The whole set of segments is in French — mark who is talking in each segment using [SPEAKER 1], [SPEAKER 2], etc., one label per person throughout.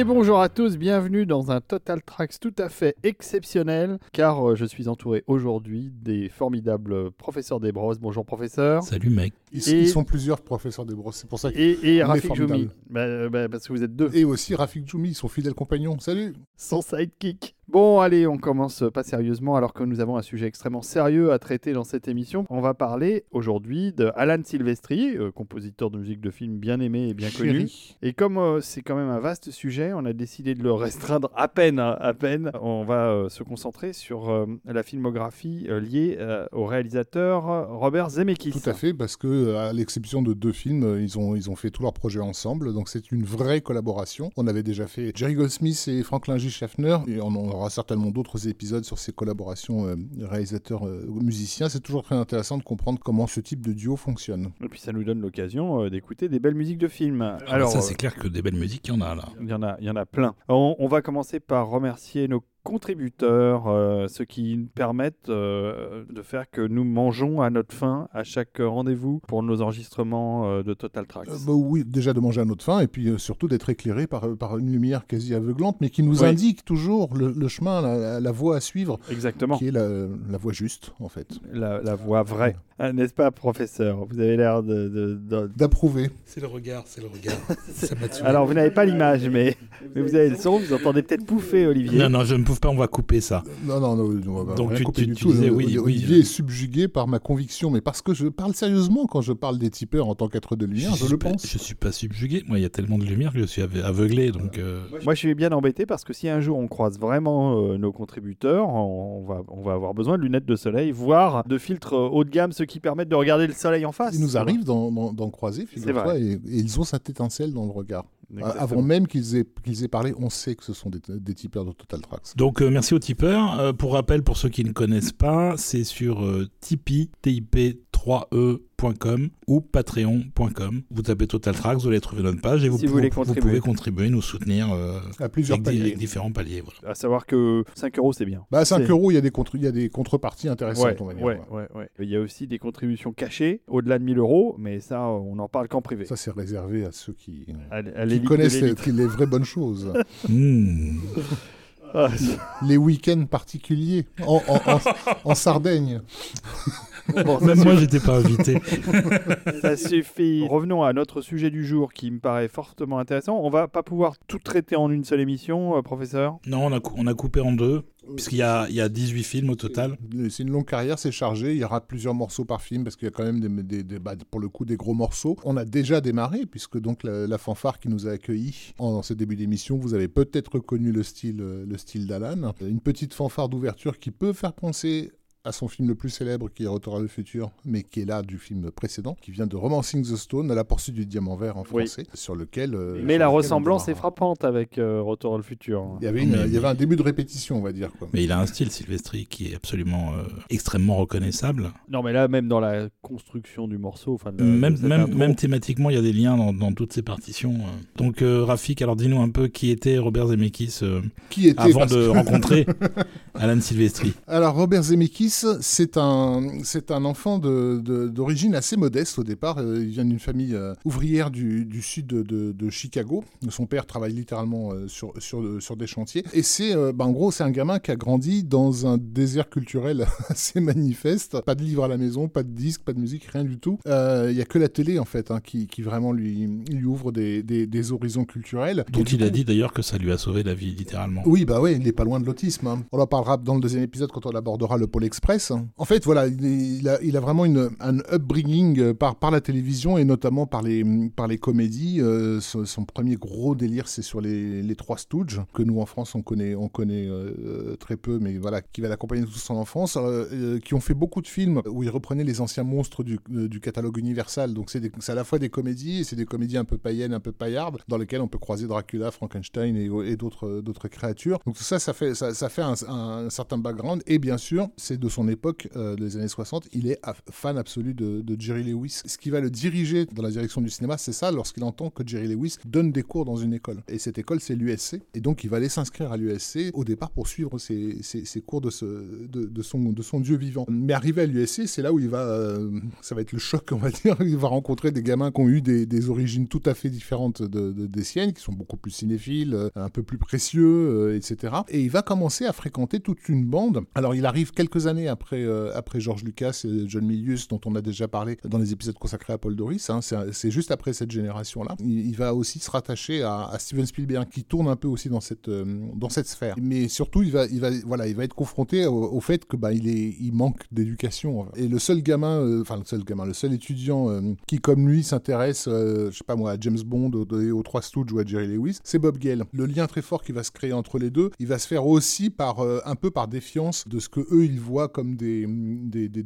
[SPEAKER 1] Et bonjour à tous, bienvenue dans un Total Tracks tout à fait exceptionnel, car euh, je suis entouré aujourd'hui des formidables professeurs Desbrosses. Bonjour professeur.
[SPEAKER 2] Salut mec.
[SPEAKER 3] Ils,
[SPEAKER 1] Et-
[SPEAKER 3] ils sont plusieurs professeurs des brosses, c'est pour ça que...
[SPEAKER 1] Et, et Rafik. Joumi, Bah, euh, bah, parce que vous êtes deux,
[SPEAKER 3] Et aussi Rafik Djoumi, son fidèle compagnon. Salut
[SPEAKER 1] son sidekick. Bon, allez, on commence pas sérieusement alors que nous avons un sujet extrêmement sérieux à traiter dans cette émission. On va parler aujourd'hui de Alan Silvestri, euh, compositeur de musique de film bien aimé et bien connu. Et comme euh, c'est quand même un vaste sujet, on a décidé de le restreindre à peine, hein, à peine. On va euh, se concentrer sur euh, la filmographie euh, liée euh, au réalisateur Robert Zemeckis.
[SPEAKER 3] Tout à fait, parce que à l'exception de deux films, ils ont, ils ont fait tous leurs projets ensemble, donc c'est une vraie collaboration. On avait déjà fait Jerry Goldsmith et Franklin J. Schaffner, et on aura certainement d'autres épisodes sur ces collaborations euh, réalisateurs-musiciens. c'est toujours très intéressant de comprendre comment ce type de duo fonctionne.
[SPEAKER 1] Et puis ça nous donne l'occasion euh, d'écouter des belles musiques de films.
[SPEAKER 2] Alors,
[SPEAKER 1] Alors,
[SPEAKER 2] ça,
[SPEAKER 1] euh,
[SPEAKER 2] c'est clair que des belles musiques, il y en a là.
[SPEAKER 1] Il y en a, il y en a plein. On, on va commencer par remercier nos contributeurs, euh, ceux qui nous permettent euh, de faire que nous mangeons à notre faim à chaque rendez-vous pour nos enregistrements euh, de Total Tracks.
[SPEAKER 3] Euh, bah oui, déjà de manger à notre faim, et puis euh, surtout d'être éclairé par, par une lumière quasi aveuglante, mais qui nous
[SPEAKER 1] Oui.
[SPEAKER 3] indique toujours le, le chemin, la, la voie à suivre,
[SPEAKER 1] Exactement,
[SPEAKER 3] qui est la, la voie juste, en fait.
[SPEAKER 1] la, la voix vraie. Ah, N'est-ce pas, professeur? Vous avez l'air de... de- de-
[SPEAKER 3] D'approuver.
[SPEAKER 2] C'est le regard, c'est le regard. ça.
[SPEAKER 1] Alors, vous n'avez pas l'image, mais, mais vous avez le son, vous entendez peut-être pouffer, Olivier.
[SPEAKER 2] Non, non, je ne pas, on va couper ça.
[SPEAKER 3] Non, non, non, on va
[SPEAKER 2] Donc
[SPEAKER 3] rien
[SPEAKER 2] tu-
[SPEAKER 3] couper
[SPEAKER 2] tu-
[SPEAKER 3] du
[SPEAKER 2] tu
[SPEAKER 3] tout.
[SPEAKER 2] disais oui, oui,
[SPEAKER 3] Olivier est subjugué par ma conviction, mais parce que je parle sérieusement quand je parle des tipeurs en tant qu'être de lumière, je,
[SPEAKER 2] suis
[SPEAKER 3] le
[SPEAKER 2] pas-
[SPEAKER 3] pense.
[SPEAKER 2] Je suis pas subjugué. Moi, il y a tellement de lumière que je suis ave- aveuglé. Donc, euh,
[SPEAKER 1] Moi, je suis bien embêté parce que si un jour on croise vraiment euh, nos contributeurs, on va, on va avoir besoin de lunettes de soleil, voire de filtres euh, haut de gamme, ceux qui permettent de regarder le soleil en face.
[SPEAKER 3] Il nous arrive d'en croiser, figure-toi, et, et ils ont cette étincelle dans le regard. Avant même qu'ils aient, qu'ils aient parlé, on sait que ce sont des, des tipeurs de Total Tracks.
[SPEAKER 2] donc euh, merci aux tipeurs. Euh, pour rappel, pour ceux qui ne connaissent pas, c'est sur euh, Tipeee, TIP3E.com ou patreon.com. Vous tapez Total Tracks, vous allez trouver notre page et vous,
[SPEAKER 1] Si
[SPEAKER 2] pouvez,
[SPEAKER 1] contribuer.
[SPEAKER 2] pouvez contribuer, nous soutenir euh,
[SPEAKER 3] À plusieurs
[SPEAKER 2] avec, des-
[SPEAKER 3] paliers.
[SPEAKER 2] avec différents paliers. Voilà.
[SPEAKER 1] À savoir que 5 euros, c'est bien.
[SPEAKER 3] Bah, à 5
[SPEAKER 1] C'est-
[SPEAKER 3] euros, il y, a des contre- il y a des contreparties intéressantes,
[SPEAKER 1] Ouais,
[SPEAKER 3] on va dire.
[SPEAKER 1] ouais, ouais, ouais. Il y a aussi des contributions cachées au-delà de 1000 euros, mais ça, on n'en parle qu'en privé.
[SPEAKER 3] Ça, c'est réservé à ceux qui,
[SPEAKER 1] À, à
[SPEAKER 3] qui
[SPEAKER 1] l'élite de
[SPEAKER 3] connaissent les, vraies bonnes choses.
[SPEAKER 2] Mmh.
[SPEAKER 1] Ah,
[SPEAKER 3] les week-ends particuliers en, en- en- en Sardaigne.
[SPEAKER 1] bon,
[SPEAKER 2] Même moi, j'étais pas invité.
[SPEAKER 1] ça suffit. Revenons à notre sujet du jour qui me paraît fortement intéressant. On va pas pouvoir tout traiter en une seule émission, euh, professeur?
[SPEAKER 2] Non, on a, cou- on a coupé en deux, puisqu'il y a, il y a 18 films au total.
[SPEAKER 3] C'est une longue carrière, c'est chargé. Il y aura plusieurs morceaux par film parce qu'il y a quand même des, bah, pour le coup des gros morceaux. On a déjà démarré puisque donc la, la fanfare qui nous a accueillis en, en ce début d'émission, vous avez peut-être reconnu le style, euh, le style d'Alan. Une petite fanfare d'ouverture qui peut faire penser à son film le plus célèbre qui est Retour à le futur, mais qui est là du film précédent, qui vient de Romancing the Stone, à la poursuite du diamant vert en
[SPEAKER 1] Oui.
[SPEAKER 3] français, sur lequel. euh,
[SPEAKER 1] Mais
[SPEAKER 3] sur
[SPEAKER 1] la
[SPEAKER 3] lequel
[SPEAKER 1] ressemblance est frappante avec euh, Retour à le futur.
[SPEAKER 3] Il y, avait une-
[SPEAKER 2] Mais-
[SPEAKER 3] il y avait un début de répétition, on va dire. Quoi.
[SPEAKER 2] Mais il a un style, Sylvestri, qui est absolument euh, extrêmement reconnaissable.
[SPEAKER 1] Non, mais là, même dans la construction du morceau, enfin, de-
[SPEAKER 2] Même, même, même thématiquement, il y a des liens dans, dans toutes ces partitions. euh. Donc, euh, Rafik, alors dis-nous un peu qui était Robert Zemeckis euh,
[SPEAKER 3] Qui était
[SPEAKER 2] avant de
[SPEAKER 3] que-
[SPEAKER 2] rencontrer Alan Silvestri.
[SPEAKER 3] Alors Robert Zemeckis, c'est un, c'est un enfant d'origine assez modeste au départ. Euh, il vient d'une famille euh, ouvrière du, du sud de, de- de Chicago. Son père travaille littéralement euh, sur, sur, sur des chantiers. Et c'est, euh, bah, en gros, c'est un gamin qui a grandi dans un désert culturel assez manifeste. Pas de livres à la maison, pas de disques, pas de musique, rien du tout. Euh, Il y a que la télé en fait hein, qui, qui vraiment lui, lui ouvre des, des- des horizons culturels.
[SPEAKER 2] Dont il a dit d'ailleurs que ça lui a sauvé la vie, littéralement.
[SPEAKER 3] oui, bah ouais, il n'est pas loin de l'autisme. hein. On en parlera dans le deuxième épisode quand on abordera le Pôle En fait, voilà, il, a, vraiment une, un upbringing euh, par, la télévision et notamment par les, comédies. Euh, son, premier gros délire, c'est sur les, Trois Stooges, que nous en France on connaît, on connaît euh, très peu, mais voilà, qui va l'accompagner toute son enfance, qui ont fait beaucoup de films où ils reprenaient les anciens monstres du, catalogue Universal. Donc c'est à la fois des comédies et c'est des comédies un peu païennes, un peu paillardes, dans lesquelles on peut croiser Dracula, Frankenstein et, d'autres créatures. Donc tout ça, ça fait, ça, ça fait un, un certain background. Et bien sûr, c'est de son époque, des années 60, il est fan absolu de, Jerry Lewis. Ce qui va le diriger dans la direction du cinéma, c'est ça, lorsqu'il entend que Jerry Lewis donne des cours dans une école. Et cette école, c'est l'USC. Et donc, il va aller s'inscrire à l'USC au départ pour suivre ses, cours de, son, dieu vivant. Mais arrivé à l'USC, c'est là où il va, ça va être le choc, on va dire. Il va rencontrer des gamins qui ont eu des, origines tout à fait différentes de, des siennes, qui sont beaucoup plus cinéphiles, un peu plus précieux, etc. Et il va commencer à fréquenter toute une bande. Alors, il arrive quelques années après, après George Lucas et John Milius, dont on a déjà parlé dans les épisodes consacrés à Paul Doris. Hein. c'est juste après cette génération-là. Il, va aussi se rattacher à, Steven Spielberg, qui tourne un peu aussi dans cette, euh, dans cette sphère. Mais surtout, il va, il va, voilà, il va être confronté au, fait que bah, il, est, il manque d'éducation. Et le seul gamin, euh, enfin le seul gamin, le seul étudiant euh, qui, comme lui, s'intéresse, je sais pas moi, à James Bond, aux, Trois Stooges ou à Jerry Lewis, c'est Bob Gale. Le lien très fort qui va se créer entre les deux, il va se faire aussi par un peu par défiance de ce que eux ils voient comme des,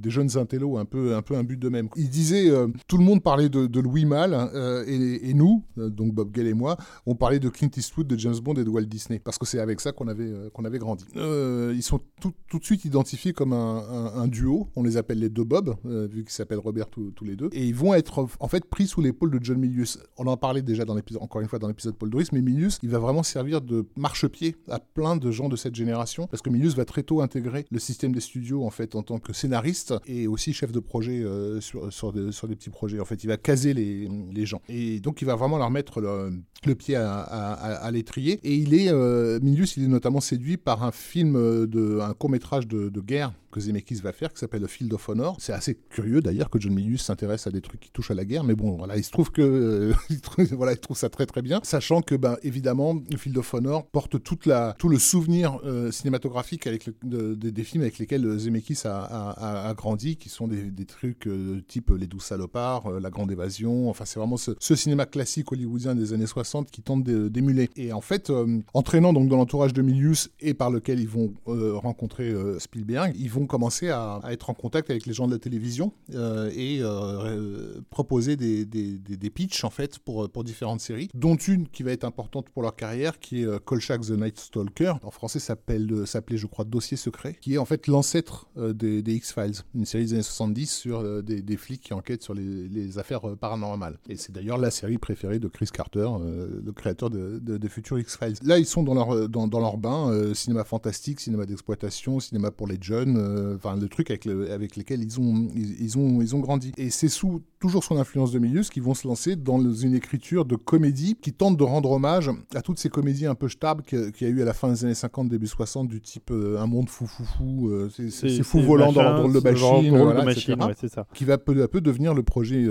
[SPEAKER 3] jeunes intellos un peu, un peu un but de même. Il disait, tout le monde parlait de, Louis Malle hein, et, nous, donc Bob Gale et moi, on parlait de Clint Eastwood, de James Bond et de Walt Disney parce que c'est avec ça qu'on avait, qu'on avait grandi. ils sont tout, tout, de suite identifiés comme un, un, duo. On les appelle les deux Bob, vu qu'ils s'appellent Robert tous, les deux. Et ils vont être en fait pris sous l'épaule de John Milius. On en parlait déjà dans l'épisode, encore une fois dans l'épisode Paul Doris, mais Milius, il va vraiment servir de marchepied à plein de gens de cette génération parce que Milius va très tôt intégrer le système des studios en fait en tant que scénariste et aussi chef de projet sur, sur, sur, des petits projets. En fait, il va caser les, les gens. Et donc, il va vraiment leur mettre le, pied à, l'étrier. Et il est, euh, Milius, il est notamment séduit par un film, de, un court métrage de guerre que Zemeckis va faire, qui s'appelle Field of Honor. C'est assez curieux d'ailleurs que John Milius s'intéresse à des trucs qui touchent à la guerre, mais bon, voilà, il se trouve que euh, voilà, il trouve ça très très bien, sachant que ben évidemment, Field of Honor porte toute la, tout le souvenir euh, cinématographique avec des films avec lesquels Zemeckis a, a, grandi, qui sont des, trucs euh, type Les Douze Salopards, La Grande Évasion. Enfin, c'est vraiment ce, ce, cinéma classique hollywoodien des années 60 qui tente d'émuler. Et en fait, entraînant donc dans l'entourage de Milius et par lequel ils vont rencontrer Spielberg, ils vont commencer à, être en contact avec les gens de la télévision euh, et euh, euh, proposer des, des, des, pitchs en fait pour, pour différentes séries, dont une qui va être importante pour leur carrière, qui est Kolchak the Night Stalker. En français, s'appelait je crois Dossier secret, qui est en fait l'ancêtre des, X-Files, une série des années 70 sur des, flics qui enquêtent sur les, affaires paranormales. Et c'est d'ailleurs la série préférée de Chris Carter, le créateur de, des futurs X-Files. Là, ils sont dans leur, dans, dans leur bain, cinéma fantastique, cinéma d'exploitation, cinéma pour les jeunes, enfin le truc avec, le, avec lesquels ils ont, ils, ont, ils ont grandi. Et c'est sous toujours sous l'influence de Milius qu'ils vont se lancer dans une écriture de comédie qui tente de rendre hommage à toutes ces comédies un peu stab qu'il y a eu à la fin des années 50, début 60, du type euh, Un monde fou fou fou, euh, c'est fou volant dans le de machine, voilà, machine etc., ça. qui va peu à peu devenir le projet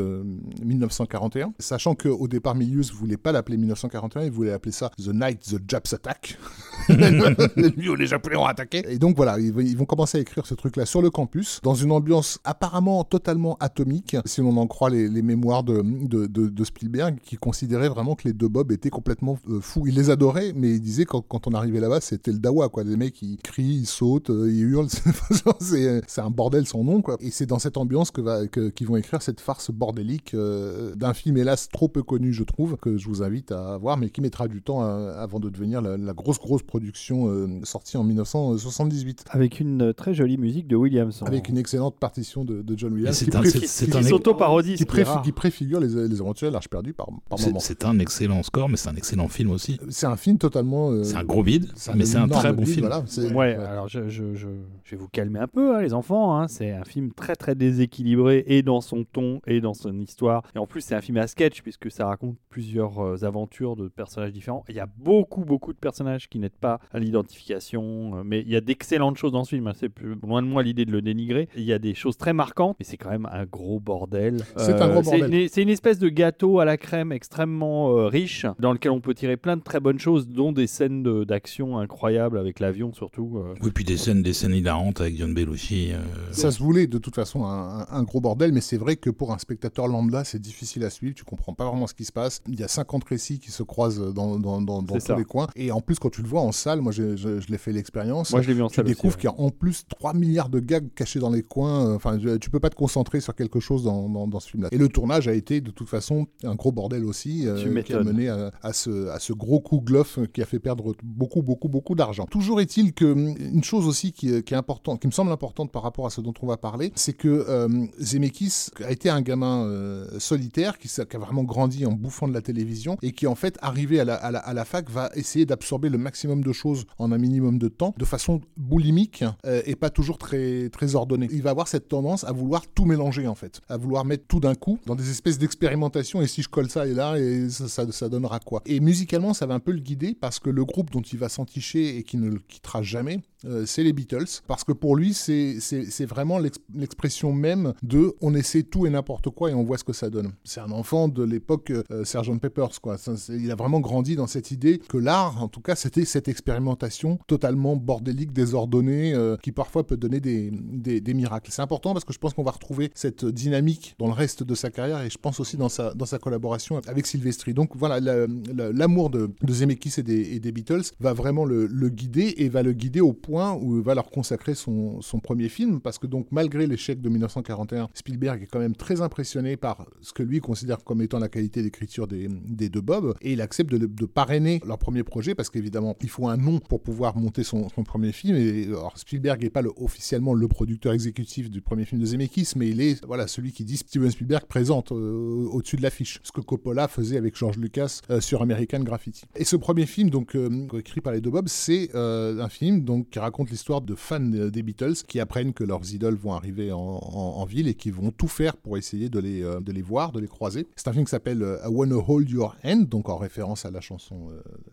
[SPEAKER 3] 1941, sachant qu'au départ Milius voulait pas l'appeler 1941, il voulait appeler ça The Night the Japs Attack, où les Japonais ont attaqué. Et donc voilà, ils vont commencer à écrire ce truc-là sur le campus, dans une ambiance apparemment totalement atomique, si on en croit les, mémoires de, Spielberg, qui considérait vraiment que les deux Bob étaient complètement euh, fous. Il les adorait, mais il disait quand, quand on arrivait là-bas, c'était le dawa, quoi. Des mecs, qui crient, ils sautent, euh, ils hurlent, c'est un bordel sans nom, quoi. Et c'est dans cette ambiance que qu'ils vont écrire cette farce bordélique euh, d'un film, hélas, trop peu connu, je trouve, que je vous invite à voir, mais qui mettra du temps avant de devenir la grosse, grosse production sortie en 1978.
[SPEAKER 1] Avec une très jolie musique de Williams.
[SPEAKER 3] Avec une excellente partition de, John Williams.
[SPEAKER 2] C'est un,
[SPEAKER 1] c'est un s'auto-parodie.
[SPEAKER 3] Qui, qui, préfigure les, les éventuels l'Arche perdue par, par moment.
[SPEAKER 2] C'est un excellent score, mais c'est un excellent film aussi.
[SPEAKER 3] C'est un film totalement.
[SPEAKER 2] Euh, c'est un gros vide, mais c'est un très bon film. Voilà,
[SPEAKER 1] ouais, alors je, je, je, vais vous calmer un peu, hein, les enfants. Hein. C'est un film très très déséquilibré et dans son ton et dans son histoire. Et en plus, c'est un film à sketch puisque ça raconte plusieurs euh, aventures de personnages différents. Il y a beaucoup beaucoup de personnages qui n'aident pas à l'identification, euh, mais il y a d'excellentes choses dans ce film. Hein. C'est loin de moi l'idée de le dénigrer. Il y a des choses très marquantes, mais c'est quand même un gros bordel.
[SPEAKER 3] C'est un gros euh,
[SPEAKER 1] bordel. C'est une, espèce de gâteau à la crème extrêmement euh, riche, dans lequel on peut tirer plein de très bonnes choses, dont des scènes d'action incroyables avec l'avion surtout.
[SPEAKER 2] Euh. Oui, puis des scènes, des scènes hilarantes avec John Belushi.
[SPEAKER 3] Ça se voulait de toute façon un, gros bordel, mais c'est vrai que pour un spectateur lambda, c'est difficile à suivre. Tu comprends pas vraiment ce qui se passe. Il y a 50 récits qui se croisent dans, dans, dans, tous les coins. Et en plus, quand tu le vois en salle, moi je, je, l'ai fait l'expérience.
[SPEAKER 1] Moi je l'ai vu en
[SPEAKER 3] tu découvres qu'il y a en plus trois 3 milliards de gags cachés dans les coins. Enfin, tu peux pas te concentrer sur quelque chose dans, dans, ce film-là. Et le tournage a été de toute façon un gros bordel aussi, qui a mené à, ce, à ce gros coup gloff qui a fait perdre beaucoup, beaucoup, beaucoup d'argent. Toujours est-il que hum, une chose aussi qui, qui, est importante, qui me semble importante par rapport à ce dont on va parler, c'est que Zemeckis a été un gamin solitaire qui, qui, a vraiment grandi en bouffant de la télévision et qui en fait arrivé à la, à la, à la fac va essayer d'absorber le maximum de choses en un minimum de temps de façon boulimique euh, et pas toujours très, très ordonnée. Il va avoir cette tendance à vouloir tout mélanger en fait, à vouloir mettre tout d'un coup dans des espèces d'expérimentation et si je colle ça et là et ça, ça, donnera quoi. Et musicalement ça va un peu le guider parce que le groupe dont il va s'enticher et qui ne le quittera jamais, euh, c'est les Beatles parce que pour lui c'est vraiment l'expression même de on essaie tout et n'importe quoi et on voit ce que ça donne. C'est un enfant de l'époque euh, Peppers quoi. il a vraiment grandi dans cette idée que l'art en tout cas c'était cette expérimentation totalement bordélique, désordonnée, euh, qui parfois peut donner des, des, miracles. C'est important parce que je pense qu'on va retrouver cette dynamique dans le reste de sa carrière et je pense aussi dans sa, dans sa collaboration avec Sylvestri. Donc voilà, l'amour de, de, Zemeckis et des, et des, Beatles va vraiment le, guider et va le guider au point où il va leur consacrer son, premier film parce que donc malgré l'échec de 1941, Spielberg est quand même très impressionné par ce que lui considère comme étant la qualité d'écriture des, deux Bob et il accepte de, parrainer leur premier projet parce qu'évidemment il faut un nom pour pouvoir monter son, premier film. Et alors, Spielberg n'est pas le, officiellement le producteur exécutif du premier film de Zemeckis, mais il est voilà celui qui dit Steven Spielberg présente euh, au-dessus de l'affiche, ce que Coppola faisait avec George Lucas euh, sur American Graffiti. Et ce premier film, donc euh, écrit par les deux Bob, c'est un film donc raconte l'histoire de fans des Beatles qui apprennent que leurs idoles vont arriver en, ville et qui vont tout faire pour essayer de les, de les voir, de les croiser. C'est un film qui s'appelle I Wanna Hold Your Hand, donc en référence à la chanson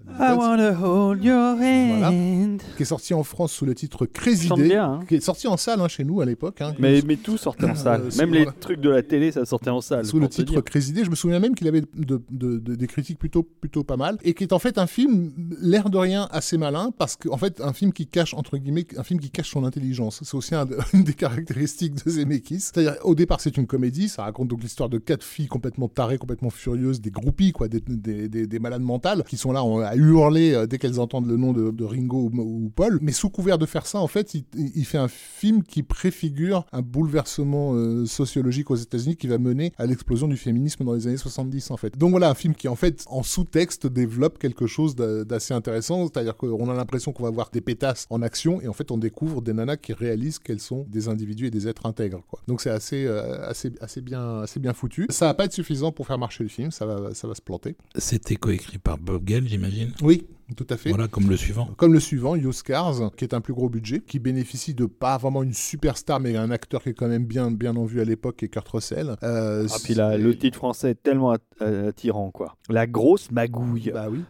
[SPEAKER 1] I Wanna Hold Your Hand,
[SPEAKER 3] qui est sorti en France sous le titre Crazy Day, hein. qui est sorti en salle hein, chez nous à l'époque. Hein.
[SPEAKER 1] mais, mais tout sortait en salle. Euh, même les trucs de la télé, ça sortait en salle.
[SPEAKER 3] Sous le titre Crazy Day, je me souviens même qu'il avait de, des critiques plutôt, plutôt pas mal, et qui est en fait un film, l'air de rien, assez malin, parce qu'en fait, un film qui cache, entre guillemets, un film qui cache son intelligence. C'est aussi une des caractéristiques de Zemeckis. C'est-à-dire, au départ, c'est une comédie, ça raconte donc l'histoire de quatre filles complètement tarées, complètement furieuses, des groupies, quoi, des, des, des, malades mentales, qui sont là à hurler euh, dès qu'elles entendent le nom de, Ringo ou Paul. Mais sous couvert de faire ça, en fait, il, fait un film qui préfigure un bouleversement euh, sociologique aux États-Unis qui va mener à l'explosion du féminisme dans les années 70, en fait. Donc voilà, un film qui, en fait, en sous-texte, développe quelque chose d'assez intéressant, c'est-à-dire qu'on a l'impression qu'on va voir des pétasses en action, et en fait, on découvre des nanas qui réalisent qu'elles sont des individus et des êtres intègres, quoi. Donc c'est assez, euh, assez, assez, bien, assez bien foutu. Ça va pas être suffisant pour faire marcher le film, ça va, ça va se planter.
[SPEAKER 2] C'était coécrit par Bob Gale, j'imagine
[SPEAKER 3] Oui, tout à fait.
[SPEAKER 2] Voilà, comme le suivant.
[SPEAKER 3] Comme le suivant, Cars, qui est un plus gros budget, qui bénéficie de pas vraiment une superstar, mais un acteur qui est quand même bien, bien en vue à l'époque, qui est Kurt Russell.
[SPEAKER 1] Euh, ah, puis là, le titre français est tellement attirant, quoi. La grosse magouille.
[SPEAKER 3] Bah oui.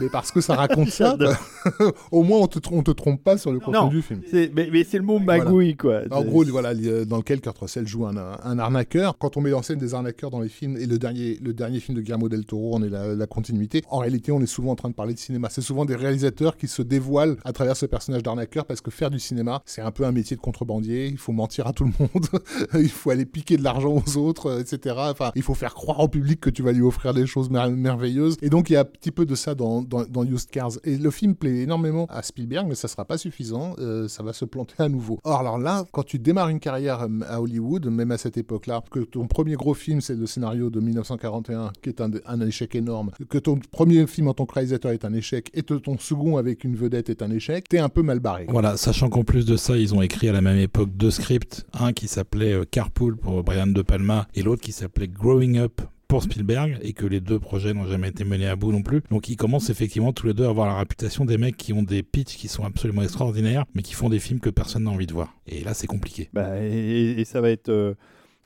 [SPEAKER 3] mais parce que ça raconte ça, bah, au moins on te, on te trompe pas sur le contenu du film.
[SPEAKER 1] Mais, mais c'est le mot magouille, quoi.
[SPEAKER 3] En gros, voilà, dans lequel Kurt Russell joue un, un, arnaqueur. Quand on met en scène des arnaqueurs dans les films, et le dernier, le dernier film de Guillermo del Toro, on est la, la continuité. En réalité, on est souvent en train de parler de cinéma souvent des réalisateurs qui se dévoilent à travers ce personnage d'arnaqueur parce que faire du cinéma, c'est un peu un métier de contrebandier. Il faut mentir à tout le monde, il faut aller piquer de l'argent aux autres, euh, etc. Enfin, il faut faire croire au public que tu vas lui offrir des choses merveilleuses. Et donc, il y a un petit peu de ça dans, dans, Used Cars. Et le film plaît énormément à Spielberg, mais ça sera pas suffisant. Euh, ça va se planter à nouveau. Or, alors là, quand tu démarres une carrière euh, à Hollywood, même à cette époque-là, que ton premier gros film, c'est le scénario de 1941, qui est un, un échec énorme, que ton premier film en tant que réalisateur est un échec, et que ton second avec une vedette est un échec, t'es un peu mal barré.
[SPEAKER 2] Voilà, sachant qu'en plus de ça, ils ont écrit à la même époque deux scripts, un qui s'appelait euh, Carpool pour Brian De Palma et l'autre qui s'appelait Growing Up pour Spielberg et que les deux projets n'ont jamais été menés à bout non plus. Donc ils commencent effectivement tous les deux à avoir la réputation des mecs qui ont des pitchs qui sont absolument extraordinaires, mais qui font des films que personne n'a envie de voir. Et là, c'est compliqué.
[SPEAKER 1] Bah, et, ça va être euh,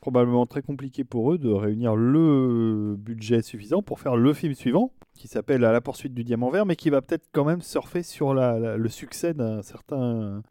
[SPEAKER 1] probablement très compliqué pour eux de réunir le budget suffisant pour faire le film suivant qui s'appelle À la poursuite du diamant vert, mais qui va peut-être quand même surfer sur le succès d'un certain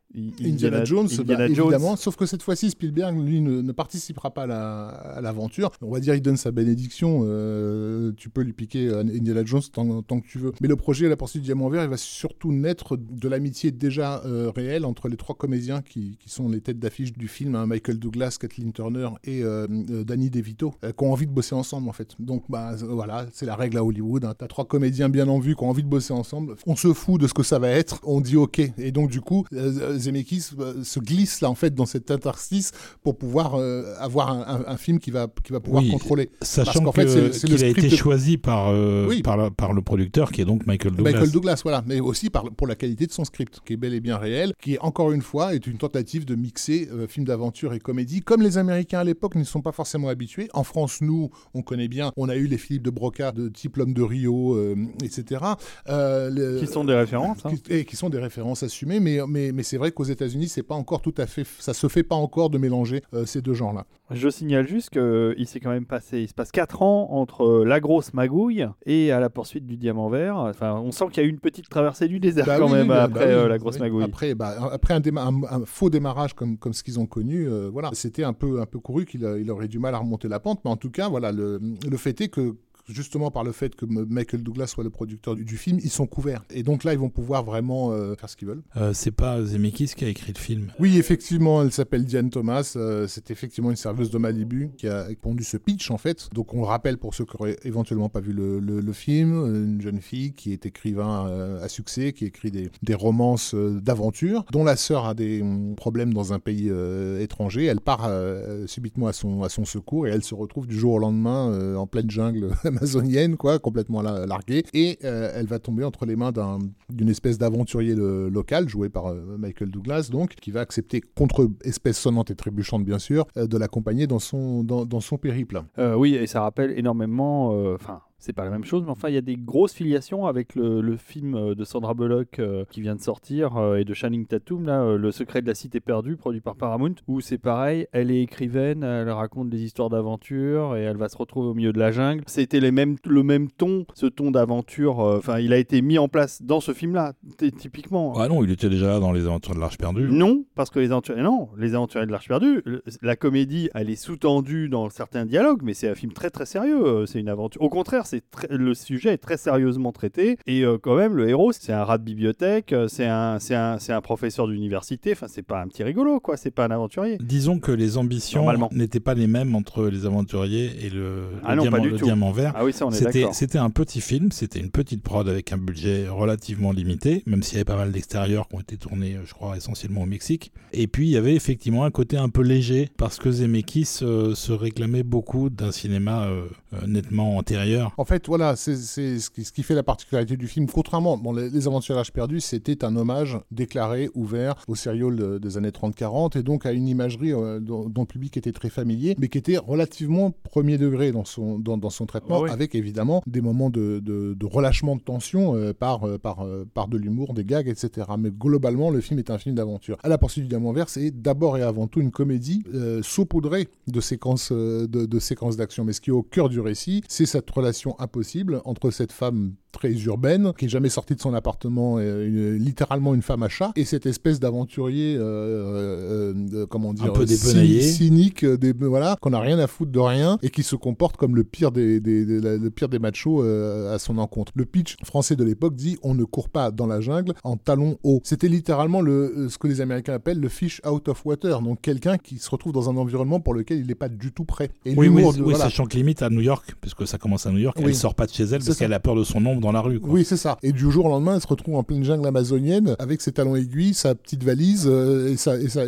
[SPEAKER 3] Indiana, Jones, bah, évidemment. Sauf que cette fois-ci, Spielberg, lui, ne, participera pas à l'aventure. On va dire, il donne sa bénédiction. Euh, tu peux lui piquer Indiana Jones tant, que tu veux. Mais le projet la poursuite du diamant vert, il va surtout naître de l'amitié déjà euh, réelle entre les trois comédiens qui, sont les têtes d'affiche du film, hein, Michael Douglas, Kathleen Turner et euh, Danny DeVito, qui ont envie de bosser ensemble en fait. Donc, bah, voilà, c'est la règle à Hollywood. Hein. T'as trois comédiens bien en vue qui ont envie de bosser ensemble. On se fout de ce que ça va être, on dit ok. Et donc du coup, euh, Zemeckis euh, se glisse là en fait dans cet interstice pour pouvoir euh, avoir un, un- un film qui va qui va pouvoir
[SPEAKER 2] Oui,
[SPEAKER 3] contrôler.
[SPEAKER 2] Sachant
[SPEAKER 3] qu'en fait,
[SPEAKER 2] qu'il a été
[SPEAKER 3] de-
[SPEAKER 2] choisi par, euh,
[SPEAKER 3] Oui.
[SPEAKER 2] par, la- par le producteur qui est donc Michael Douglas.
[SPEAKER 3] Michael Douglas, voilà, mais aussi par, pour la qualité de son script, qui est bel et bien réel, qui encore une fois est une tentative de mixer euh, film d'aventure et comédie, comme les Américains à l'époque n'y sont pas forcément habitués. En France, nous, on connaît bien, on a eu les Philippe de Broca de type L'homme de Rio, euh, etc. Euh, le-
[SPEAKER 1] Qui sont des références. hein.
[SPEAKER 3] qui- et qui sont des références assumées, mais, mais, mais c'est vrai qu'aux États-Unis, c'est pas encore tout à fait, ça se fait pas encore de mélanger euh, ces deux genres-là.
[SPEAKER 1] Je signale juste qu'il s'est quand même passé, il se passe 4 ans entre euh, la grosse magouille et à la poursuite du diamant vert. Enfin, on sent qu'il y a eu une petite traversée du désert
[SPEAKER 3] Bah
[SPEAKER 1] quand
[SPEAKER 3] oui,
[SPEAKER 1] même
[SPEAKER 3] bah
[SPEAKER 1] après euh, la
[SPEAKER 3] oui.
[SPEAKER 1] grosse magouille.
[SPEAKER 3] Après, bah, après un, déma- un- un faux démarrage comme, comme ce qu'ils ont connu, euh, voilà, c'était un peu, un peu couru qu'il il aurait du mal à remonter la pente. Mais en tout cas, voilà, le, le fait est que justement par le fait que Michael Douglas soit le producteur du, du film, ils sont couverts. Et donc là, ils vont pouvoir vraiment euh, faire ce qu'ils veulent.
[SPEAKER 2] Euh, c'est pas Zemeckis qui a écrit le film.
[SPEAKER 3] Oui, effectivement, elle s'appelle Diane Thomas. euh, c'est effectivement une serveuse de Malibu qui a pondu ce pitch, en fait. Donc, on le rappelle pour ceux qui auraient éventuellement pas vu le, le- le film. Une jeune fille qui est écrivain euh, à succès, qui écrit des, des romances euh, d'aventure, dont la sœur a des hum, problèmes dans un pays euh, étranger. Elle part euh, subitement à son, à son secours et elle se retrouve du jour au lendemain euh, en pleine jungle amazonienne, quoi, complètement la- larguée. Et euh, elle va tomber entre les mains d'un- d'une espèce d'aventurier local, joué par euh, Michael Douglas, donc, qui va accepter, contre espèce sonnante et trébuchante bien sûr, euh, de l'accompagner dans son, dans, son périple.
[SPEAKER 1] Oui, et ça rappelle énormément. Enfin, c'est pas la même chose, mais enfin, il y a des grosses filiations avec le, le film euh, de Sandra Bullock euh, qui vient de sortir euh, et de Channing Tatum, là, euh, Le secret de la cité perdue, produit par Paramount, où c'est pareil, elle est écrivaine, elle raconte des histoires d'aventure et elle va se retrouver au milieu de la jungle. C'était les mêmes, le même ton, ce ton d'aventure. Enfin, il a été mis en place dans ce film-là, typiquement.
[SPEAKER 2] Ah non, il était déjà là dans Les Aventures de l'Arche perdue.
[SPEAKER 1] Non, parce que les aventuriers, non, les aventuriers de l'Arche perdue, la comédie, elle est sous-tendue dans certains dialogues, mais c'est un film très très sérieux. C'est une aventure. Au contraire, c'est le sujet est très sérieusement traité et euh, quand même le héros, c'est un rat de bibliothèque, euh, c'est un, professeur d'université. Enfin, c'est pas un petit rigolo, quoi. C'est pas un aventurier.
[SPEAKER 2] Disons que les ambitions n'étaient pas les mêmes entre les aventuriers et le,
[SPEAKER 1] Ah
[SPEAKER 2] le
[SPEAKER 1] non, pas
[SPEAKER 2] diamant,
[SPEAKER 1] du
[SPEAKER 2] le
[SPEAKER 1] tout.
[SPEAKER 2] diamant vert.
[SPEAKER 1] Ah oui, ça on est
[SPEAKER 2] C'était,
[SPEAKER 1] d'accord.
[SPEAKER 2] c'était un petit film, c'était une petite prod avec un budget relativement limité, même s'il y avait pas mal d'extérieurs qui ont été tournés, je crois, essentiellement au Mexique. Et puis il y avait effectivement un côté un peu léger, parce que Zemeckis euh, se réclamait beaucoup d'un cinéma euh, nettement antérieur.
[SPEAKER 3] En fait, voilà, c'est ce, qui, fait la particularité du film. Contrairement, bon, les, les Aventures de l'Âge perdu, c'était un hommage déclaré, ouvert au serial de- des années 30-40 et donc à une imagerie euh, dont, dont le public était très familier, mais qui était relativement premier degré dans son, dans, dans son traitement,
[SPEAKER 1] oui.
[SPEAKER 3] avec évidemment des moments de, de- de relâchement de tension euh, par, euh, par, par de l'humour, des gags, etc. Mais globalement, le film est un film d'aventure. À la poursuite du diamant vert, c'est d'abord et avant tout une comédie saupoudrée de séquences de, de séquences d'action. Mais ce qui est au cœur du récit, c'est cette relation impossible entre cette femme très urbaine, qui est jamais sortie de son appartement, euh, une- littéralement une femme à chat, et cette espèce d'aventurier, euh, euh, comment dire,
[SPEAKER 2] peu
[SPEAKER 3] cy-
[SPEAKER 2] dépenaillé.
[SPEAKER 3] cynique, des, voilà, qu'on a rien à foutre de rien, et qui se comporte comme le pire des, des- des- la- le pire des machos à son encontre. Le pitch français de l'époque dit on ne court pas dans la jungle en talons hauts. C'était littéralement le, ce que les Américains appellent le fish out of water, donc quelqu'un qui se retrouve dans un environnement pour lequel il n'est pas du tout prêt. Et
[SPEAKER 2] Oui, oui,
[SPEAKER 3] l'humour
[SPEAKER 2] oui,
[SPEAKER 3] de- voilà.
[SPEAKER 2] sachant que limite à New York, puisque ça commence à New York,
[SPEAKER 3] Oui.
[SPEAKER 2] elle sort pas de chez elle parce qu'elle a peur de son ombre la rue.
[SPEAKER 3] Oui, c'est ça. Et du jour au lendemain, elle se retrouve en pleine jungle amazonienne avec ses talons aiguilles, sa petite valise euh, et,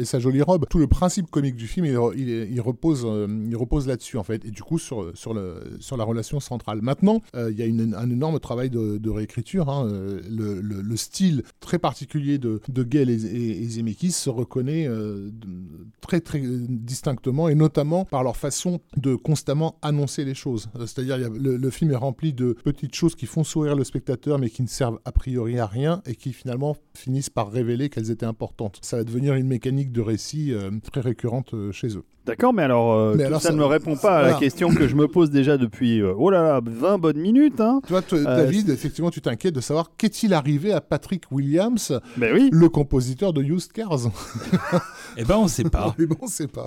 [SPEAKER 3] sa, jolie robe. Tout le principe comique du film, il, repose, euh, il repose là-dessus en fait. Et du coup, sur, sur, le, sur la relation centrale. Maintenant, euh, il y a un énorme travail de, réécriture. hein. Le, le- le style très particulier de, de Gale et, et, Zemeckis se reconnaît très très distinctement et notamment par leur façon de constamment annoncer les choses. C'est-à-dire, le film est rempli de petites choses qui font sourire le spectateur mais qui ne servent a priori à rien et qui finalement finissent par révéler qu'elles étaient importantes. Ça va devenir une mécanique de récit euh, très récurrente euh, chez eux.
[SPEAKER 1] D'accord, mais alors, euh,
[SPEAKER 3] Mais
[SPEAKER 1] tout
[SPEAKER 3] alors
[SPEAKER 1] ça,
[SPEAKER 3] ça-
[SPEAKER 1] ne me répond pas à la question que je me pose déjà depuis euh, oh là là 20 bonnes minutes. Hein.
[SPEAKER 3] Toi, David, effectivement, tu t'inquiètes de savoir qu'est-il arrivé à Patrick Williams,
[SPEAKER 1] Ben oui,
[SPEAKER 3] le compositeur de Used Cars.
[SPEAKER 2] Eh ben on sait pas.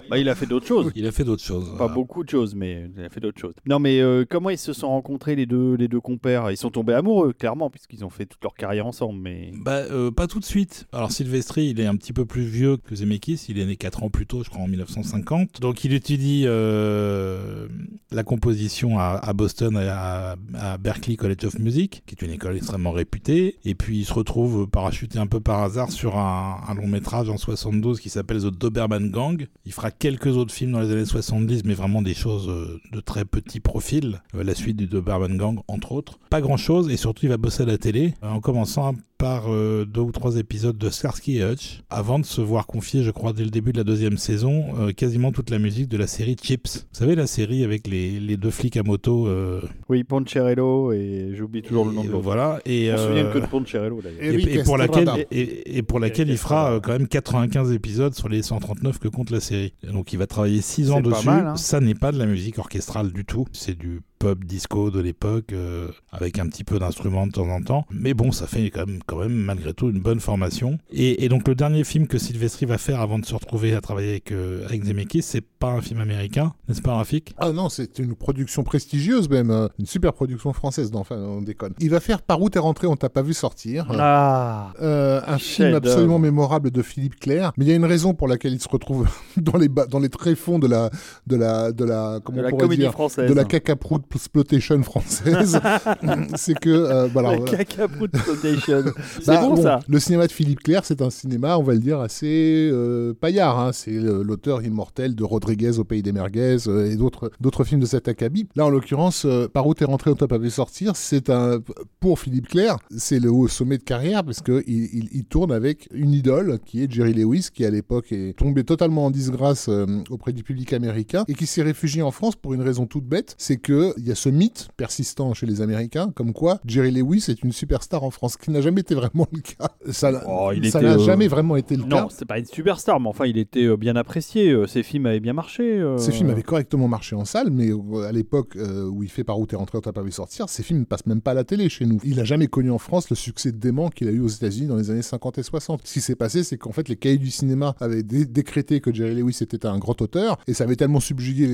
[SPEAKER 1] bah, il a fait d'autres choses.
[SPEAKER 2] Il a fait d'autres choses.
[SPEAKER 1] Pas beaucoup de choses, mais il a fait d'autres choses. Non, mais euh, comment ils se sont rencontrés les deux, les deux compères? Ils sont tombés amoureux, clairement, puisqu'ils ont fait toute leur carrière ensemble. Mais
[SPEAKER 2] Bah, euh, pas tout de suite. Alors, Sylvestri, il est un petit peu plus vieux que Zemeckis. Il est né 4 ans plus tôt, je crois, en 1950. Donc, il étudie euh, la composition à, Boston, à, à Berklee College of Music, qui est une école extrêmement réputée. Et puis, il se retrouve parachuté un peu par hasard sur un, un long métrage en 72 qui s'appelle The Doberman Gang. Il fera quelques autres films dans les années 70, mais vraiment des choses euh, de très petit profil. La suite du Doberman Gang, entre autres. Pas grand et surtout, il va bosser à la télé, en commençant par euh, deux ou trois épisodes de Starsky et Hutch, avant de se voir confier, je crois, dès le début de la deuxième saison, euh, quasiment toute la musique de la série Chips. Vous savez, la série avec les, les deux flics à moto. euh,
[SPEAKER 1] oui, Poncherello, et j'oublie toujours le nom de.
[SPEAKER 2] Voilà. Et,
[SPEAKER 1] On se souvient que de Poncherello d'ailleurs.
[SPEAKER 3] Et-
[SPEAKER 2] et,
[SPEAKER 3] Eric
[SPEAKER 2] et pour laquelle, et, et pour laquelle il fera euh, quand même 95 épisodes sur les 139 que compte la série. Donc il va travailler 6 ans
[SPEAKER 1] C'est pas
[SPEAKER 2] dessus.
[SPEAKER 1] mal, hein.
[SPEAKER 2] Ça n'est pas de la musique orchestrale du tout. C'est du pop disco de l'époque euh, avec un petit peu d'instruments de temps en temps. Mais bon, ça fait quand même, quand même malgré tout une bonne formation. Et, et donc le dernier film que Sylvestri va faire avant de se retrouver à travailler avec, euh, avec Zemeckis, c'est pas un film américain, n'est-ce pas Rafik?
[SPEAKER 3] Ah non, c'est une production prestigieuse même, euh, une super production française, non, enfin on déconne. Il va faire Par où t'es rentré, on t'a pas vu sortir.
[SPEAKER 1] Ah
[SPEAKER 3] Euh, un film absolument mémorable de Philippe Clair, mais il y a une raison pour laquelle il se retrouve dans les bas- dans les tréfonds de la de la de la comment
[SPEAKER 1] De
[SPEAKER 3] on
[SPEAKER 1] la comédie
[SPEAKER 3] dire
[SPEAKER 1] française.
[SPEAKER 3] de la cacaproute exploitation française. c'est que euh, bah, alors,
[SPEAKER 1] la
[SPEAKER 3] voilà.
[SPEAKER 1] cacaproute Flotation. C'est
[SPEAKER 3] Bah,
[SPEAKER 1] bon, ça.
[SPEAKER 3] Le cinéma de Philippe Clair, c'est un cinéma, on va le dire, assez euh, paillard. hein. C'est euh, l'auteur immortel de Rodriguez au pays des merguez euh, et d'autres d'autres films de cet acabit. Là, en l'occurrence, euh, Par où t'es rentré, on t'a pas vu sortir, c'est un pour Philippe Clair, c'est le haut sommet de carrière parce que il, il- il tourne avec une idole qui est Jerry Lewis, qui à l'époque est tombé totalement en disgrâce euh, auprès du public américain et qui s'est réfugié en France pour une raison toute bête, c'est que il y a ce mythe persistant chez les Américains, comme quoi Jerry Lewis est une superstar en France, ce qui n'a jamais été vraiment le cas. Ça n'a
[SPEAKER 1] Oh, euh,
[SPEAKER 3] jamais vraiment été le cas.
[SPEAKER 1] Non, c'est pas une superstar, mais enfin, il était euh, bien apprécié. euh, Ses films avaient bien marché. euh.
[SPEAKER 3] Ces films avaient correctement marché en salle, mais euh, à l'époque euh, où il fait Par où t'es rentré, on t'a pas vu sortir, ces films ne passent même pas à la télé chez nous. Il a jamais connu en France le succès dément qu'il a eu aux États-Unis dans les années 50 et 60. Ce qui s'est passé, c'est qu'en fait, les cahiers du cinéma avaient dé- décrété que Jerry Lewis était un grand auteur, et ça avait tellement subjugué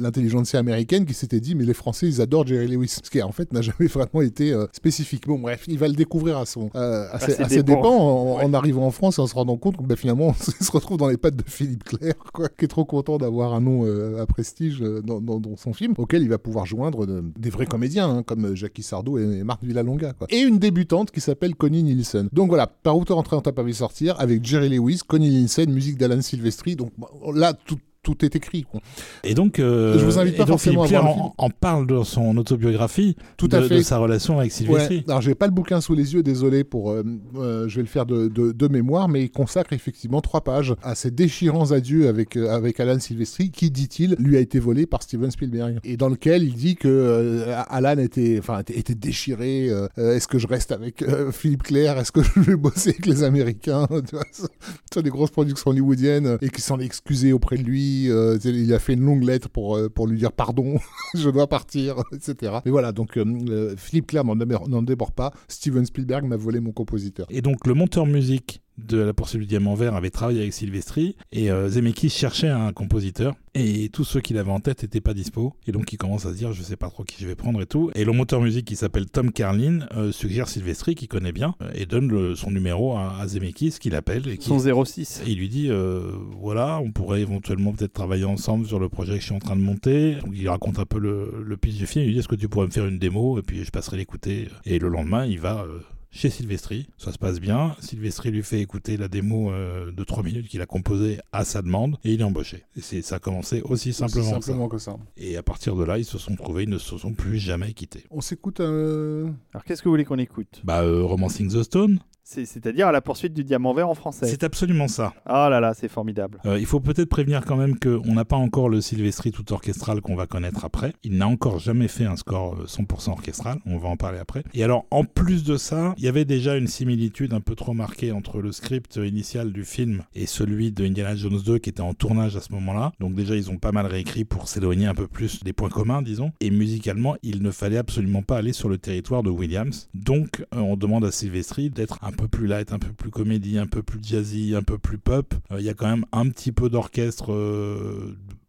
[SPEAKER 3] l'intelligentsia américaine qu'il s'était dit, mais les Français, ils adorent Jerry Lewis. Ce qui, en fait, n'a jamais vraiment été euh, spécifique. Bon, bref, il va le découvrir à son, euh, à, ses,
[SPEAKER 1] ses
[SPEAKER 3] à ses
[SPEAKER 1] dépens.
[SPEAKER 3] en,
[SPEAKER 1] Ouais.
[SPEAKER 3] en arrivant en France et en se rendant compte que bah, finalement, il se retrouve dans les pattes de Philippe Clair, quoi, qui est trop content d'avoir un nom euh, à prestige euh, dans, dans- dans son film, auquel il va pouvoir joindre de- des vrais comédiens, hein, comme euh, Jackie Sardou et, et Marc Villalonga. Quoi. Et une débutante qui s'appelle Connie Nielsen. Donc voilà, par où te rentrer, on t'a pas vu sortir, avec Jerry Lewis, Connie Nielsen, musique d'Alan Silvestri. Donc là, tout, tout est écrit. quoi.
[SPEAKER 2] Et donc, euh,
[SPEAKER 3] Je vous invite pas
[SPEAKER 2] donc
[SPEAKER 3] forcément
[SPEAKER 2] Philippe
[SPEAKER 3] à voir
[SPEAKER 2] en, en parle dans son autobiographie
[SPEAKER 3] Tout
[SPEAKER 2] de,
[SPEAKER 3] à fait.
[SPEAKER 2] de sa relation avec Sylvestri.
[SPEAKER 3] Ouais. Alors, j'ai pas le bouquin sous les yeux, désolé pour. euh, euh, je vais le faire de, de- de mémoire, mais il consacre effectivement trois pages à ces déchirants adieux avec, euh, avec Alan Silvestri, qui, dit-il, lui a été volé par Steven Spielberg. Et dans lequel il dit que Alan était, enfin, était, était déchiré. Est-ce que je reste avec Philippe Clair? Est-ce que je vais bosser avec les Américains? Tu vois, des grosses productions hollywoodiennes et qui s'en est excusé auprès de lui. Euh, il a fait une longue lettre pour, euh, pour lui dire pardon, je dois partir, etc. Mais voilà, donc euh, Philippe Clair n'en démord- n'en déborde pas. Steven Spielberg m'a volé mon compositeur.
[SPEAKER 2] Et donc le monteur musique de La poursuite du diamant vert avait travaillé avec Sylvestri et euh, Zemeckis cherchait un compositeur et tous ceux qu'il avait en tête n'étaient pas dispo et donc il commence à se dire je sais pas trop qui je vais prendre et tout et le monteur musique qui s'appelle Tom Carlin euh, suggère Sylvestri qui connaît bien et donne le- son numéro à, à Zemeckis qu'il appelle et qui
[SPEAKER 1] Son 06.
[SPEAKER 2] et il lui dit euh, voilà, on pourrait éventuellement peut-être travailler ensemble sur le projet que je suis en train de monter. Donc il raconte un peu le, le pitch du film. Il lui dit est-ce que tu pourrais me faire une démo et puis je passerai l'écouter. Et le lendemain, il va euh, chez Sylvestri. Ça se passe bien. Sylvestri lui fait écouter la démo euh, de 3 minutes qu'il a composée à sa demande et il est embauché. Et c'est, ça a commencé aussi simplement,
[SPEAKER 3] Aussi
[SPEAKER 2] que ça.
[SPEAKER 3] simplement que ça.
[SPEAKER 2] Et à partir de là, ils se sont trouvés, ils ne se sont plus jamais quittés.
[SPEAKER 3] On s'écoute euh,
[SPEAKER 1] Alors, qu'est-ce que vous voulez qu'on écoute?
[SPEAKER 2] Bah, euh, Romancing the Stone,
[SPEAKER 1] C'est-à-dire à la poursuite du diamant vert en français.
[SPEAKER 2] c'est absolument ça.
[SPEAKER 1] Ah là là, c'est formidable.
[SPEAKER 2] Euh, il faut peut-être prévenir quand même qu'on n'a pas encore le Sylvestri tout orchestral qu'on va connaître après. Il n'a encore jamais fait un score euh, 100% orchestral, on va en parler après. Et alors, en plus de ça, il y avait déjà une similitude un peu trop marquée entre le script initial du film et celui de Indiana Jones 2 qui était en tournage à ce moment-là. Donc déjà, ils ont pas mal réécrit pour s'éloigner un peu plus des points communs, disons. Et musicalement, il ne fallait absolument pas aller sur le territoire de Williams. Donc, euh, on demande à Sylvestri d'être un peu plus light, un peu plus comédie, un peu plus jazzy, un peu plus pop. Il y a quand même un petit peu d'orchestre,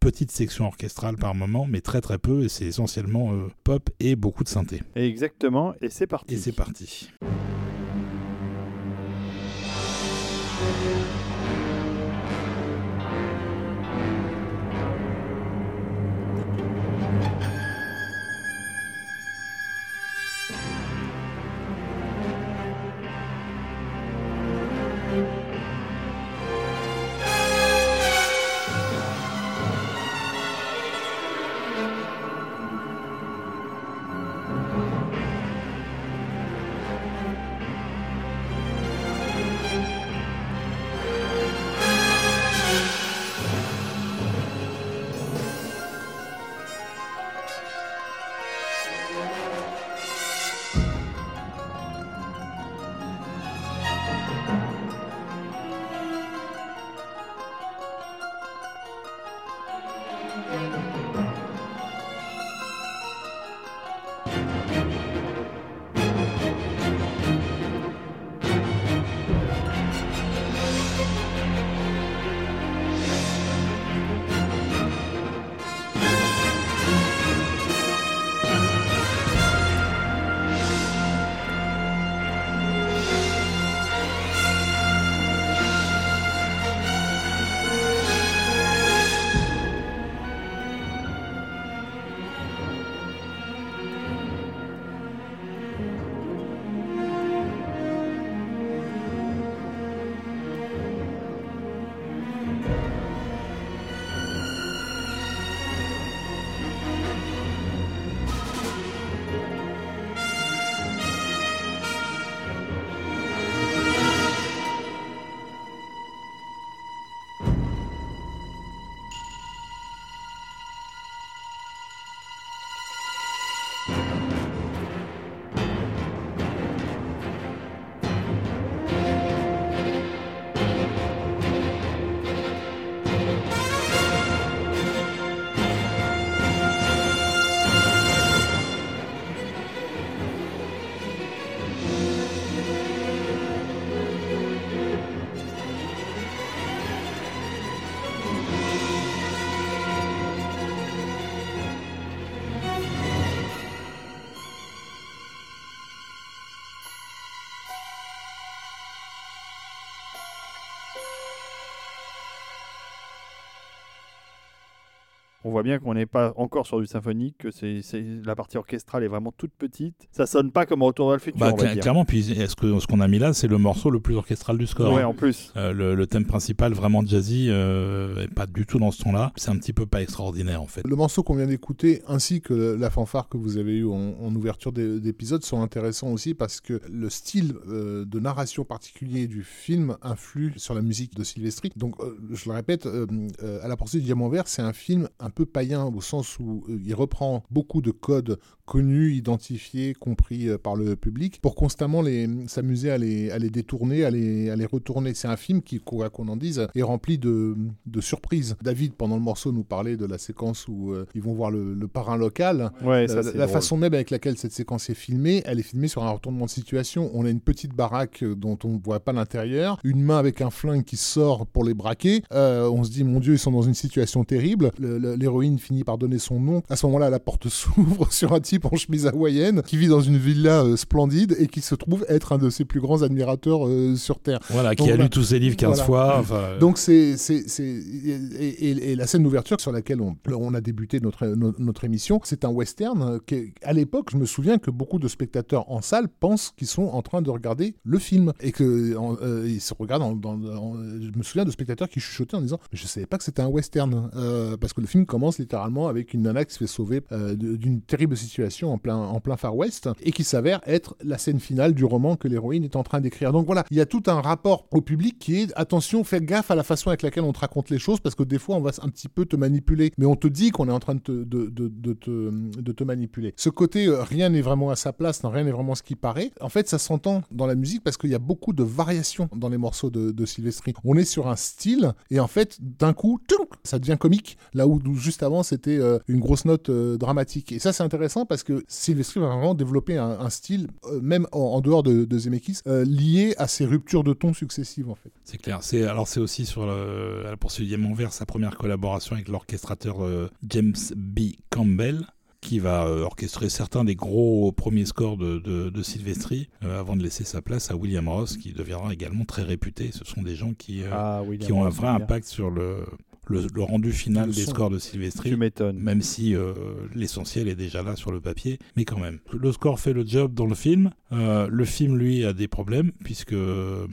[SPEAKER 2] petite section orchestrale par moment, mais très très peu, et c'est essentiellement pop et beaucoup de synthé.
[SPEAKER 1] Exactement, et c'est parti.
[SPEAKER 2] Et c'est parti.
[SPEAKER 1] On voit bien qu'on n'est pas encore sur du symphonique, que c'est, la partie orchestrale est vraiment toute petite. Ça sonne pas comme Retour vers le futur.
[SPEAKER 2] Bah,
[SPEAKER 1] on va dire.
[SPEAKER 2] Clairement, puis est-ce que ce qu'on a mis là, c'est le morceau le plus orchestral du score.
[SPEAKER 1] Ouais,
[SPEAKER 2] hein.
[SPEAKER 1] en plus.
[SPEAKER 2] Euh, le, thème principal, vraiment jazzy, euh, est pas du tout dans ce ton-là. C'est un petit peu pas extraordinaire en fait.
[SPEAKER 3] Le morceau qu'on vient d'écouter, ainsi que la fanfare que vous avez eue en, ouverture d'épisode, sont intéressants aussi parce que le style euh, de narration particulier du film influe sur la musique de Sylvestri. Donc, euh, je le répète, à la poursuite du diamant vert, c'est un film un peu païen au sens où euh, il reprend beaucoup de codes connus, identifiés, compris euh, par le public, pour constamment s'amuser à les, à les détourner, à les, à les retourner. C'est un film qui, quoi qu'on en dise, est rempli de, de, surprises. David, pendant le morceau, nous parlait de la séquence où euh, ils vont voir le, parrain local.
[SPEAKER 1] Ouais, ça,
[SPEAKER 3] la, façon même avec laquelle cette séquence est filmée, elle est filmée sur un retournement de situation. On a une petite baraque dont on ne voit pas l'intérieur, une main avec un flingue qui sort pour les braquer. on se dit, mon Dieu, ils sont dans une situation terrible. L'héroïne finit par donner son nom. À ce moment-là, la porte s'ouvre sur un type en chemise hawaïenne qui vit dans une villa euh, splendide et qui se trouve être un de ses plus grands admirateurs euh, sur Terre.
[SPEAKER 2] Voilà, qui a lu tous ses livres 15 fois.
[SPEAKER 3] Euh. Donc c'est et, et, la scène d'ouverture sur laquelle on, on a débuté notre, notre, émission, c'est un western qui, à l'époque, je me souviens que beaucoup de spectateurs en salle pensent qu'ils sont en train de regarder le film et que ils se regardent. Je me souviens de spectateurs qui chuchotaient en disant je savais pas que c'était un western parce que le film commence littéralement avec une nana qui se fait sauver euh, d'une terrible situation en plein, en plein Far West et qui s'avère être la scène finale du roman que l'héroïne est en train d'écrire. Donc voilà, il y a tout un rapport au public qui est attention, fais gaffe à la façon avec laquelle on te raconte les choses parce que des fois on va un petit peu te manipuler, mais on te dit qu'on est en train de te, de, te, de te manipuler. Ce côté euh, rien n'est vraiment à sa place, rien n'est vraiment ce qui paraît, en fait ça s'entend dans la musique parce qu'il y a beaucoup de variations dans les morceaux de, de Sylvestri. On est sur un style et en fait d'un coup, ça devient comique là où juste avant c'était euh, une grosse note euh, dramatique. Et ça c'est intéressant parce que Silvestri va vraiment développer un, style, euh, même en, dehors de, de Zemeckis, lié à ces ruptures de ton successives en fait.
[SPEAKER 2] C'est clair. C'est alors c'est aussi sur le, pour ce envers sa première collaboration avec l'orchestrateur James B. Campbell qui va orchestrer certains des gros premiers scores de, de, Silvestri avant de laisser sa place à William Ross, qui deviendra également très réputé. Ce sont des gens qui, ah, qui ont un vrai impact sur le, le, rendu final des scores de Sylvestri.
[SPEAKER 1] Tu m'étonnes.
[SPEAKER 2] Même si euh, l'essentiel est déjà là sur le papier, mais quand même. Le score fait le job dans le film. Euh, le film, lui, a des problèmes puisque euh,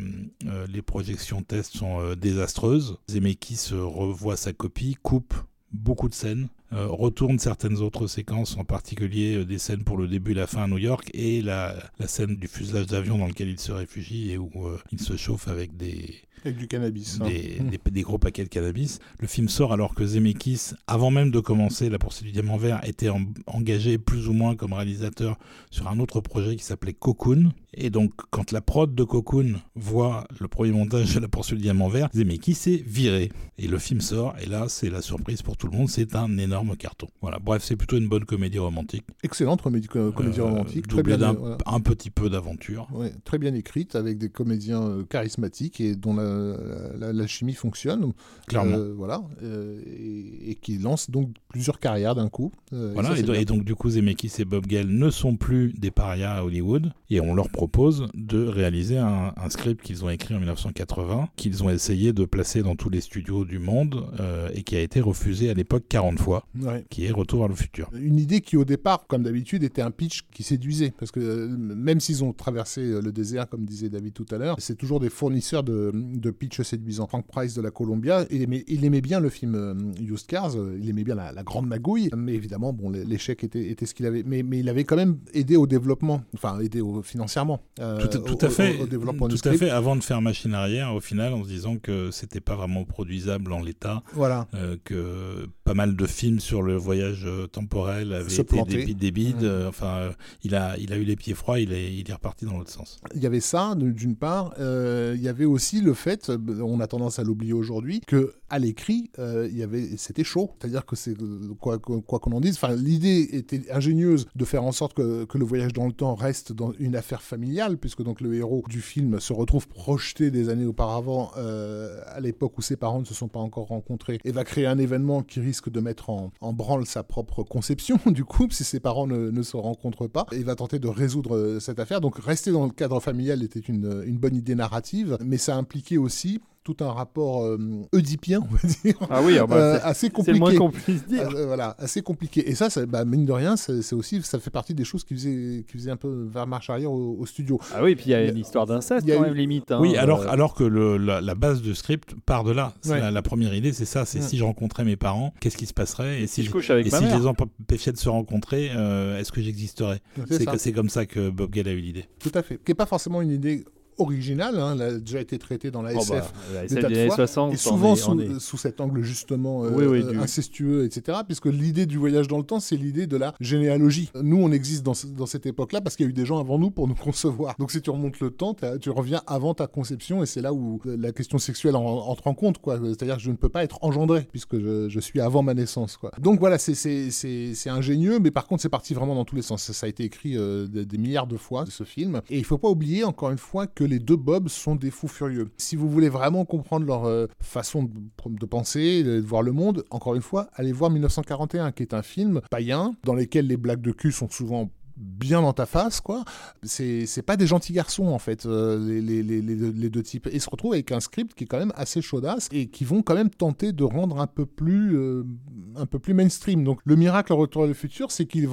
[SPEAKER 2] les projections test sont désastreuses. Zemeckis revoit sa copie, coupe beaucoup de scènes, retourne certaines autres séquences, en particulier des scènes pour le début et la fin à New York, et la, la scène du fuselage d'avion dans lequel il se réfugie et où il se chauffe avec des,
[SPEAKER 3] avec du cannabis.
[SPEAKER 2] Hein. Des, gros paquets de cannabis. Le film sort alors que Zemeckis, avant même de commencer La poursuite du diamant vert, était engagé plus ou moins comme réalisateur sur un autre projet qui s'appelait Cocoon. Et donc, quand la prod de Cocoon voit le premier montage de La poursuite du diamant vert, Zemeckis s'est viré? Et le film sort, et là, c'est la surprise pour tout le monde, c'est un énorme carton. Voilà, bref, c'est plutôt une bonne comédie romantique.
[SPEAKER 3] Excellente comédie, comédie euh, romantique.
[SPEAKER 2] Très bien, un petit peu d'aventure.
[SPEAKER 3] Ouais, très bien écrite, avec des comédiens euh, charismatiques et dont la la, chimie fonctionne.
[SPEAKER 2] Clairement. Euh,
[SPEAKER 3] voilà. Euh, et, qui lance donc plusieurs carrières d'un coup.
[SPEAKER 2] Euh, voilà. Et, donc, du coup, Zemeckis et Bob Gale ne sont plus des parias à Hollywood. Et on leur propose de réaliser un, script qu'ils ont écrit en 1980, qu'ils ont essayé de placer dans tous les studios du monde et qui a été refusé à l'époque 40 fois, qui est Retour vers le futur.
[SPEAKER 3] Une idée qui, au départ, comme d'habitude, était un pitch qui séduisait. Parce que même s'ils ont traversé le désert, comme disait David tout à l'heure, c'est toujours des fournisseurs de, de pitch séduisant. Frank Price de la Columbia, il aimait, il aimait bien le film euh, Used Cars, euh, il aimait bien la, grande magouille, mais évidemment, bon, l'échec était, était, ce qu'il avait. Mais, mais, il avait quand même aidé au développement, enfin, aidé au, financièrement.
[SPEAKER 2] Euh, tout, à fait. Au, développement tout à fait, avant de faire machine arrière, au final, en se disant que c'était pas vraiment produisable en l'état.
[SPEAKER 3] Voilà.
[SPEAKER 2] que pas mal de films sur le voyage temporel avaient été des, bides. enfin, il, a, il a eu les pieds froids, il est, il est reparti dans l'autre sens.
[SPEAKER 3] Il y avait ça, d'une part. il y avait aussi le fait, on a tendance à l'oublier aujourd'hui, que à l'écrit, euh, il y avait, c'était chaud. C'est-à-dire que c'est quoi quoi qu'on en dise. L'idée était ingénieuse de faire en sorte que, le voyage dans le temps reste dans une affaire familiale, puisque donc le héros du film se retrouve projeté des années auparavant, euh, à l'époque où ses parents ne se sont pas encore rencontrés, et va créer un événement qui risque de mettre en, branle sa propre conception du couple si ses parents ne, se rencontrent pas. Et va tenter de résoudre euh, cette affaire. Donc rester dans le cadre familial était une bonne idée narrative, mais ça impliquait aussi tout un rapport euh, oedipien, on va dire.
[SPEAKER 1] Ah oui, ah bah, euh, assez compliqué. C'est moins qu'on puisse dire.
[SPEAKER 3] Euh, voilà, assez compliqué. Et ça, bah, mine de rien, c'est aussi, ça fait partie des choses qui faisaient, qui faisaient un peu vers marche arrière au, studio.
[SPEAKER 1] Ah oui, puis il y a une histoire d'inceste quand même limite. Hein.
[SPEAKER 2] oui, alors, alors que le, la, base de script part de là. La, première idée, c'est ça. C'est si je rencontrais mes parents, qu'est-ce qui se passerait Et si, je couche avec et si je les empêchais de se rencontrer, est-ce que j'existerais? C'est comme ça que Bob Gale a eu l'idée.
[SPEAKER 3] Tout à fait. Qui n'est pas forcément une idée original, hein, elle a déjà été traité dans la SF,
[SPEAKER 1] oh bah, des, années 60,
[SPEAKER 3] et souvent sous, cet angle justement euh, incestueux, etc. Puisque l'idée du voyage dans le temps, c'est l'idée de la généalogie. Nous, on existe dans, dans cette époque-là parce qu'il y a eu des gens avant nous pour nous concevoir. Donc si tu remontes le temps, tu reviens avant ta conception et c'est là où la question sexuelle entre en compte. C'est-à-dire que je ne peux pas être engendré puisque je, suis avant ma naissance. Quoi. Donc voilà, c'est ingénieux, mais par contre, c'est parti vraiment dans tous les sens. Ça, a été écrit euh, des, des, milliards de fois, ce film. Et il faut pas oublier, encore une fois, que les deux Bobs sont des fous furieux. Si vous voulez vraiment comprendre leur euh, façon de, penser, de voir le monde, encore une fois, allez voir 1941, qui est un film païen, dans lequel les blagues de cul sont souvent bien dans ta face, quoi. C'est pas des gentils garçons, en fait, euh, les, les, les, les, deux types. Et se retrouvent avec un script qui est quand même assez chaudasse et qui vont quand même tenter de rendre un peu plus, euh, un peu plus mainstream. Donc, le miracle en Retour à le futur, c'est qu'ils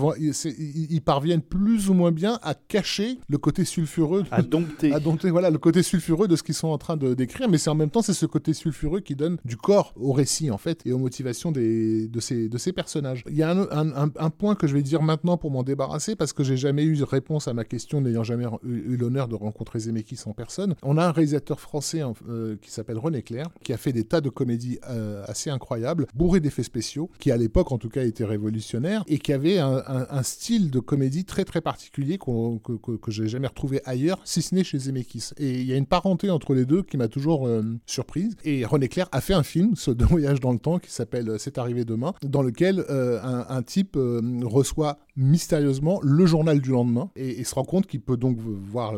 [SPEAKER 3] ils parviennent plus ou moins bien à cacher le côté sulfureux.
[SPEAKER 1] À dompter.
[SPEAKER 3] À dompter, voilà, le côté sulfureux de ce qu'ils sont en train de décrire. Mais c'est en même temps, c'est ce côté sulfureux qui donne du corps au récit, en fait, et aux motivations des, de, ces, de ces personnages. Il y a un, un, un, point que je vais dire maintenant pour m'en débarrasser, parce que que j'ai jamais eu de réponse à ma question, n'ayant jamais eu, l'honneur de rencontrer Zemeckis en personne. On a un réalisateur français euh, qui s'appelle René Clair, qui a fait des tas de comédies euh, assez incroyables, bourrées d'effets spéciaux, qui à l'époque en tout cas était révolutionnaire et qui avait un, style de comédie très très particulier que, que, que j'ai jamais retrouvé ailleurs, si ce n'est chez Zemeckis. Et il y a une parenté entre les deux qui m'a toujours euh, surprise. Et René Clair a fait un film, ce de voyage dans le temps, qui s'appelle C'est arrivé demain, dans lequel un, type reçoit mystérieusement le journal du lendemain et, se rend compte qu'il peut donc voir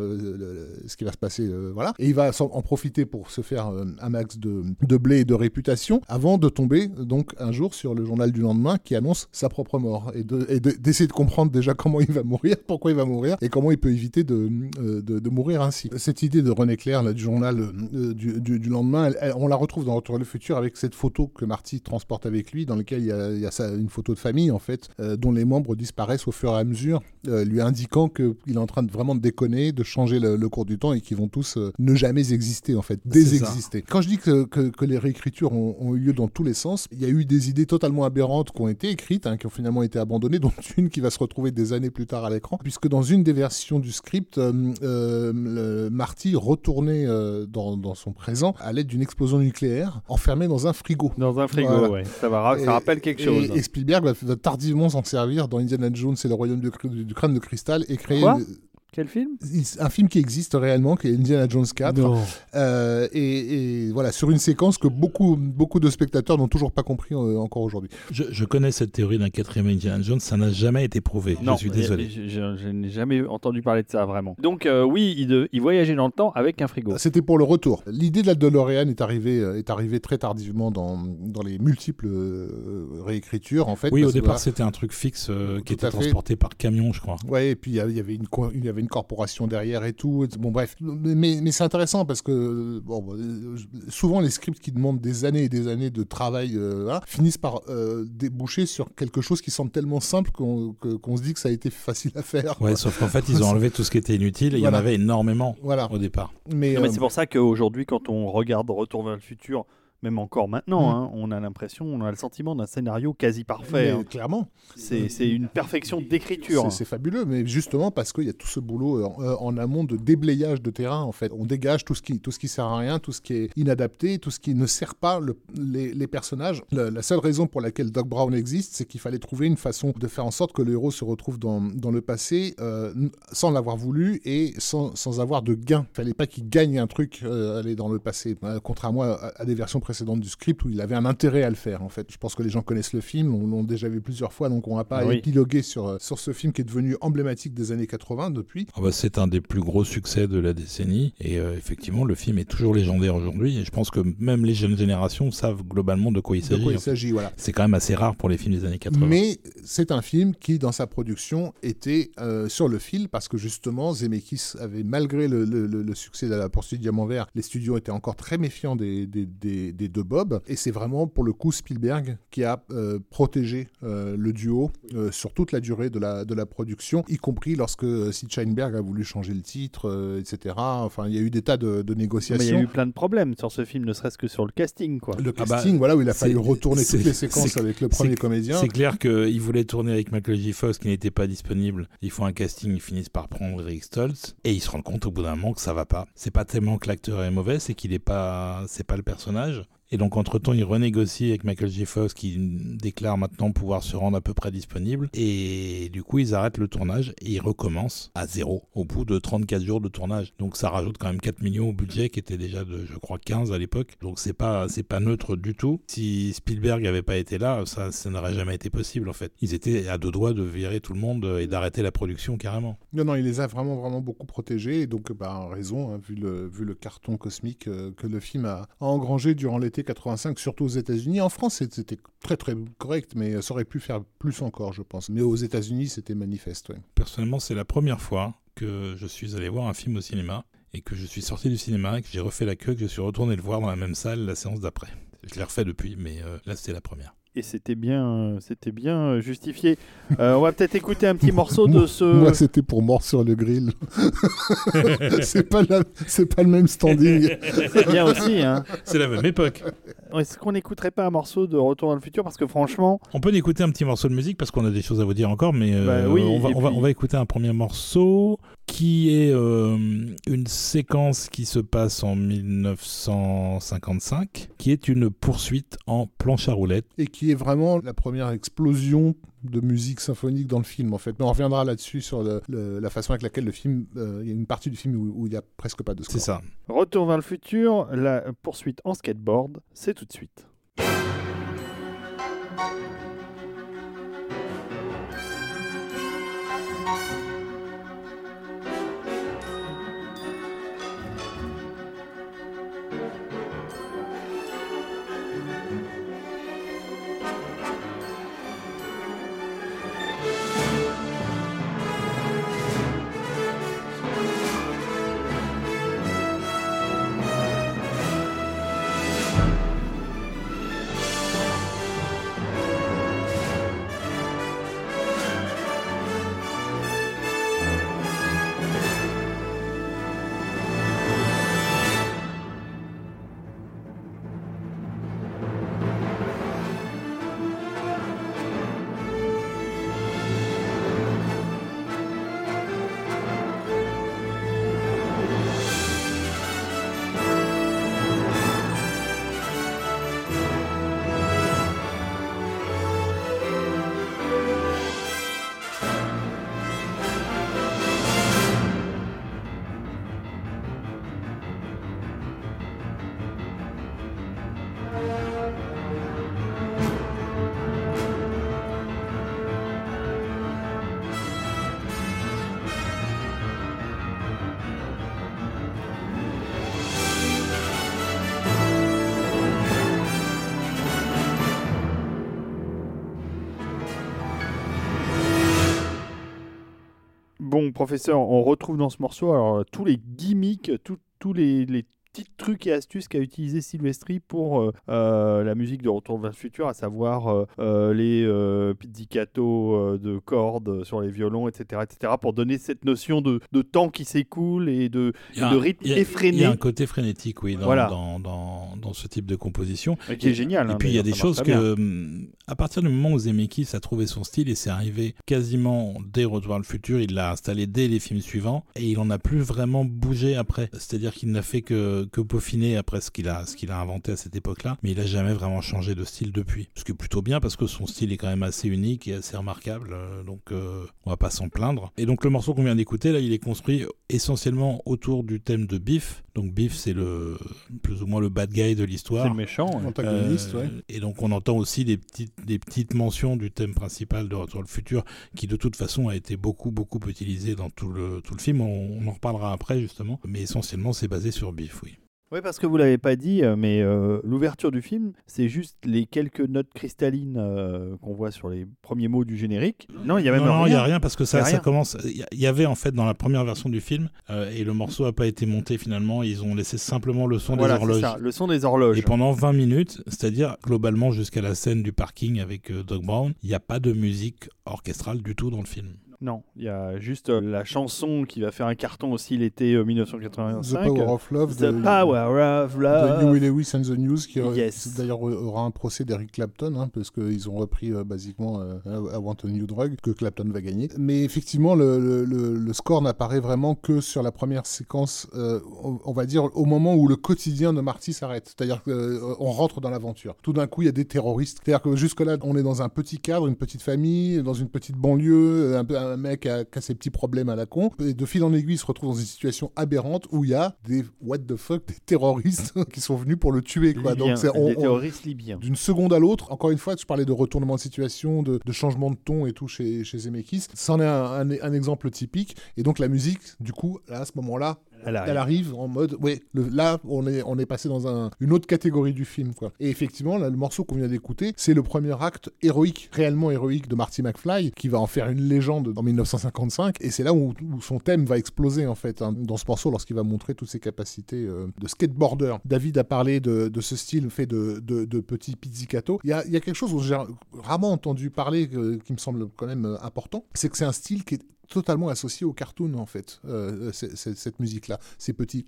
[SPEAKER 3] ce qui va se passer. Euh, voilà. Et il va en profiter pour se faire euh, un max de, de, blé et de réputation avant de tomber donc un jour sur le journal du lendemain qui annonce sa propre mort et d'essayer de, comprendre déjà comment il va mourir, pourquoi il va mourir et comment il peut éviter de, euh, de, mourir ainsi. Cette idée de René Clair du journal du, lendemain, on la retrouve dans Retour le futur avec cette photo que Marty transporte avec lui dans laquelle il y a, une photo de famille en fait dont les membres disparaissent au fur et à mesure, euh, lui indiquant qu'il est en train de vraiment de déconner, de changer le, cours du temps et qu'ils vont tous euh, ne jamais exister en fait, désexister. Quand je dis que, que, les réécritures ont, eu lieu dans tous les sens, il y a eu des idées totalement aberrantes qui ont été écrites, hein, qui ont finalement été abandonnées, dont une qui va se retrouver des années plus tard à l'écran, puisque dans une des versions du script, euh, Marty retournait dans, son présent à l'aide d'une explosion nucléaire, enfermé dans un frigo.
[SPEAKER 1] Dans un frigo, ouais. Ça, va, ça rappelle quelque chose.
[SPEAKER 3] Et, Spielberg va, tardivement s'en servir dans Indiana Jones Jones et le royaume du, du crâne de cristal et créer
[SPEAKER 1] quel film?
[SPEAKER 3] Un film qui existe réellement, qui est Indiana Jones 4. Euh, et, voilà, sur une séquence que beaucoup, beaucoup de spectateurs n'ont toujours pas compris euh, encore aujourd'hui.
[SPEAKER 2] Je, connais cette théorie d'un quatrième Indiana Jones, ça n'a jamais été prouvé. je suis désolé.
[SPEAKER 1] Je, n'ai jamais entendu parler de ça vraiment. Donc euh, oui, il, il, voyageait dans le temps avec un frigo.
[SPEAKER 3] C'était pour le retour. L'idée de la DeLorean est arrivée, est arrivée très tardivement dans, dans les multiples réécritures en fait.
[SPEAKER 2] Oui, au départ c'était un truc fixe qui était transporté par camion, je crois.
[SPEAKER 3] Ouais, et puis il y, avait une, il y avait une corporation derrière et tout. Bon, bref. Mais, mais c'est intéressant parce que bon, euh, souvent, les scripts qui demandent des années et des années de travail euh, finissent par euh, déboucher sur quelque chose qui semble tellement simple qu'on se dit que ça a été facile à faire.
[SPEAKER 2] Ouais, sauf qu'en fait, ils ont enlevé tout ce qui était inutile et il y en avait énormément voilà. au départ.
[SPEAKER 1] Mais, mais c'est pour ça qu'aujourd'hui, quand on regarde Retour vers le futur, même encore maintenant, mm. hein, on a l'impression, on a le sentiment d'un scénario quasi parfait.
[SPEAKER 3] Hein. Clairement.
[SPEAKER 1] C'est une perfection d'écriture.
[SPEAKER 3] C'est fabuleux, mais justement parce qu'il y a tout ce boulot en, euh, en, amont de déblayage de terrain, en fait. On dégage tout ce qui tout ce qui sert à rien, tout ce qui est inadapté, tout ce qui ne sert pas le, les, personnages. la seule raison pour laquelle Doc Brown existe, c'est qu'il fallait trouver une façon de faire en sorte que le héros se retrouve dans, dans le passé euh, sans l'avoir voulu et sans, sans, avoir de gain. Il fallait pas qu'il gagne un truc euh, aller dans le passé, contrairement à, à des versions précédente du script où il avait un intérêt à le faire en fait. Je pense que les gens connaissent le film, on l'a déjà vu plusieurs fois, donc on va pas ah épiloguer sur, euh, sur ce film qui est devenu emblématique des années 80 depuis.
[SPEAKER 2] Ah bah, c'est un des plus gros succès de la décennie et euh, effectivement le film est toujours légendaire aujourd'hui et je pense que même les jeunes générations savent globalement de quoi il s'agit.
[SPEAKER 3] Il s'agit, voilà.
[SPEAKER 2] C'est quand même assez rare pour les films des années 80.
[SPEAKER 3] Mais c'est un film qui dans sa production était euh, sur le fil parce que justement Zemeckis avait malgré le, le, succès de la poursuite du Diamant Vert, les studios étaient encore très méfiants des, des, des, des deux Bob. Et c'est vraiment pour le coup Spielberg qui a euh, protégé euh, le duo euh, sur toute la durée de la, de la production, y compris lorsque Sid Sheinberg a voulu changer le titre, etc. Enfin, il y a eu des tas de, négociations.
[SPEAKER 1] il y a eu plein de problèmes sur ce film, ne serait-ce que sur le casting. Quoi.
[SPEAKER 3] Le ah bah, casting, voilà, où il a fallu retourner toutes les séquences avec le premier comédien.
[SPEAKER 2] C'est clair qu'il voulait tourner avec Michael J. Fox qui n'était pas disponible. Ils font un casting, ils finissent par prendre Rick Stoltz et ils se rendent compte au bout d'un moment que ça va pas. C'est pas tellement que l'acteur est mauvais, c'est qu'il est pas, c'est pas le personnage. Et donc, entre-temps, il renégocie avec Michael J. Fox qui déclare maintenant pouvoir se rendre à peu près disponible. Et du coup, ils arrêtent le tournage et ils recommencent à zéro au bout de 34 jours de tournage. Donc, ça rajoute quand même 4 millions au budget qui était déjà de, je crois, 15 à l'époque. Donc, c'est pas, c'est pas neutre du tout. Si Spielberg n'avait pas été là, ça, ça n'aurait jamais été possible en fait. Ils étaient à deux doigts de virer tout le monde et d'arrêter la production carrément.
[SPEAKER 3] Non, non, il les a vraiment, vraiment beaucoup protégés. Et donc, bah, raison, hein, vu, le, vu le carton cosmique euh, que le film a engrangé durant l'été 85, surtout aux États-Unis. En France, c'était très très correct, mais ça aurait pu faire plus encore, je pense. Mais aux États-Unis, c'était manifeste.
[SPEAKER 2] Personnellement, c'est la première fois que je suis allé voir un film au cinéma et que je suis sorti du cinéma et que j'ai refait la queue, que je suis retourné le voir dans la même salle la séance d'après. Je l'ai refait depuis, mais euh, là, c'était la première
[SPEAKER 1] et c'était bien, c'était bien justifié. Euh, on va peut-être écouter un petit morceau de ce.
[SPEAKER 3] Moi, c'était pour mort sur le grill. c'est pas c'est pas le même standing.
[SPEAKER 1] c'est bien aussi, hein.
[SPEAKER 2] C'est la même époque.
[SPEAKER 1] Est-ce qu'on n'écouterait pas un morceau de Retour dans le futur Parce que franchement,
[SPEAKER 2] On peut écouter un petit morceau de musique parce qu'on a des choses à vous dire encore, mais euh,
[SPEAKER 1] Bah oui,
[SPEAKER 2] on, va, on écouter un premier morceau qui est euh, une séquence qui se passe en 1955, qui est une poursuite en planche à roulettes.
[SPEAKER 3] Et qui est vraiment la première explosion de musique symphonique dans le film, en fait. Mais on reviendra là-dessus sur le- le- la façon avec laquelle le film. euh, Il y a une partie du film où, où il n'y a presque pas de score.
[SPEAKER 2] C'est ça.
[SPEAKER 1] Retour vers le futur, la poursuite en skateboard, c'est tout de suite. Professeur, on retrouve dans ce morceau tous les gimmicks, tous les petits trucs et astuces qu'a utilisé Silvestri pour euh, euh, la musique de Retour vers le futur, à savoir euh, les pizzicato de cordes sur les violons, etc., etc., pour donner cette notion de, de temps qui s'écoule et de, rythme
[SPEAKER 2] a-
[SPEAKER 1] effréné,
[SPEAKER 2] Il y a un côté frénétique, oui, dans,
[SPEAKER 1] Voilà.
[SPEAKER 2] dans, dans, dans ce type de composition.
[SPEAKER 1] euh, qui est génial.
[SPEAKER 2] Et
[SPEAKER 1] hein,
[SPEAKER 2] puis il y a des choses
[SPEAKER 1] bien.
[SPEAKER 2] que, hum, à partir du moment où Zemeckis a trouvé son style, et c'est arrivé quasiment dès Retour vers le futur, il l'a installé dès les films suivants, et il en a plus vraiment bougé après. C'est-à-dire qu'il n'a fait que, que peaufiner après ce qu'il a, ce qu'il a inventé à cette époque-là, mais il a jamais vraiment changé de style depuis. Ce qui est plutôt bien parce que son style est quand même assez unique et assez remarquable, euh, donc euh, on va pas s'en plaindre. Et donc le morceau qu'on vient d'écouter, là, il est construit essentiellement autour du thème de Biff. Donc Biff, c'est le plus ou moins le bad guy de l'histoire.
[SPEAKER 1] C'est le méchant. ouais.
[SPEAKER 3] Antagoniste,
[SPEAKER 2] Euh,
[SPEAKER 3] ouais.
[SPEAKER 2] Et donc on entend aussi des petites, des petites mentions du thème principal de Retour le futur, qui de toute façon a été beaucoup beaucoup utilisé dans tout le, tout le film. On, on en reparlera après justement, mais essentiellement c'est basé sur Biff, oui.
[SPEAKER 1] Oui, parce que vous l'avez pas dit, euh, mais euh, l'ouverture du film, c'est juste les quelques notes cristallines euh, qu'on voit sur les premiers mots du générique. Non, il y a même
[SPEAKER 2] non, non, il
[SPEAKER 1] rien.
[SPEAKER 2] n'y a rien parce que
[SPEAKER 1] Y
[SPEAKER 2] ça, ça commence. Il y il y avait en fait dans la première version du film euh, et le morceau n'a pas été monté finalement. Ils ont laissé simplement le son
[SPEAKER 1] Voilà,
[SPEAKER 2] des horloges.
[SPEAKER 1] ça, le son des horloges.
[SPEAKER 2] Et pendant 20 minutes, c'est-à-dire globalement jusqu'à la scène du parking avec euh, Doc Brown, il n'y a pas de musique orchestrale du tout dans le film.
[SPEAKER 1] Non, il y a juste euh, la chanson qui va faire un carton aussi l'été euh,
[SPEAKER 3] The
[SPEAKER 1] 1985.
[SPEAKER 3] Power of Love
[SPEAKER 1] The
[SPEAKER 3] de,
[SPEAKER 1] Power of
[SPEAKER 3] de
[SPEAKER 1] Love.
[SPEAKER 3] Huey Lewis and the News, qui euh,
[SPEAKER 1] Yes.
[SPEAKER 3] qui d'ailleurs aura un procès d'Eric Clapton, hein, parce qu'ils ont repris euh, basiquement euh, I Want a New Drug, que Clapton va gagner. Mais effectivement, le, le- le- le score n'apparaît vraiment que sur la première séquence, euh, on, on va dire au moment où le quotidien de Marty s'arrête. C'est-à-dire qu'on rentre dans l'aventure. Tout d'un coup, il y a des terroristes. C'est-à-dire que jusque-là, on est dans un petit cadre, une petite famille, dans une petite banlieue, un, peu- un mec qui a, qui a ses petits problèmes à la con. Et de fil en aiguille, il se retrouve dans une situation aberrante où il y a des what the fuck, des terroristes qui sont venus pour le tuer. Quoi. Donc on-
[SPEAKER 1] des
[SPEAKER 3] on-
[SPEAKER 1] terroristes libyens.
[SPEAKER 3] d'une seconde à l'autre, encore une fois, je parlais de retournement de situation, de, de changement de ton et tout chez, chez Zemeckis. C'en est un, un- un exemple typique. Et donc la musique, du coup, là, à ce moment-là,
[SPEAKER 1] Elle arrive.
[SPEAKER 3] elle arrive en mode, ouais, le- là, on est, on est passé dans un- une autre catégorie du film, quoi. Et effectivement, là, le morceau qu'on vient d'écouter, c'est le premier acte héroïque, réellement héroïque de Marty McFly, qui va en faire une légende en 1955. Et c'est là où, où son thème va exploser, en fait, hein, dans ce morceau, lorsqu'il va montrer toutes ses capacités euh, de skateboarder. David a parlé de, de ce style fait de, de, de petits pizzicato. Il y a, il y a quelque chose dont j'ai rarement entendu parler, euh, qui me semble quand même euh, important, c'est que c'est un style qui est totalement associée au cartoon en fait, euh, cette musique-là. Ces petits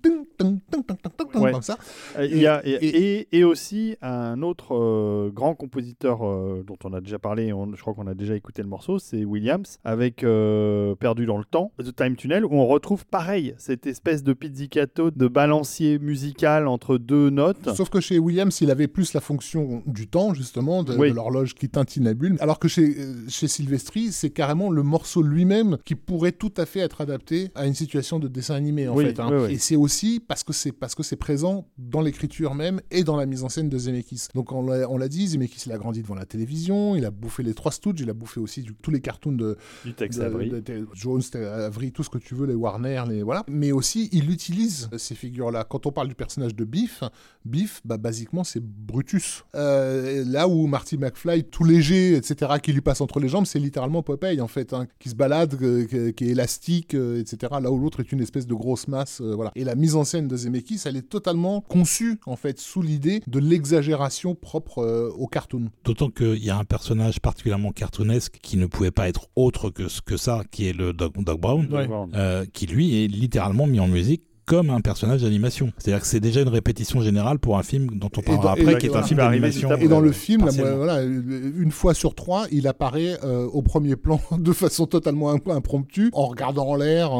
[SPEAKER 1] ouais. comme ça. Il y a, et, et, aussi un autre grand compositeur dont on a déjà parlé, je crois qu'on a déjà écouté le morceau, c'est Williams, avec Perdu dans le temps, The Time Tunnel, où on retrouve pareil, cette espèce de pizzicato, de balancier musical entre deux notes.
[SPEAKER 3] Sauf que chez Williams, il avait plus la fonction du temps, justement, de, l'horloge qui tintinabule, alors que chez, chez Silvestri, c'est carrément le morceau lui-même qui pourrait tout à fait être adapté à une situation de dessin animé, en fait. Hein. Et c'est aussi parce que c'est parce que c'est présent dans l'écriture même et dans la mise en scène de Zemeckis. Donc on l'a dit, Zemeckis il a grandi devant la télévision, il a bouffé les trois Stooges, il a bouffé aussi tous les cartoons de,
[SPEAKER 1] du Tex Avery.
[SPEAKER 3] Jones, Avery, tout ce que tu veux, les Warner, les voilà. Mais aussi il utilise ces figures-là. Quand on parle du personnage de Biff, Biff, bah basiquement c'est Brutus. Euh, là où Marty McFly, tout léger, etc., qui lui passe entre les jambes, c'est littéralement Popeye en fait, hein, qui se balade, euh, qui est élastique, euh, etc. Là où l'autre est une espèce de grosse masse, voilà. Et la mise en scène de Zemeckis, elle est totalement conçue en fait sous l'idée de l'exagération propre au cartoon.
[SPEAKER 2] D'autant qu'il y a un personnage particulièrement cartoonesque qui ne pouvait pas être autre que, que ça, qui est le Doc, Brown, qui lui est littéralement mis en musique comme un personnage d'animation. C'est-à-dire que c'est déjà une répétition générale pour un film dont on parlera après, qui est un film d'animation.
[SPEAKER 3] Et dans le film, voilà, une fois sur trois, il apparaît euh, au premier plan de façon totalement impromptue, en regardant en l'air.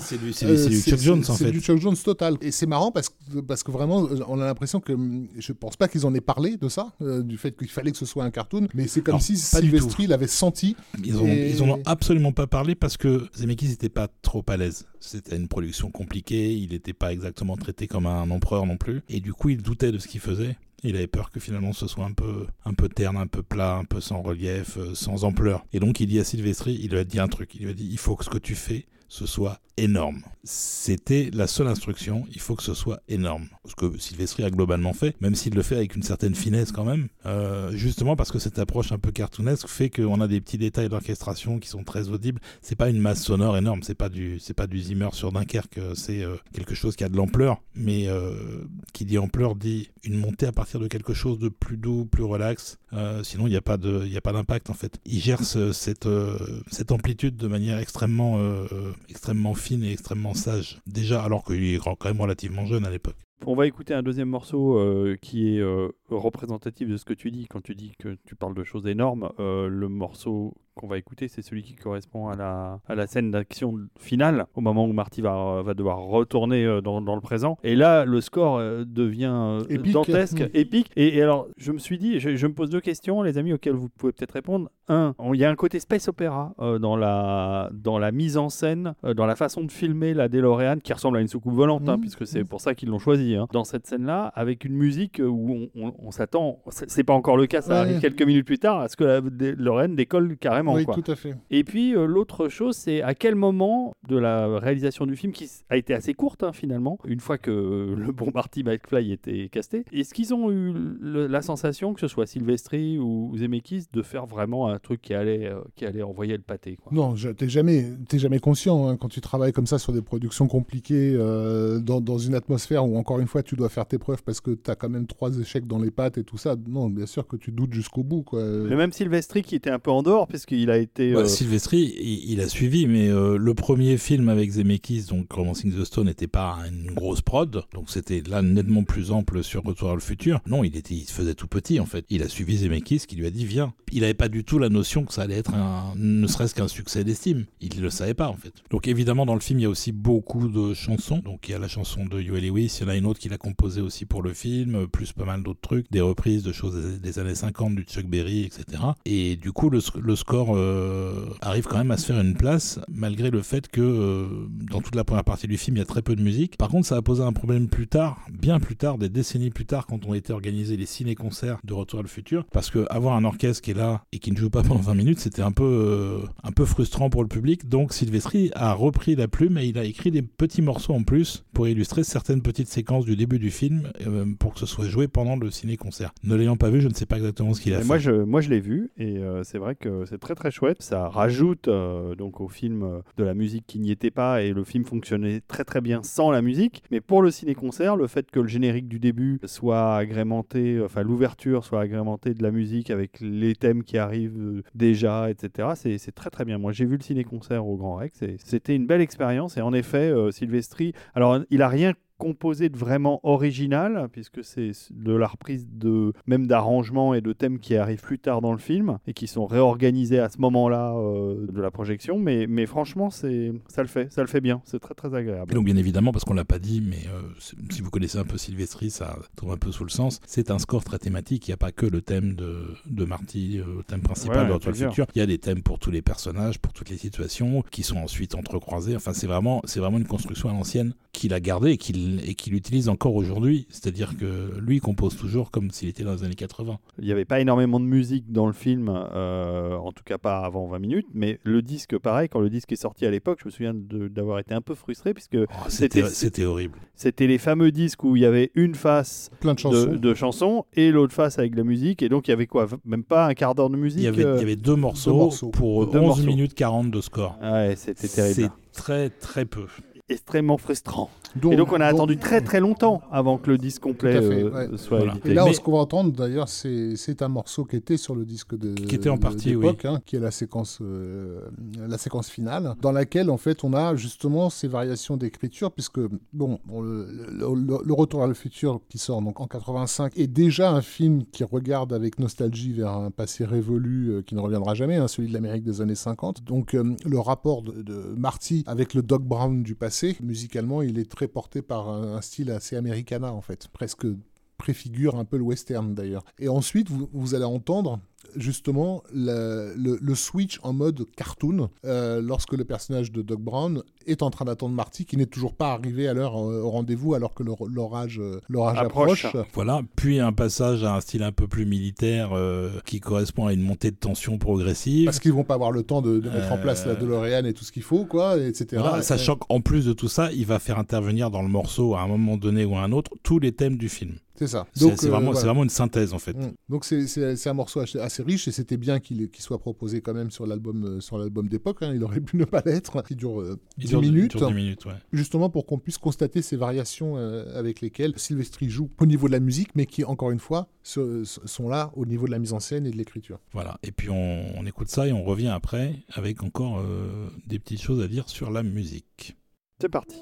[SPEAKER 2] c'est du, du, Chuck Jones en fait.
[SPEAKER 3] C'est du Chuck Jones total. Et c'est marrant parce que, parce que vraiment, on a l'impression que je pense pas qu'ils en aient parlé de ça, euh, du fait qu'il fallait que ce soit un cartoon, mais c'est comme si Sylvestri l'avait senti.
[SPEAKER 2] Ils n'en ont absolument pas parlé parce que Zemeckis n'était pas trop à l'aise. C'était une production compliquée, il n'était pas exactement traité comme un empereur non plus, et du coup il doutait de ce qu'il faisait. Il avait peur que finalement ce soit un peu, un peu terne, un peu plat, un peu sans relief, euh, sans ampleur. Et donc il dit à Sylvestri, il lui a dit un truc, il lui a dit il faut que ce que tu fais, ce soit énorme. C'était la seule instruction, il faut que ce soit énorme. Ce que Sylvestri a globalement fait, même s'il le fait avec une certaine finesse quand même, euh, justement parce que cette approche un peu cartoonesque fait qu'on a des petits détails d'orchestration qui sont très audibles. C'est pas une masse sonore énorme, c'est pas du, c'est pas du Zimmer sur Dunkerque, c'est euh, quelque chose qui a de l'ampleur, mais euh, qui dit ampleur dit une montée à partir de quelque chose de plus doux, plus relax. sinon, il n'y a pas de, il a pas d'impact en fait. Il gère cette, cette amplitude de manière extrêmement, extrêmement fine et extrêmement sage. Déjà, alors qu'il est quand même relativement jeune à l'époque.
[SPEAKER 1] On va écouter un deuxième morceau euh, qui est euh, représentatif de ce que tu dis quand tu dis que tu parles de choses énormes. Euh, le morceau qu'on va écouter, c'est celui qui correspond à la, à la scène d'action finale, au moment où Marty va, va devoir retourner euh, dans, dans le présent. Et là, le score euh, devient euh, dantesque, mm. épique. Et, alors, je me suis dit, je, me pose deux questions, les amis, auxquelles vous pouvez peut-être répondre. Un, il y a un côté space opéra dans, la, dans la mise en scène, dans la façon de filmer la DeLorean, qui ressemble à une soucoupe volante, hein, mm. puisque c'est pour ça qu'ils l'ont choisi. Hein. Dans cette scène-là, avec une musique où on, s'attend, c'est pas encore le cas, ça arrive quelques minutes plus tard, à ce que la DeLorean décolle carrément
[SPEAKER 3] oui, tout à fait.
[SPEAKER 1] Et puis euh, l'autre chose, c'est à quel moment de la réalisation du film, qui a été assez courte hein, finalement, une fois que le bon Marty McFly était casté, est-ce qu'ils ont eu la sensation, que ce soit Sylvestri ou Zemeckis, de faire vraiment un truc qui allait, euh, qui allait envoyer le pâté quoi?
[SPEAKER 3] Non, t'es jamais, es jamais conscient hein, quand tu travailles comme ça sur des productions compliquées, euh, dans, dans, une atmosphère où encore une fois tu dois faire tes preuves parce que tu as quand même trois échecs dans les pattes et tout ça. Non, bien sûr que tu doutes jusqu'au bout. Quoi.
[SPEAKER 1] Mais même Sylvestri qui était un peu en dehors, puisqu'il il a été.
[SPEAKER 2] Bah, euh, Sylvestri, il, a suivi, mais euh, le premier film avec Zemeckis, donc Romancing the Stone, n'était pas une grosse prod, donc c'était là nettement plus ample sur Retour à le futur. Non, il était, il se faisait tout petit en fait. Il a suivi Zemeckis qui lui a dit viens. Il n'avait pas du tout la notion que ça allait être un, ne serait-ce qu'un succès d'estime. Il ne le savait pas en fait. Donc évidemment dans le film il y a aussi beaucoup de chansons. Donc il y a la chanson de Huey Lewis, il y en a une autre qu'il a composée aussi pour le film, plus pas mal d'autres trucs, des reprises de choses des, années 50 du Chuck Berry, etc. Et du coup le, score euh, euh, arrive quand même à se faire une place, malgré le fait que euh, dans toute la première partie du film, il y a très peu de musique. Par contre, ça a posé un problème plus tard, bien plus tard, des décennies plus tard, quand ont été organisés les ciné-concerts de Retour à le futur, parce que avoir un orchestre qui est là et qui ne joue pas pendant 20 minutes, c'était un peu, euh, un peu frustrant pour le public. Donc Sylvestri a repris la plume et il a écrit des petits morceaux en plus pour illustrer certaines petites séquences du début du film pour que ce soit joué pendant le ciné-concert. Ne l'ayant pas vu, je ne sais pas exactement ce qu'il a
[SPEAKER 1] Et
[SPEAKER 2] fait.
[SPEAKER 1] moi, je, moi, je l'ai vu et c'est vrai que c'est très très chouette. Ça rajoute euh, donc au film euh, de la musique qui n'y était pas et le film fonctionnait très très bien sans la musique. Mais pour le ciné-concert, le fait que le générique du début soit agrémenté, enfin l'ouverture soit agrémentée de la musique avec les thèmes qui arrivent euh, déjà, etc. C'est c'est très très bien. Moi, j'ai vu le ciné-concert au Grand Rex et c'était une belle expérience. Et en effet, euh, Silvestri, alors il a rien composé de vraiment original, puisque c'est de la reprise de même d'arrangements et de thèmes qui arrivent plus tard dans le film et qui sont réorganisés à ce moment-là euh, de la projection. Mais, mais franchement, c'est ça le fait, ça le fait bien. C'est très très agréable.
[SPEAKER 2] Et donc bien évidemment, parce qu'on l'a pas dit, mais euh, si vous connaissez un peu Sylvestri, ça tombe un peu sous le sens. C'est un score très thématique. Il n'y a pas que le thème de, de Marty, euh, le thème principal
[SPEAKER 1] Ouais,
[SPEAKER 2] de Retour futur. Il y a des thèmes pour tous les personnages, pour toutes les situations, qui sont ensuite entrecroisés. Enfin, c'est vraiment, c'est vraiment une construction à l'ancienne qu'il a gardée et qu'il et qu'il utilise encore aujourd'hui. C'est-à-dire que lui compose toujours comme s'il était dans les années 80.
[SPEAKER 1] Il n'y avait pas énormément de musique dans le film, euh, en tout cas pas avant 20 minutes, mais le disque, pareil, quand le disque est sorti à l'époque, je me souviens d'avoir été un peu frustré, puisque
[SPEAKER 2] Oh,
[SPEAKER 1] C'était-
[SPEAKER 2] C'était c'était horrible.
[SPEAKER 1] c'était les fameux disques où il y avait une face
[SPEAKER 3] Plein de chansons.
[SPEAKER 1] de, de chansons et l'autre face avec de la musique, et donc il y avait quoi Même pas un quart d'heure de musique
[SPEAKER 2] Il y, avait,
[SPEAKER 1] euh,
[SPEAKER 2] il y avait deux morceaux,
[SPEAKER 3] morceaux.
[SPEAKER 2] pour
[SPEAKER 1] Deux
[SPEAKER 2] 11
[SPEAKER 1] morceaux.
[SPEAKER 2] minutes 40 de score.
[SPEAKER 1] Ouais, c'était terrible.
[SPEAKER 2] C'est très très peu.
[SPEAKER 1] Extrêmement frustrant.
[SPEAKER 3] Donc-
[SPEAKER 1] et donc on a
[SPEAKER 3] donc-
[SPEAKER 1] attendu très très longtemps avant que le disque complet
[SPEAKER 3] fait,
[SPEAKER 1] euh,
[SPEAKER 3] ouais.
[SPEAKER 1] soit
[SPEAKER 2] Voilà.
[SPEAKER 1] édité.
[SPEAKER 3] Et là,
[SPEAKER 2] Mais-
[SPEAKER 3] ce qu'on va entendre, d'ailleurs, c'est c'est un morceau qui était sur le disque de
[SPEAKER 2] Qui était en partie,
[SPEAKER 3] d'époque, hein, qui est la séquence, euh, la séquence finale, dans laquelle, en fait, on a justement ces variations d'écriture, puisque, bon, on- le, le- le- le Retour à le futur, qui sort donc en 85, est déjà un film qui regarde avec nostalgie vers un passé révolu euh, qui ne reviendra jamais, hein, celui de l'Amérique des années 50. Donc, euh, le rapport de, de Marty avec le Doc Brown du passé, musicalement, il est très porté par un, style assez americana, en fait, presque préfigure un peu le western d'ailleurs. Et ensuite, vous allez entendre justement le, le- le switch en mode cartoon euh, lorsque le personnage de Doc Brown est en train d'attendre Marty qui n'est toujours pas arrivé à l'heure euh, au rendez-vous alors que l'or- l'orage euh, l'orage
[SPEAKER 1] Approche.
[SPEAKER 3] approche.
[SPEAKER 2] Voilà, puis un passage à un style un peu plus militaire euh, qui correspond à une montée de tension progressive.
[SPEAKER 3] Parce qu'ils vont pas avoir le temps de, de mettre en place la DeLorean et tout ce qu'il faut, quoi, etc.
[SPEAKER 2] Voilà, sachant qu'en plus de tout ça, il va faire intervenir dans le morceau à un moment donné ou à un autre tous les thèmes du film.
[SPEAKER 3] C'est ça.
[SPEAKER 2] C'est
[SPEAKER 3] Donc,
[SPEAKER 2] c'est
[SPEAKER 3] euh,
[SPEAKER 2] vraiment,
[SPEAKER 3] voilà.
[SPEAKER 2] c'est vraiment une synthèse en fait.
[SPEAKER 3] Mm. Donc c'est- un morceau assez riche et c'était bien qu'il soit proposé quand même sur l'album euh, sur l'album d'époque. hein. Il aurait pu ne pas l'être. Il dure euh,
[SPEAKER 2] Il
[SPEAKER 3] 10
[SPEAKER 2] dure- il
[SPEAKER 3] minutes.
[SPEAKER 2] dure 10 minutes, ouais.
[SPEAKER 3] justement pour qu'on puisse constater ces variations euh, avec lesquelles Sylvestri joue au niveau de la musique, mais qui, encore une fois, se- se- sont là au niveau de la mise en scène et de l'écriture.
[SPEAKER 2] Voilà. Et puis on, on écoute ça et on revient après avec encore euh, des petites choses à dire sur la musique.
[SPEAKER 1] C'est parti.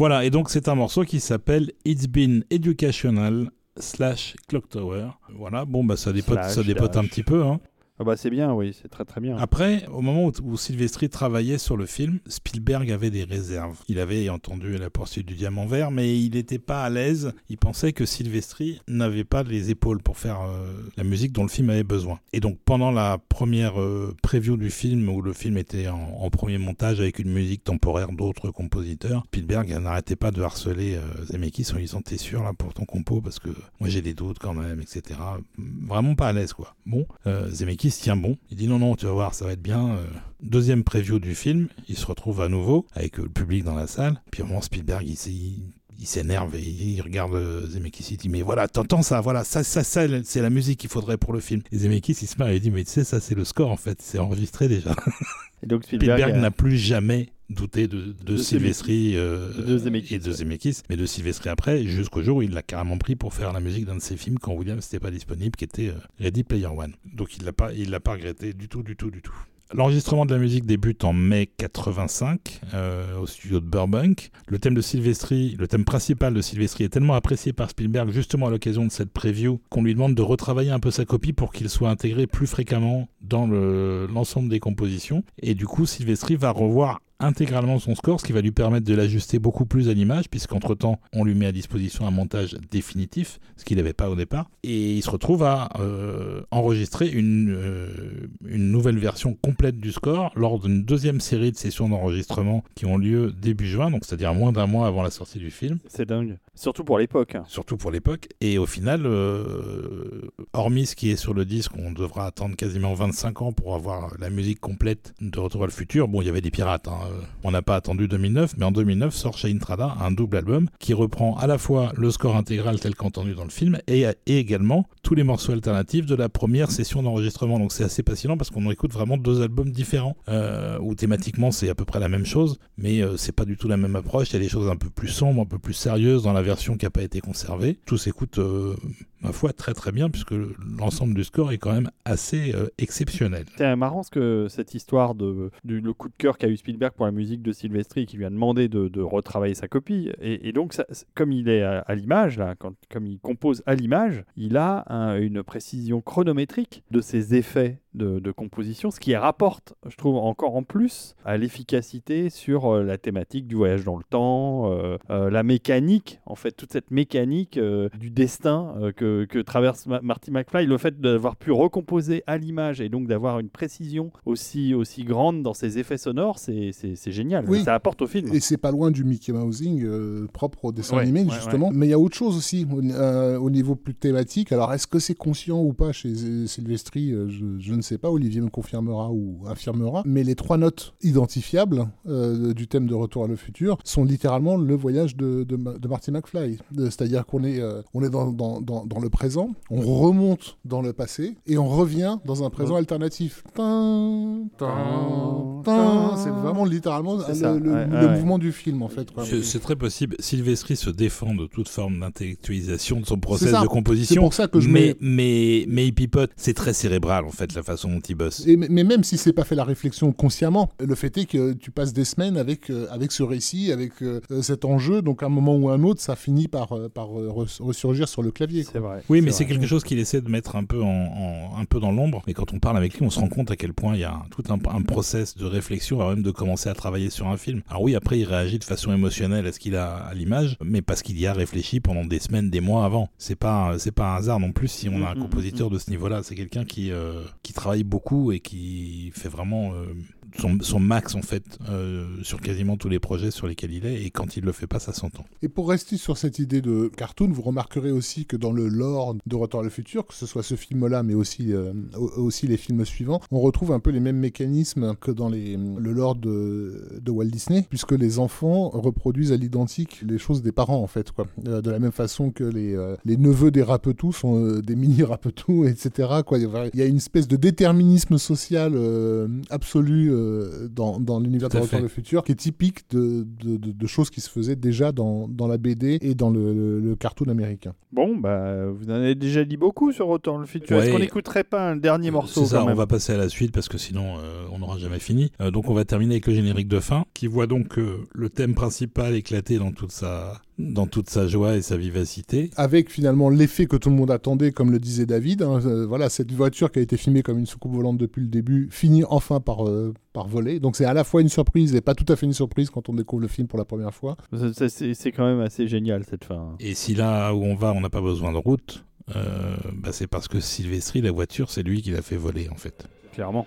[SPEAKER 2] Voilà, et donc c'est un morceau qui s'appelle It's Been Educational slash Clock Tower. Voilà, bon bah ça dépote,
[SPEAKER 1] Slash,
[SPEAKER 2] ça dépote un petit peu. Hein.
[SPEAKER 1] Ah bah c'est bien, oui, c'est très très bien.
[SPEAKER 2] Après, au moment où, où Silvestri travaillait sur le film, Spielberg avait des réserves. Il avait entendu La poursuite du diamant vert, mais il n'était pas à l'aise. Il pensait que Silvestri n'avait pas les épaules pour faire euh, la musique dont le film avait besoin. Et donc, pendant la première euh, preview du film, où le film était en, premier montage avec une musique temporaire d'autres compositeurs, Spielberg n'arrêtait pas de harceler euh, Zemeckis en lui disant T'es sûr là pour ton compo? Parce que moi j'ai des doutes quand même, etc. Vraiment pas à l'aise quoi. Bon, Zemeckis tient bon. Il dit non, non, tu vas voir, ça va être bien. Euh, Deuxième preview du film, il se retrouve à nouveau avec euh, le public dans la salle. Puis au moment Spielberg, il, il- s'énerve et il regarde euh, Zemeckis. Il dit mais voilà, t'entends ça, voilà, ça, ça, ça, c'est la musique qu'il faudrait pour le film. Et Zemeckis, il se marre et il dit mais tu sais, ça c'est le score en fait, c'est enregistré déjà.
[SPEAKER 1] Et donc Spielberg, a-
[SPEAKER 2] n'a plus jamais douté de, de,
[SPEAKER 1] De
[SPEAKER 2] Silvestri euh, et de. Zemeckis, mais de Silvestri après, jusqu'au jour où il l'a carrément pris pour faire la musique d'un de ses films quand Williams n'était pas disponible, qui était euh, Ready Player One. Donc il l'a pas, il l'a pas regretté du tout, du tout, du tout. L'enregistrement de la musique débute en mai 85 euh, au studio de Burbank. Le thème de le thème principal de Silvestri est tellement apprécié par Spielberg justement à l'occasion de cette preview qu'on lui demande de retravailler un peu sa copie pour qu'il soit intégré plus fréquemment dans le- l'ensemble des compositions. Et du coup, Silvestri va revoir intégralement son score, ce qui va lui permettre de l'ajuster beaucoup plus à l'image, puisqu'entre-temps, on lui met à disposition un montage définitif, ce qu'il n'avait pas au départ. Et il se retrouve à euh, enregistrer une, euh, une nouvelle version complète du score lors d'une deuxième série de sessions d'enregistrement qui ont lieu début juin, donc c'est-à-dire moins d'un mois avant la sortie du film
[SPEAKER 1] c'est dingue. Surtout pour l'époque.
[SPEAKER 2] surtout pour l'époque. Et au final, euh, hormis ce qui est sur le disque, on devra attendre quasiment 25 ans pour avoir la musique complète de Retour à le futur. Bon, il y avait des pirates. hein. Euh, On n'a pas attendu 2009, mais en 2009 sort chez Intrada un double album qui reprend à la fois le score intégral tel qu'entendu dans le film et, également tous les morceaux alternatifs de la première session d'enregistrement. Donc c'est assez passionnant parce qu'on écoute vraiment deux albums différents euh, où thématiquement c'est à peu près la même chose, mais euh, c'est pas du tout la même approche. Il y a des choses un peu plus sombres, un peu plus sérieuses dans la version qui n'a pas été conservée. Tout s'écoute, euh, ma foi, très très bien puisque l'ensemble du score est quand même assez euh, exceptionnel.
[SPEAKER 1] C'est marrant ce que cette histoire de du, le coup de cœur qu'a eu Spielberg la musique de Silvestri qui lui a demandé de, retravailler sa copie. Et, donc comme il est à, l'image là quand, comme il compose à l'image il a un- une précision chronométrique de ses effets de, composition ce qui rapporte je trouve encore en plus à l'efficacité sur euh, la thématique du voyage dans le temps euh, euh, la mécanique en fait toute cette mécanique du destin que, que traverse Ma- Marty McFly. Le fait d'avoir pu recomposer à l'image et donc d'avoir une précision aussi, aussi grande dans ses effets sonores, c'est c'est- c'est génial.
[SPEAKER 3] Oui.
[SPEAKER 1] Ça apporte au film.
[SPEAKER 3] Et c'est pas loin du Mickey Mousing euh, propre au dessin
[SPEAKER 1] Ouais,
[SPEAKER 3] animé,
[SPEAKER 1] ouais,
[SPEAKER 3] justement. Mais il y a autre chose aussi au, euh, au niveau plus thématique. Alors, est-ce que c'est conscient ou pas chez Silvestri euh, je, je ne sais pas. Olivier me confirmera ou infirmera. Mais les trois notes identifiables euh, du thème de Retour à le futur sont littéralement le voyage de, de, Ma- de Marty McFly. C'est-à-dire qu'on est, euh, on est dans, dans, dans, dans le présent, on remonte dans le passé et on revient dans un présent alternatif. C'est vraiment littéralement
[SPEAKER 1] C'est
[SPEAKER 3] le,
[SPEAKER 1] ça,
[SPEAKER 3] le-
[SPEAKER 1] ouais,
[SPEAKER 3] le
[SPEAKER 1] ouais, ouais.
[SPEAKER 3] mouvement du film en fait.
[SPEAKER 2] C'est c'est très possible. Silvestri se défend de toute forme d'intellectualisation de son process
[SPEAKER 3] ça.
[SPEAKER 2] de
[SPEAKER 3] C'est
[SPEAKER 2] composition.
[SPEAKER 3] pour ça que je
[SPEAKER 2] mais,
[SPEAKER 3] mets-
[SPEAKER 2] mais, mais il pipote. C'est très cérébral, en fait, la façon dont il bosse.
[SPEAKER 3] Et, mais même si c'est pas fait la réflexion consciemment, le fait est que tu passes des semaines avec, euh, avec ce récit, avec euh, cet enjeu, donc à un moment ou à un autre, ça finit par, euh, par euh, res- ressurgir sur le clavier.
[SPEAKER 1] C'est vrai.
[SPEAKER 2] Oui, mais c'est quelque chose qu'il essaie de mettre un peu, en, en- un peu dans l'ombre. Et quand on parle avec lui, on se rend compte à quel point il y a tout un, un process de réflexion avant même de commencer à travailler sur un film. Alors oui, après, il réagit de façon émotionnelle à ce qu'il a à l'image, mais parce qu'il y a réfléchi pendant des semaines, des mois avant. C'est pas, c'est pas un hasard non plus si on a un
[SPEAKER 1] Mm, mm,
[SPEAKER 2] compositeur de ce niveau-là. C'est quelqu'un qui, euh, qui travaille beaucoup et qui fait vraiment euh, son, max en fait euh, sur quasiment tous les projets sur lesquels il est. Et quand il le fait pas, ça s'entend.
[SPEAKER 3] Et pour rester sur cette idée de cartoon, vous remarquerez aussi que dans le lore de Retour à le futur, que ce soit ce film-là, mais aussi, euh, au- aussi les films suivants, on retrouve un peu les mêmes mécanismes que dans les, le lore de, Walt Disney, puisque les enfants reproduisent à l'identique les choses des parents, en fait. Quoi. Euh, de la même façon que les, les neveux des Rapetou sont des mini-Rapetou, etc. Quoi. Il y a- une espèce de déterminisme social absolu euh, dans, dans l'univers de Retour le futur, qui est typique de, de, de- de choses qui se faisaient déjà dans, dans la BD et dans le, le- le cartoon américain.
[SPEAKER 1] Bon, bah, vous en avez déjà dit beaucoup sur Retour le futur. Est-ce qu'on n'écouterait pas un dernier morceau
[SPEAKER 2] C'est ça,
[SPEAKER 1] quand
[SPEAKER 2] on va passer à la suite parce que sinon euh, on n'aura jamais fini. Euh, donc on va terminer avec le générique de fin qui voit donc euh, le thème principal éclater dans toute sa dans toute sa joie et sa vivacité.
[SPEAKER 3] Avec finalement l'effet que tout le monde attendait, comme le disait David. hein, euh, voilà, cette voiture qui a été filmée comme une soucoupe volante depuis le début finit enfin par, euh, par voler. Donc c'est à la fois une surprise et pas tout à fait une surprise quand on découvre le film pour la première fois.
[SPEAKER 1] C'est c'est quand même assez génial cette fin.
[SPEAKER 2] Et si là où on va on n'a pas besoin de route, euh, bah, c'est parce que Sylvestri la voiture c'est lui qui l'a fait voler en fait.
[SPEAKER 1] Clairement.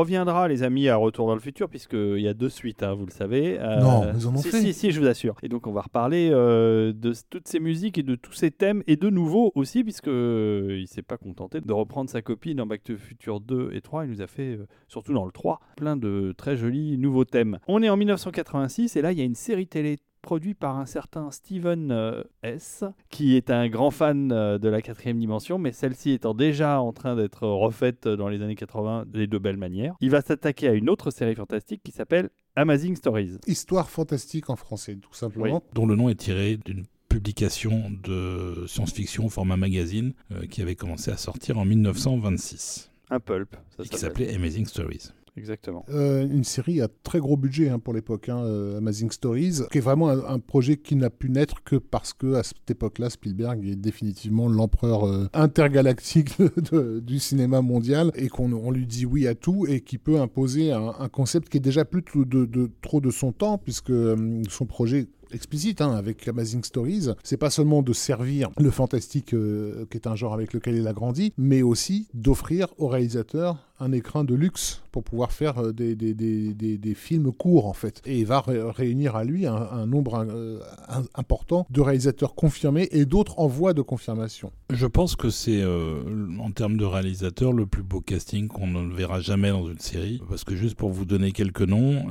[SPEAKER 1] Reviendra, les amis, à Retour dans le futur, puisqu'il y a deux suites, hein, vous le savez. Euh,
[SPEAKER 3] Non, ils en ont
[SPEAKER 1] si,
[SPEAKER 3] fait.
[SPEAKER 1] Si, si, je vous assure. Et donc, on va reparler euh, de toutes ces musiques et de tous ces thèmes, et de nouveau aussi, puisque euh, il s'est pas contenté de reprendre sa copie dans Back to the Future 2 et 3. Il nous a fait, euh, surtout dans le 3, plein de très jolis nouveaux thèmes. On est en 1986, et là, il y a une série télé produite par un certain Steven euh, S, qui est un grand fan euh, de la quatrième dimension, mais celle-ci étant déjà en train d'être refaite dans les années 80 de de belles manières. Il va s'attaquer à une autre série fantastique qui s'appelle Amazing Stories.
[SPEAKER 3] Histoire fantastique en français, tout simplement.
[SPEAKER 2] dont le nom est tiré d'une publication de science-fiction au format magazine euh, qui avait commencé à sortir en 1926
[SPEAKER 1] Un pulp, ça
[SPEAKER 2] et qui s'appelait Amazing Stories.
[SPEAKER 1] Exactement.
[SPEAKER 3] Euh, une série à très gros budget hein, pour l'époque, hein, euh, Amazing Stories, qui est vraiment un, projet qui n'a pu naître que parce que à cette époque-là, Spielberg est définitivement l'empereur euh, intergalactique du cinéma mondial et qu'on on lui dit oui à tout et qui peut imposer un, concept qui est déjà plus de, trop de son temps puisque son projet explicite hein, avec Amazing Stories. C'est pas seulement de servir le fantastique, qui est un genre avec lequel il a grandi, mais aussi d'offrir au réalisateur un écran de luxe pour pouvoir faire euh, des, films courts en fait. Et il va réunir à lui un, nombre euh, important de réalisateurs confirmés et d'autres en voie de confirmation.
[SPEAKER 2] Je pense que c'est euh, en termes de réalisateurs le plus beau casting qu'on ne verra jamais dans une série. Parce que juste pour vous donner quelques noms,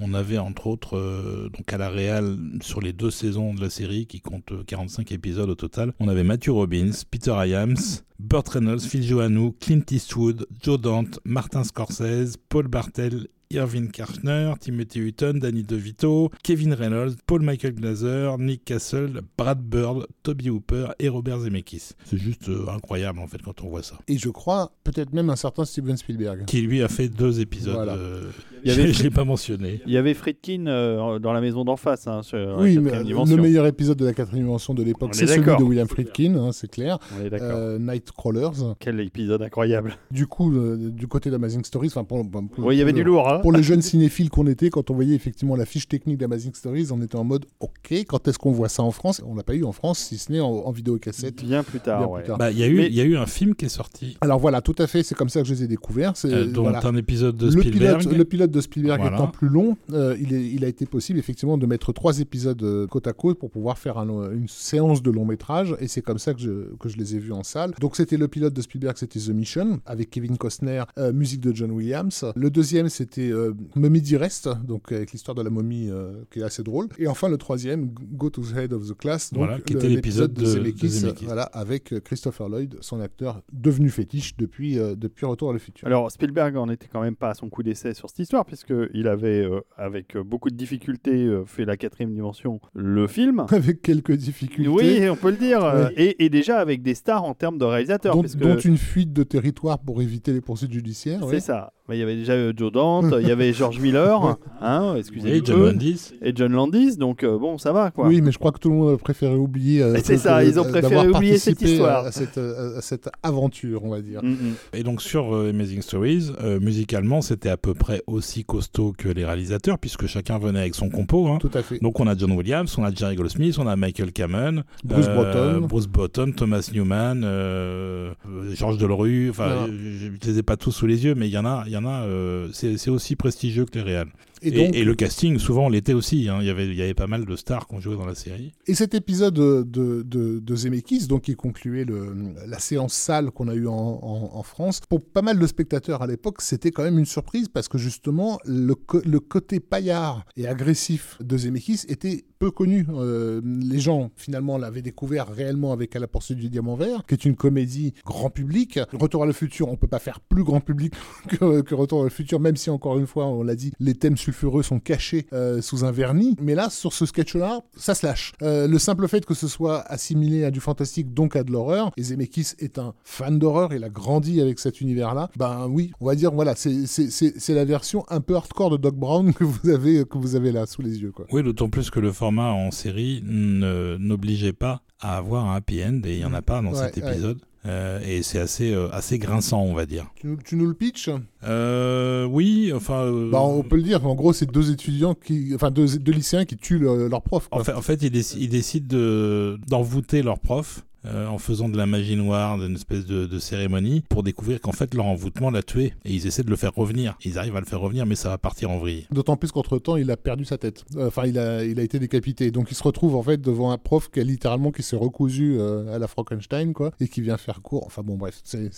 [SPEAKER 2] on avait entre autres donc à la réal sur les deux saisons de la série qui compte 45 épisodes au total, on avait Matthew Robbins, Peter Iams, Burt Reynolds, Phil Johannou, Clint Eastwood, Joe Dante, Martin Scorsese, Paul Bartel Irving Kirchner, Timothy Hutton, Danny DeVito, Kevin Reynolds, Paul Michael Glaser, Nick Castle, Brad Bird, Toby Hooper et Robert Zemeckis. C'est juste euh, incroyable en fait quand on voit ça.
[SPEAKER 3] Et je crois peut-être même un certain Steven Spielberg.
[SPEAKER 2] Qui lui a fait deux épisodes. Euh, je ne l'ai pas mentionné.
[SPEAKER 1] Il y avait Friedkin euh, dans la maison d'en face. Hein,
[SPEAKER 3] oui, mais le meilleur épisode de la quatrième dimension de l'époque, c'est celui de William Friedkin, hein, c'est clair.
[SPEAKER 1] On est d'accord.
[SPEAKER 3] Nightcrawlers.
[SPEAKER 1] Quel épisode incroyable.
[SPEAKER 3] Du coup, du côté d'Amazing Stories, enfin pour,
[SPEAKER 1] oui, il y avait du lourd. Hein
[SPEAKER 3] pour les jeunes cinéphiles qu'on était, quand on voyait effectivement la fiche technique d'Amazing Stories, on était en mode OK, quand est-ce qu'on voit ça en France? On l'a pas eu en France, si ce n'est en, vidéo cassette.
[SPEAKER 1] Bien plus tard.
[SPEAKER 2] Bah, il y, a eu, y a eu un film qui est sorti.
[SPEAKER 3] Alors voilà, tout à fait, c'est comme ça que je les ai découverts. C'est
[SPEAKER 2] euh, un épisode de Spielberg.
[SPEAKER 3] Le pilote, de Spielberg étant plus long, euh, il, est, il, a été possible effectivement de mettre trois épisodes euh, côte à côte pour pouvoir faire une séance de long métrage, et c'est comme ça que je, que je les ai vus en salle. Donc c'était le pilote de Spielberg, c'était The Mission, avec Kevin Costner, musique de John Williams. Le deuxième, c'était Mummy Rest, donc avec l'histoire de la momie euh, qui est assez drôle. Et enfin le troisième, Go to the Head of the Class, donc
[SPEAKER 2] qui était l'épisode de, Zemeckis,
[SPEAKER 3] voilà, avec Christopher Lloyd, son acteur devenu fétiche depuis, euh, depuis Retour à le futur.
[SPEAKER 1] Alors Spielberg en était quand même pas à son coup d'essai sur cette histoire, puisqu'il avait, euh, avec beaucoup de difficultés, fait la quatrième dimension, le film.
[SPEAKER 3] Avec quelques difficultés.
[SPEAKER 1] Oui, on peut le dire. Et, et, déjà avec des stars en termes de réalisateurs.
[SPEAKER 3] Dont, dont une fuite de territoire pour éviter les poursuites judiciaires.
[SPEAKER 1] C'est ça. Il y avait déjà Joe Dante, il y avait George Miller, hein, excusez-moi.
[SPEAKER 2] Et John Landis.
[SPEAKER 1] Et John Landis, donc euh, bon, ça va quoi.
[SPEAKER 3] Oui, mais je crois que tout le monde a préféré oublier.
[SPEAKER 1] Euh, c'est ça, ils ont préféré oublier cette histoire.
[SPEAKER 3] À cette, à cette, aventure, on va dire. Mm, mm.
[SPEAKER 2] Et donc sur euh, Amazing Stories, musicalement, c'était à peu près aussi costaud que les réalisateurs, puisque chacun venait avec son compo. Hein.
[SPEAKER 3] Tout à fait.
[SPEAKER 2] Donc on a John Williams, on a Jerry Goldsmith, on a Michael Kamen,
[SPEAKER 3] Bruce Botton,
[SPEAKER 2] Thomas Newman, Georges Delorue. Enfin, je ne les ai pas tous sous les yeux, mais il y en a, il y en a c'est aussi prestigieux que les réals. Et, le casting, souvent, l'était aussi. Hein. Il, y avait, il y avait pas mal de stars qui ont joué dans la série.
[SPEAKER 3] Et cet épisode de, de, de, Zemeckis, donc, qui concluait le, la séance sale qu'on a eue en, en, France, pour pas mal de spectateurs à l'époque, c'était quand même une surprise parce que justement, le, le côté paillard et agressif de Zemeckis était peu connu. Euh, les gens, finalement, l'avaient découvert réellement avec À la poursuite du diamant vert, qui est une comédie grand public. Retour à le futur, on peut pas faire plus grand public que, que Retour à le futur, même si, encore une fois, on l'a dit, les thèmes sulfureux sont cachés euh, sous un vernis. Mais là, sur ce sketch-là, ça se lâche. Euh, le simple fait que ce soit assimilé à du fantastique, donc à de l'horreur, et Zemeckis est un fan d'horreur, il a grandi avec cet univers-là, ben oui, on va dire, voilà, c'est la version un peu hardcore de Doc Brown que vous avez, que vous avez là, sous les yeux. Quoi.
[SPEAKER 2] Oui, d'autant plus que le format en série n'obligeait pas à avoir un happy end et il n'y en a pas dans cet épisode. Euh, et c'est assez, euh, assez grinçant, on va dire.
[SPEAKER 3] Tu nous, tu nous le pitches?
[SPEAKER 2] Euh, Oui, enfin.
[SPEAKER 3] Bah, on peut le dire. En gros, c'est deux étudiants qui, enfin deux, deux lycéens qui tuent leur prof.
[SPEAKER 2] En fait, en fait, ils, décident d'envoûter leur prof euh, en faisant de la magie noire, d'une espèce de, cérémonie, pour découvrir qu'en fait leur envoûtement l'a tué. Et ils essaient de le faire revenir. Ils arrivent à le faire revenir, mais ça va partir en vrille.
[SPEAKER 3] D'autant plus qu'entre-temps, il a perdu sa tête. Euh, enfin, il, a, il a été décapité. Donc il se retrouve en fait devant un prof qui a littéralement qui s'est recousu euh, à la Frankenstein, quoi, et qui vient faire cours. Enfin bon, bref, c'est,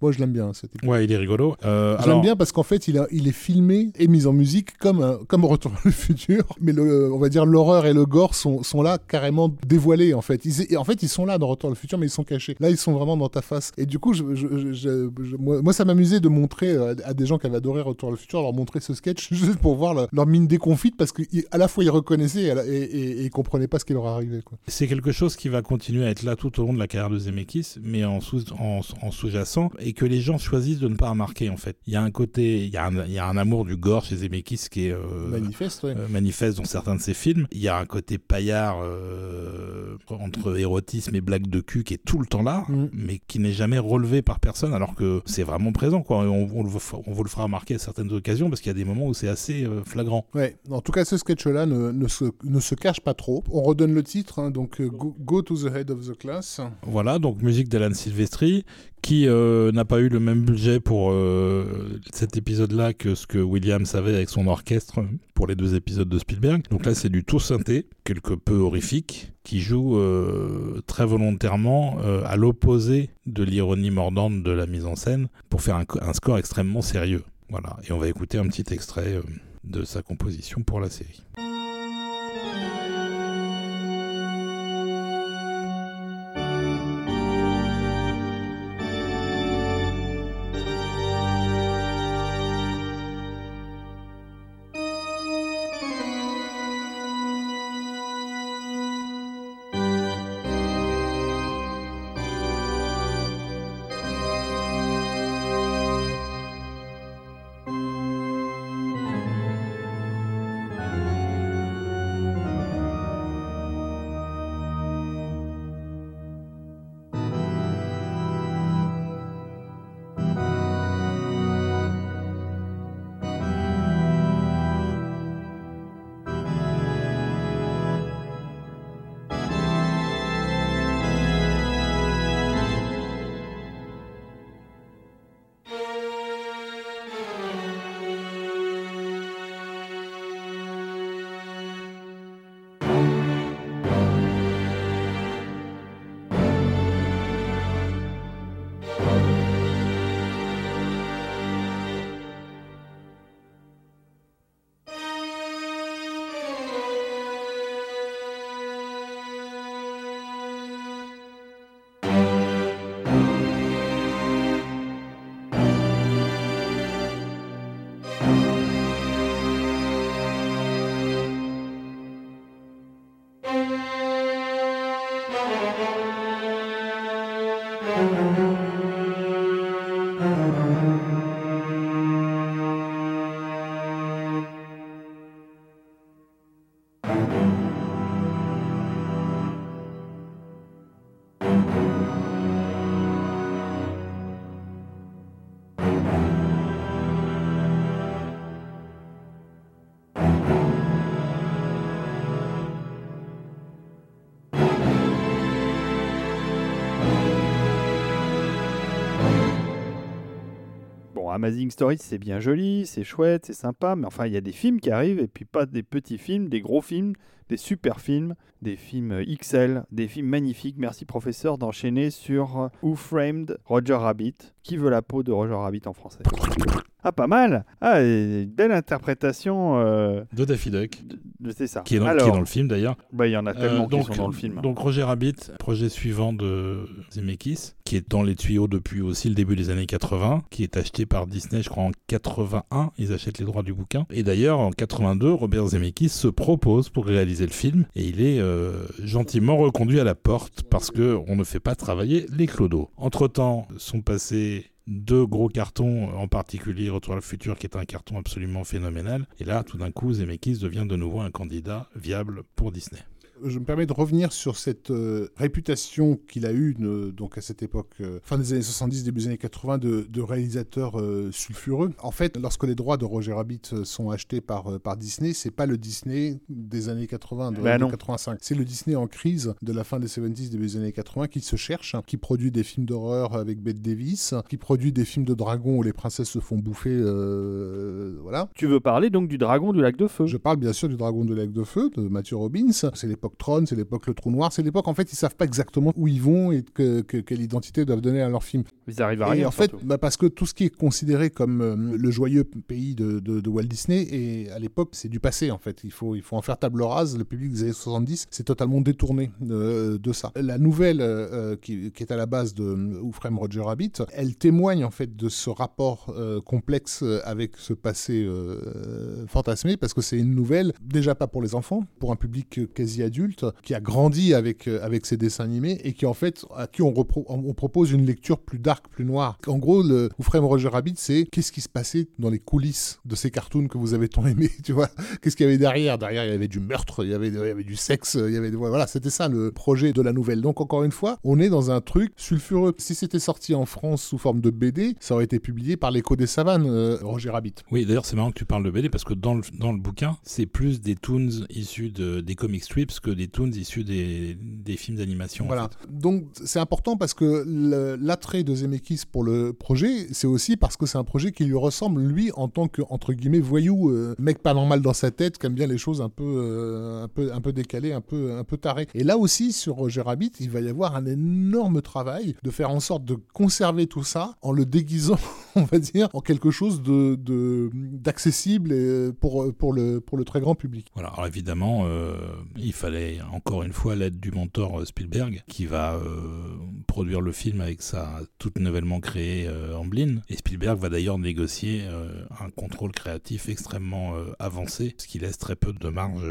[SPEAKER 3] moi je l'aime bien.
[SPEAKER 2] ouais, il est rigolo.
[SPEAKER 3] je l'aime bien parce qu'en fait, il, a, il est filmé et mis en musique comme, comme Retour vers le futur. Mais le, on va dire l'horreur et le gore sont, sont là carrément dévoilés en fait. Ils, en fait, ils sont là dans Retour vers le futur, mais ils sont cachés. Là, ils sont vraiment dans ta face. Et du coup, je, moi, ça m'amusait de montrer euh, à des gens qui avaient adoré Retour à le futur, leur montrer ce sketch juste pour voir leur mine déconfite parce qu'à la fois ils reconnaissaient et, ils comprenaient pas ce qui leur arrivait.
[SPEAKER 2] C'est quelque chose qui va continuer à être là tout au long de la carrière de Zemeckis, mais en, sous, en, sous-jacent, et que les gens choisissent de ne pas remarquer en fait. Il y a un côté, il y a un, il y a un amour du gore chez Zemeckis qui est
[SPEAKER 3] euh, manifeste,
[SPEAKER 2] euh, manifeste dans certains de ses films. Il y a un côté paillard entre érotisme et blague de cul qui est tout le temps là,
[SPEAKER 3] Mm.
[SPEAKER 2] mais qui n'est jamais relevé par personne, alors que c'est vraiment présent. Quoi. On, on vous le fera remarquer à certaines occasions, parce qu'il y a des moments où c'est assez euh, flagrant.
[SPEAKER 3] Ouais, en tout cas, ce sketch-là ne, ne se, ne se cache pas trop. On redonne le titre, hein, donc euh, go, Go to the Head of the Class.
[SPEAKER 2] Voilà, donc musique d'Alan Silvestri, qui euh, n'a pas eu le même budget pour euh, cet épisode-là que ce que Williams avait avec son orchestre pour les deux épisodes de Spielberg. Donc là, c'est du tout synthé, quelque peu horrifique, qui joue euh, très volontairement à l'opposé de l'ironie mordante de la mise en scène pour faire un, co- un score extrêmement sérieux. Voilà, et on va écouter un petit extrait de sa composition pour la série.
[SPEAKER 1] Amazing Stories, c'est bien joli, c'est chouette, c'est sympa, mais enfin, il y a des films qui arrivent, et puis pas des petits films, des gros films, des super films, des films euh, XL, des films magnifiques. Merci, professeur, d'enchaîner sur euh, Who Framed Roger Rabbit? Qui veut la peau de Roger Rabbit en français? Ah, pas mal Ah, et belle interprétation euh,
[SPEAKER 2] De Daffy Duck,
[SPEAKER 1] c'est ça.
[SPEAKER 2] qui est dans, qui
[SPEAKER 1] Alors,
[SPEAKER 2] est dans le film d'ailleurs.
[SPEAKER 1] bah, il y en a tellement
[SPEAKER 2] Euh, donc,
[SPEAKER 1] qui sont dans le film.
[SPEAKER 2] Donc Roger Rabbit, projet suivant de Zemeckis, qui est dans les tuyaux depuis aussi le début des années 80, qui est acheté par Disney, je crois en 81, ils achètent les droits du bouquin. Et d'ailleurs en 82, Robert Zemeckis se propose pour réaliser le film et il est euh, gentiment reconduit à la porte parce que on ne fait pas travailler les clodos. Entre temps, sont passés deux gros cartons, en particulier Retour à le futur, qui est un carton absolument phénoménal. Et là, tout d'un coup, Zemeckis devient de nouveau un candidat viable pour Disney.
[SPEAKER 3] Je me permets de revenir sur cette euh, réputation qu'il a eue ne- donc à cette époque, euh, fin des années 70, début des années 80, de, de réalisateur euh, sulfureux. En fait, lorsque les droits de Roger Rabbit euh, sont achetés par, euh, par Disney, c'est pas le Disney des années 80, de,
[SPEAKER 1] Bah
[SPEAKER 3] de
[SPEAKER 1] non.
[SPEAKER 3] 85. C'est le Disney en crise de la fin des 70, début des années 80 qui se cherche, qui produit des films d'horreur avec Bette Davis, qui produit des films de dragons où les princesses se font bouffer. euh, voilà.
[SPEAKER 1] Tu veux parler donc du dragon du lac de feu?
[SPEAKER 3] Je parle bien sûr du Dragon de lac de feu de Matthew Robbins. C'est l'époque Tron, c'est l'époque Le Trou Noir, c'est l'époque en fait ils savent pas exactement où ils vont et que, que- quelle identité doivent donner à leur film.
[SPEAKER 1] Ils arrivent à
[SPEAKER 3] Et
[SPEAKER 1] rien.
[SPEAKER 3] en fait, bah, parce que tout ce qui est considéré comme euh, le joyeux pays de, de- de Walt Disney, et à l'époque, c'est du passé en fait. Il faut, il faut en faire table rase. Le public des années 70 c'est totalement détourné de, de ça. La nouvelle euh, euh, qui, qui est à la base de euh, Framed Roger Rabbit, elle témoigne en fait de ce rapport euh, complexe euh, avec ce passé euh, fantasmé, parce que c'est une nouvelle, déjà pas pour les enfants, pour un public euh, quasi adulte qui a grandi avec, euh, avec ces dessins animés et qui en fait, à qui on, propose une lecture plus dark, plus noire. En gros, le frère Roger Rabbit, c'est qu'est-ce qui se passait dans les coulisses de ces cartoons que vous avez tant aimés, tu vois? Qu'est-ce qu'il y avait derrière? Derrière, il y avait du meurtre, il y avait, du sexe, il y avait voilà, c'était ça le projet de la nouvelle. Donc encore une fois, on est dans un truc sulfureux. Si c'était sorti en France sous forme de BD, ça aurait été publié par l'écho des savanes, euh, Roger Rabbit.
[SPEAKER 2] Oui, d'ailleurs, c'est marrant que tu parles de BD parce que dans le, dans le bouquin, c'est plus des toons issus de, des comic strips que des toons issus des, des films d'animation.
[SPEAKER 3] Voilà. Donc c'est important parce que l'attrait de Zemeckis pour le projet, c'est aussi parce que c'est un projet qui lui ressemble, lui, en tant que, entre guillemets, voyou, euh, mec pas normal dans sa tête, qui aime bien les choses un peu, euh, un peu, un peu décalées, un peu, un peu tarées. Et là aussi, sur Roger Rabbit, il va y avoir un énorme travail de faire en sorte de conserver tout ça en le déguisant, on va dire, en quelque chose de d'accessible pour, pour, le, pour le très grand public.
[SPEAKER 2] Voilà, alors évidemment, euh, il fallait encore une fois l'aide du mentor Spielberg, qui va produire le film avec sa toute nouvellement créée Amblin. Et Spielberg va d'ailleurs négocier un contrôle créatif extrêmement avancé, ce qui laisse très peu de marge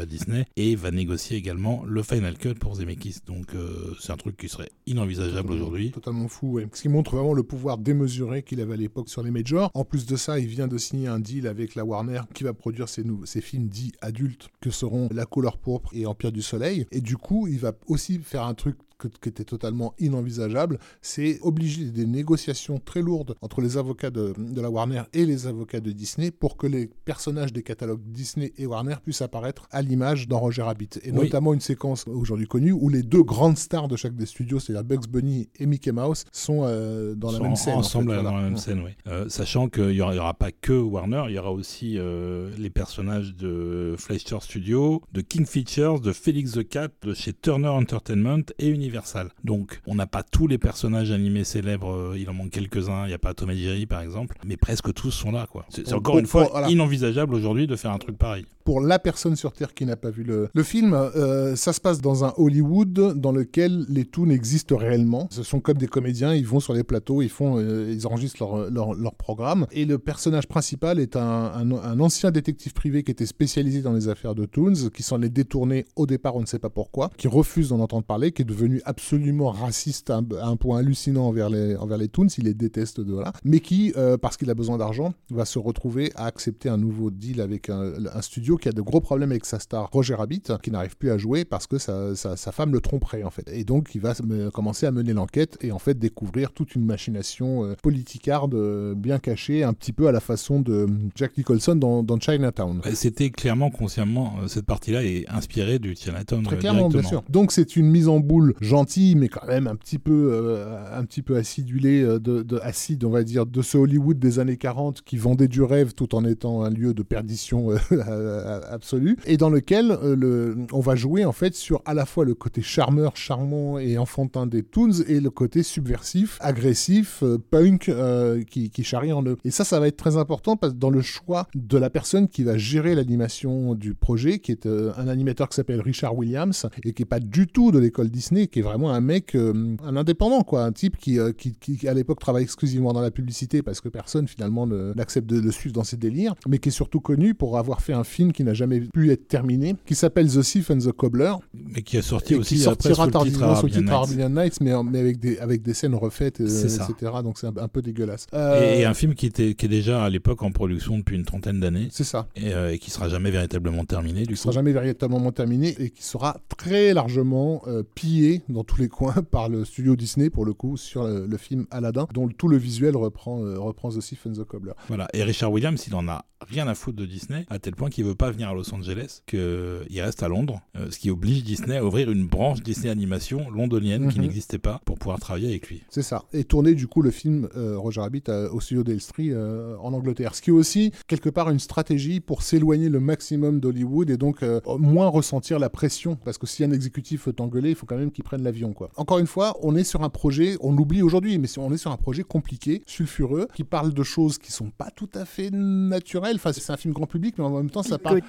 [SPEAKER 2] à Disney, et va négocier également le Final Cut pour Zemeckis. Donc euh, c'est un truc qui serait inenvisageable aujourd'hui.
[SPEAKER 3] Totalement fou, ouais. Ce qui montre vraiment le pouvoir démesuré qu'il à l'époque sur les majors. En plus de ça, il vient de signer un deal avec la Warner qui va produire ses, ses films dits adultes que seront La couleur pourpre et Empire du Soleil. Et du coup, il va aussi faire un truc qui était totalement inenvisageable, c'est obliger des négociations très lourdes entre les avocats de, de, la Warner et les avocats de Disney pour que les personnages des catalogues Disney et Warner puissent apparaître à l'image dans Roger Rabbit. Et notamment une séquence aujourd'hui connue où les deux grandes stars de chaque des studios, c'est-à-dire Bugs Bunny et Mickey Mouse, sont euh, dans la même scène.
[SPEAKER 2] Ensemble dans la même scène, oui. Euh, sachant qu'il n'y aura, aura, pas que Warner, il y aura aussi euh, les personnages de Fleischer Studio, de King Features, de Felix the Cat, de chez Turner Entertainment et Universal Universal. Donc, on n'a pas tous les personnages animés célèbres, euh, il en manque quelques-uns, il n'y a pas Tom et Jerry par exemple, mais presque tous sont là, quoi. C'est encore une fois inenvisageable aujourd'hui de faire un truc pareil
[SPEAKER 3] pour la personne sur Terre qui n'a pas vu le, le film, euh, ça se passe dans un Hollywood dans lequel les toons existent réellement. Ce sont comme des comédiens, ils vont sur les plateaux, ils font, euh, ils enregistrent leur, leur, leur, programme. Et le personnage principal est un, un, un, ancien détective privé qui était spécialisé dans les affaires de toons, qui s'en est détourné au départ, on ne sait pas pourquoi, qui refuse d'en entendre parler, qui est devenu absolument raciste à un, point hallucinant envers les, envers les toons, il les déteste de là, mais qui, euh, parce qu'il a besoin d'argent, va se retrouver à accepter un nouveau deal avec un, un studio qui a de gros problèmes avec sa star Roger Rabbit, qui n'arrive plus à jouer parce que sa, sa, femme le tromperait en fait. Et donc il va commencer à mener l'enquête et en fait découvrir toute une machination euh, politicarde euh, bien cachée, un petit peu à la façon de Jack Nicholson dans, dans Chinatown.
[SPEAKER 2] C'était clairement consciemment euh, cette partie-là est inspirée du Chinatown.
[SPEAKER 3] Très clairement, bien sûr. Donc c'est une mise en boule gentille, mais quand même un petit peu, un petit peu acidulée, de, de, acide, on va dire, de ce Hollywood des années 40 qui vendait du rêve tout en étant un lieu de perdition absolue, et dans lequel euh, le, on va jouer en fait sur à la fois le côté charmeur, charmant et enfantin des Toons et le côté subversif, agressif, euh, punk euh, qui, qui, charrie en eux. Et ça, ça va être très important parce que dans le choix de la personne qui va gérer l'animation du projet, qui est un animateur qui s'appelle Richard Williams et qui est pas du tout de l'école Disney, est vraiment un mec, un indépendant quoi, un type qui, qui, qui à l'époque travaille exclusivement dans la publicité parce que personne finalement n'accepte de le suivre dans ses délires, mais qui est surtout connu pour avoir fait un film qui n'a jamais pu être terminé, qui s'appelle The Thief and the Cobbler.
[SPEAKER 2] Mais qui a sorti aussi
[SPEAKER 3] qui sortira tardivement sous le titre Arabian Nights, mais, mais avec, des, avec des scènes refaites, euh, etc. Donc c'est un, peu dégueulasse.
[SPEAKER 2] Euh, et, un film qui, était, qui est déjà à l'époque en production depuis une trentaine d'années.
[SPEAKER 3] C'est ça.
[SPEAKER 2] Et, euh, et, qui sera jamais véritablement terminé. Du
[SPEAKER 3] qui sera jamais véritablement terminé et qui sera très largement pillé dans tous les coins par le studio Disney, pour le coup, sur le, film Aladdin, dont tout le visuel reprend, reprend The Thief and the Cobbler.
[SPEAKER 2] Voilà. Et Richard Williams, il en a rien à foutre de Disney, à tel point qu'il veut pas venir à Los Angeles, qu'il reste à Londres, euh, ce qui oblige Disney à ouvrir une branche Disney Animation londonienne qui mhm. n'existait pas pour pouvoir travailler avec lui.
[SPEAKER 3] C'est ça. Et tourner du coup le film euh, Roger Rabbit au studio d'Elstree euh, en Angleterre. Ce qui est aussi quelque part une stratégie pour s'éloigner le maximum d'Hollywood et donc moins ressentir la pression. Parce que si un exécutif veut t'engueuler, il faut quand même qu'il prennent l'avion, quoi. Encore une fois, on est sur un projet, on l'oublie aujourd'hui, mais on est sur un projet compliqué, sulfureux, qui parle de choses qui sont pas tout à fait naturelles. Enfin, c'est un film grand public, mais en même temps, ça parle.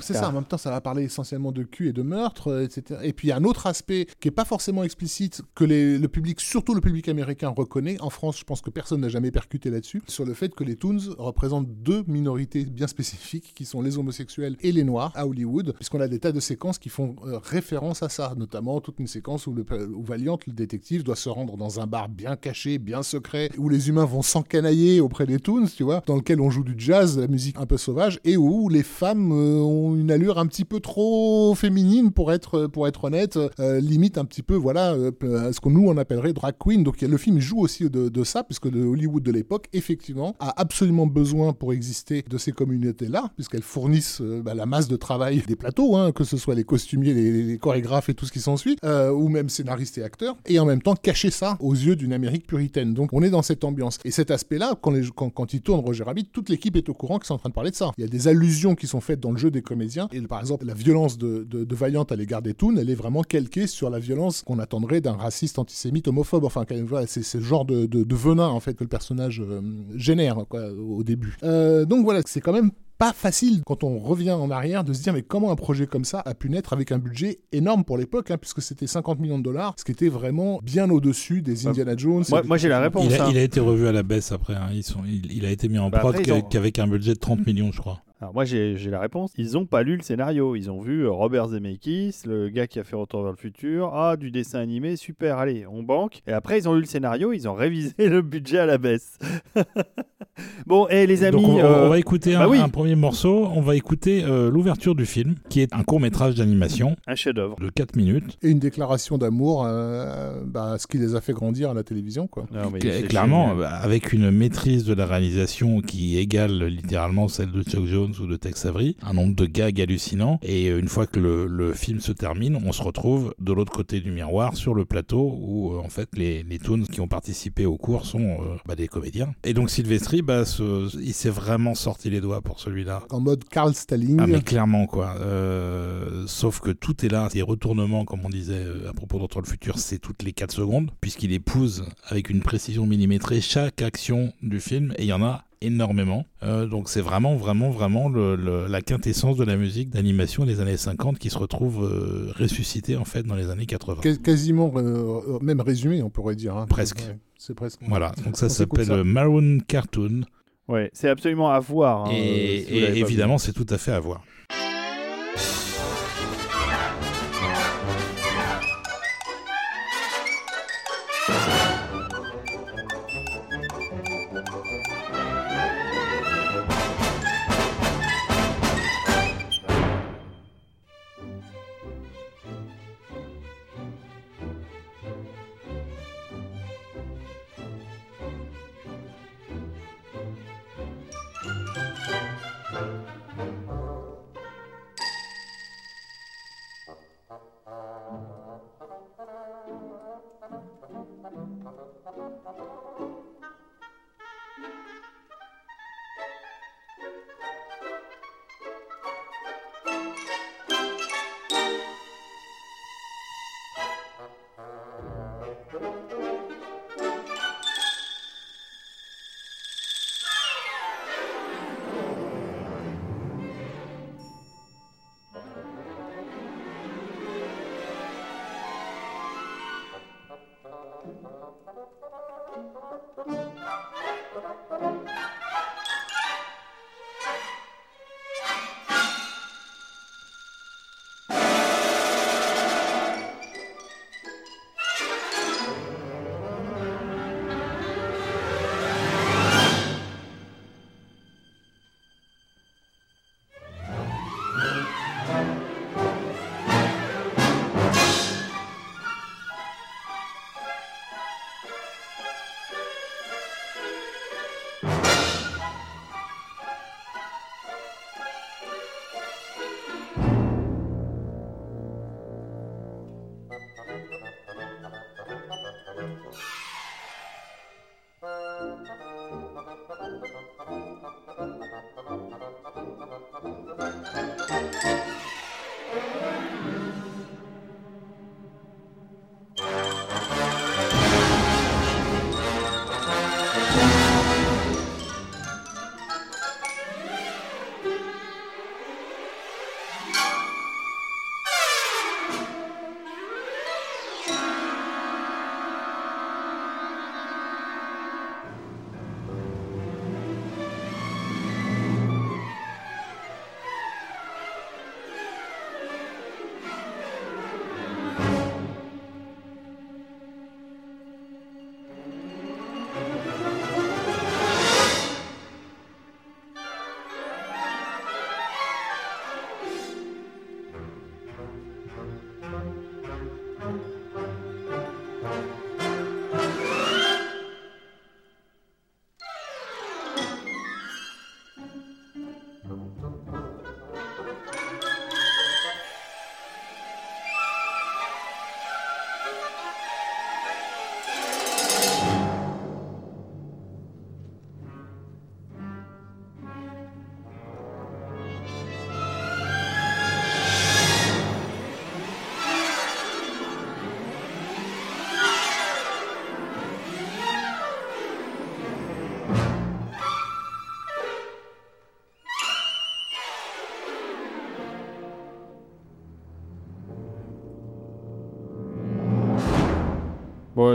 [SPEAKER 3] C'est ça, en même temps, ça va parler essentiellement de cul et de meurtre, euh, etc. Et puis, il y a un autre aspect qui est pas forcément explicite, que le public, surtout le public américain, reconnaît. En France, je pense que personne n'a jamais percuté là-dessus, sur le fait que les Toons représentent deux minorités bien spécifiques, qui sont les homosexuels et les noirs à Hollywood, puisqu'on a des tas de séquences qui font euh, référence à ça, notamment toute une séquence où, le, Valiant, le détective, doit se rendre dans un bar bien caché, bien secret, où les humains vont s'encanailler auprès des Toons, tu vois, dans lequel on joue du jazz, la musique un peu sauvage, et où les femmes euh, ont une allure un petit peu trop féminine pour être, pour être honnête, euh, limite un petit peu, voilà, ce qu'on nous on appellerait drag queen. Donc le film joue aussi de, de ça, puisque le Hollywood de l'époque, effectivement, a absolument besoin pour exister de ces communautés-là, puisqu'elles fournissent bah, la masse de travail des plateaux, hein, que ce soit les costumiers, les, chorégraphes et tout ce qui s'ensuit, euh, ou même scénaristes et acteurs, et en même temps cacher ça aux yeux d'une Amérique puritaine. Donc on est dans cette ambiance. Et cet aspect-là, quand, il tourne Roger Rabbit, toute l'équipe est au courant qu'ils sont en train de parler de ça. Il y a des allusions qui sont faites dans le jeu des comédiens, et par exemple la violence de, de, Valiant à l'égard des Toons, elle est vraiment calquée sur la violence qu'on attendrait d'un raciste antisémite homophobe. Enfin, voilà, c'est ce genre de, de, venin en fait que le personnage euh, génère au début. Euh, donc voilà, c'est quand même pas facile quand on revient en arrière de se dire mais comment un projet comme ça a pu naître avec un budget énorme pour l'époque hein, puisque c'était 50 millions de dollars ce qui était vraiment bien au-dessus des Indiana Jones
[SPEAKER 1] moi, j'ai la réponse
[SPEAKER 2] il a, hein. il a, été revu à la baisse après hein. Ils sont, il, a été mis en bah prod qu'avec un budget de 30 millions je crois
[SPEAKER 1] alors moi j'ai la réponse. Ils n'ont pas lu le scénario. Ils ont vu euh, Robert Zemeckis, le gars qui a fait Retour vers le futur. Ah, du dessin animé, super, allez, on banque. Et après ils ont lu le scénario, ils ont révisé le budget à la baisse. bon, et les amis...
[SPEAKER 2] on, euh, va écouter bah un, premier morceau. On va écouter euh, l'ouverture du film, qui est un court métrage d'animation.
[SPEAKER 1] Un chef-d'œuvre.
[SPEAKER 2] De 4 minutes.
[SPEAKER 3] Et une déclaration d'amour, bah, ce qui les a fait grandir à la télévision. Quoi.
[SPEAKER 2] clairement, avec une maîtrise de la réalisation qui égale littéralement celle de Chuck Jones ou de Tex Avery, un nombre de gags hallucinants. Et une fois que le, film se termine, on se retrouve de l'autre côté du miroir sur le plateau où euh, en fait les, les toons qui ont participé au cours sont euh, bah, des comédiens. Et donc Sylvestri, bah, il s'est vraiment sorti les doigts pour celui-là.
[SPEAKER 3] En mode Carl Stalling.
[SPEAKER 2] Ah mais clairement quoi. Euh, sauf que tout est là. Les retournements, comme on disait à propos d'Entre le futur, c'est toutes les 4 secondes, puisqu'il épouse avec une précision millimétrée chaque action du film. Et il y en a énormément. Euh, donc c'est vraiment, vraiment, vraiment la quintessence de la musique d'animation des années 50 qui se retrouve euh, ressuscitée en fait dans les années 80.
[SPEAKER 3] quasiment, euh, même résumé, on pourrait dire. Hein.
[SPEAKER 2] Presque.
[SPEAKER 3] c'est presque.
[SPEAKER 2] Voilà, donc ça s'appelle Maroon Cartoon.
[SPEAKER 1] Ouais, c'est absolument à voir.
[SPEAKER 2] Hein, et évidemment, c'est tout à fait à voir.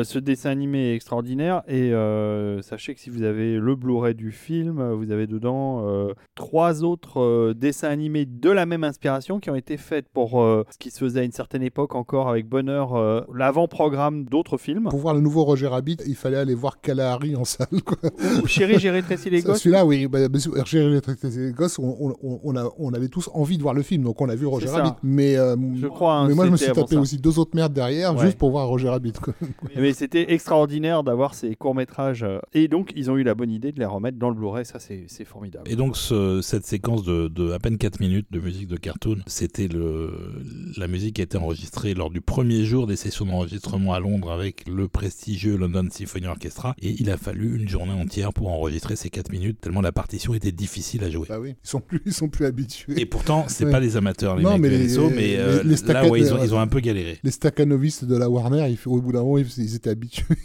[SPEAKER 1] Ce dessin animé est extraordinaire et euh, sachez que si vous avez le Blu-ray du film, vous avez dedans euh, trois autres euh, dessins animés de la même inspiration qui ont été faits pour euh, ce qui se faisait à une certaine époque encore avec bonheur euh, l'avant-programme d'autres films.
[SPEAKER 3] Pour voir le nouveau Roger Rabbit, il fallait aller voir Kalahari en salle. Quoi.
[SPEAKER 1] Ou Chérie, j'ai rétréci les gosses.
[SPEAKER 3] Celui-là, oui, bah, bah, Roger rétréci les gosses, on, on, on, a, on avait tous envie de voir le film, donc on a vu Roger. Rabbit. Mais, euh,
[SPEAKER 1] Je crois. hein,
[SPEAKER 3] mais moi, je me suis tapé
[SPEAKER 1] ça.
[SPEAKER 3] aussi deux autres merdes derrière,
[SPEAKER 1] Ouais.
[SPEAKER 3] juste pour voir Roger Rabbit. quoi.
[SPEAKER 1] Mais c'était extraordinaire d'avoir ces courts-métrages. Et donc, ils ont eu la bonne idée de les remettre dans le Blu-ray. Ça, c'est c'est formidable.
[SPEAKER 2] Et donc ce- cette séquence de, de à peine 4 minutes de musique de cartoon, c'était le la musique qui a été enregistrée lors du premier jour des sessions d'enregistrement à Londres avec le prestigieux London Symphony Orchestra et il a fallu une journée entière pour enregistrer ces 4 minutes tellement la partition était difficile à jouer.
[SPEAKER 3] Bah oui, ils sont plus, ils sont plus habitués.
[SPEAKER 2] Et pourtant, c'est
[SPEAKER 3] Ouais.
[SPEAKER 2] pas les amateurs les
[SPEAKER 3] Non,
[SPEAKER 2] mecs
[SPEAKER 3] mais les-
[SPEAKER 2] mais euh,
[SPEAKER 3] les- les
[SPEAKER 2] là ouais, ils, ont, ils ont un peu galéré.
[SPEAKER 3] Les staccanovistes de la Warner, ils, au bout d'un moment, ils, ils étaient habitués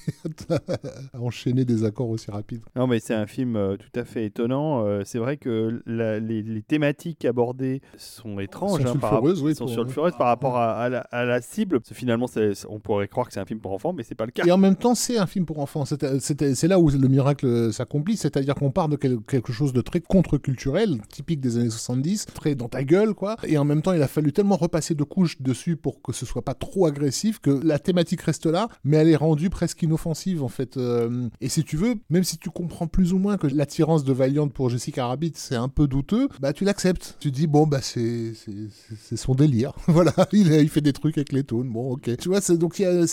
[SPEAKER 3] à enchaîner des accords aussi rapides.
[SPEAKER 1] Non, mais c'est un film euh, tout à fait étonnant. Euh, c'est vrai que la- les, les thématiques abordées sont étranges.
[SPEAKER 3] Sont
[SPEAKER 1] hein, par
[SPEAKER 3] oui,
[SPEAKER 1] sont
[SPEAKER 3] pour-
[SPEAKER 1] sulfureuses par rapport à, à la, à la cible. Parce que finalement, on pourrait croire que c'est un film pour enfants, mais c'est pas le cas.
[SPEAKER 3] Et en même temps, c'est un film pour enfants. C'est- là où le miracle s'accomplit, c'est-à-dire qu'on part de quel- quelque chose de très contre-culturel, typique des années 70, très dans ta gueule, quoi. Et en même temps, il a fallu tellement repasser de couches dessus pour que ce soit pas trop agressif que la thématique reste là, mais elle est rendue presque inoffensive, en fait. Euh, Et si tu veux, même si tu comprends plus ou moins que l'attirance de Valiant pour Jessica Rabbit, c'est un peu douteux, bah tu l'acceptes. Tu dis, bon, bah c'est c'est- son délire. voilà, il, il fait des trucs avec les tones. Bon, ok. Tu vois, donc y a-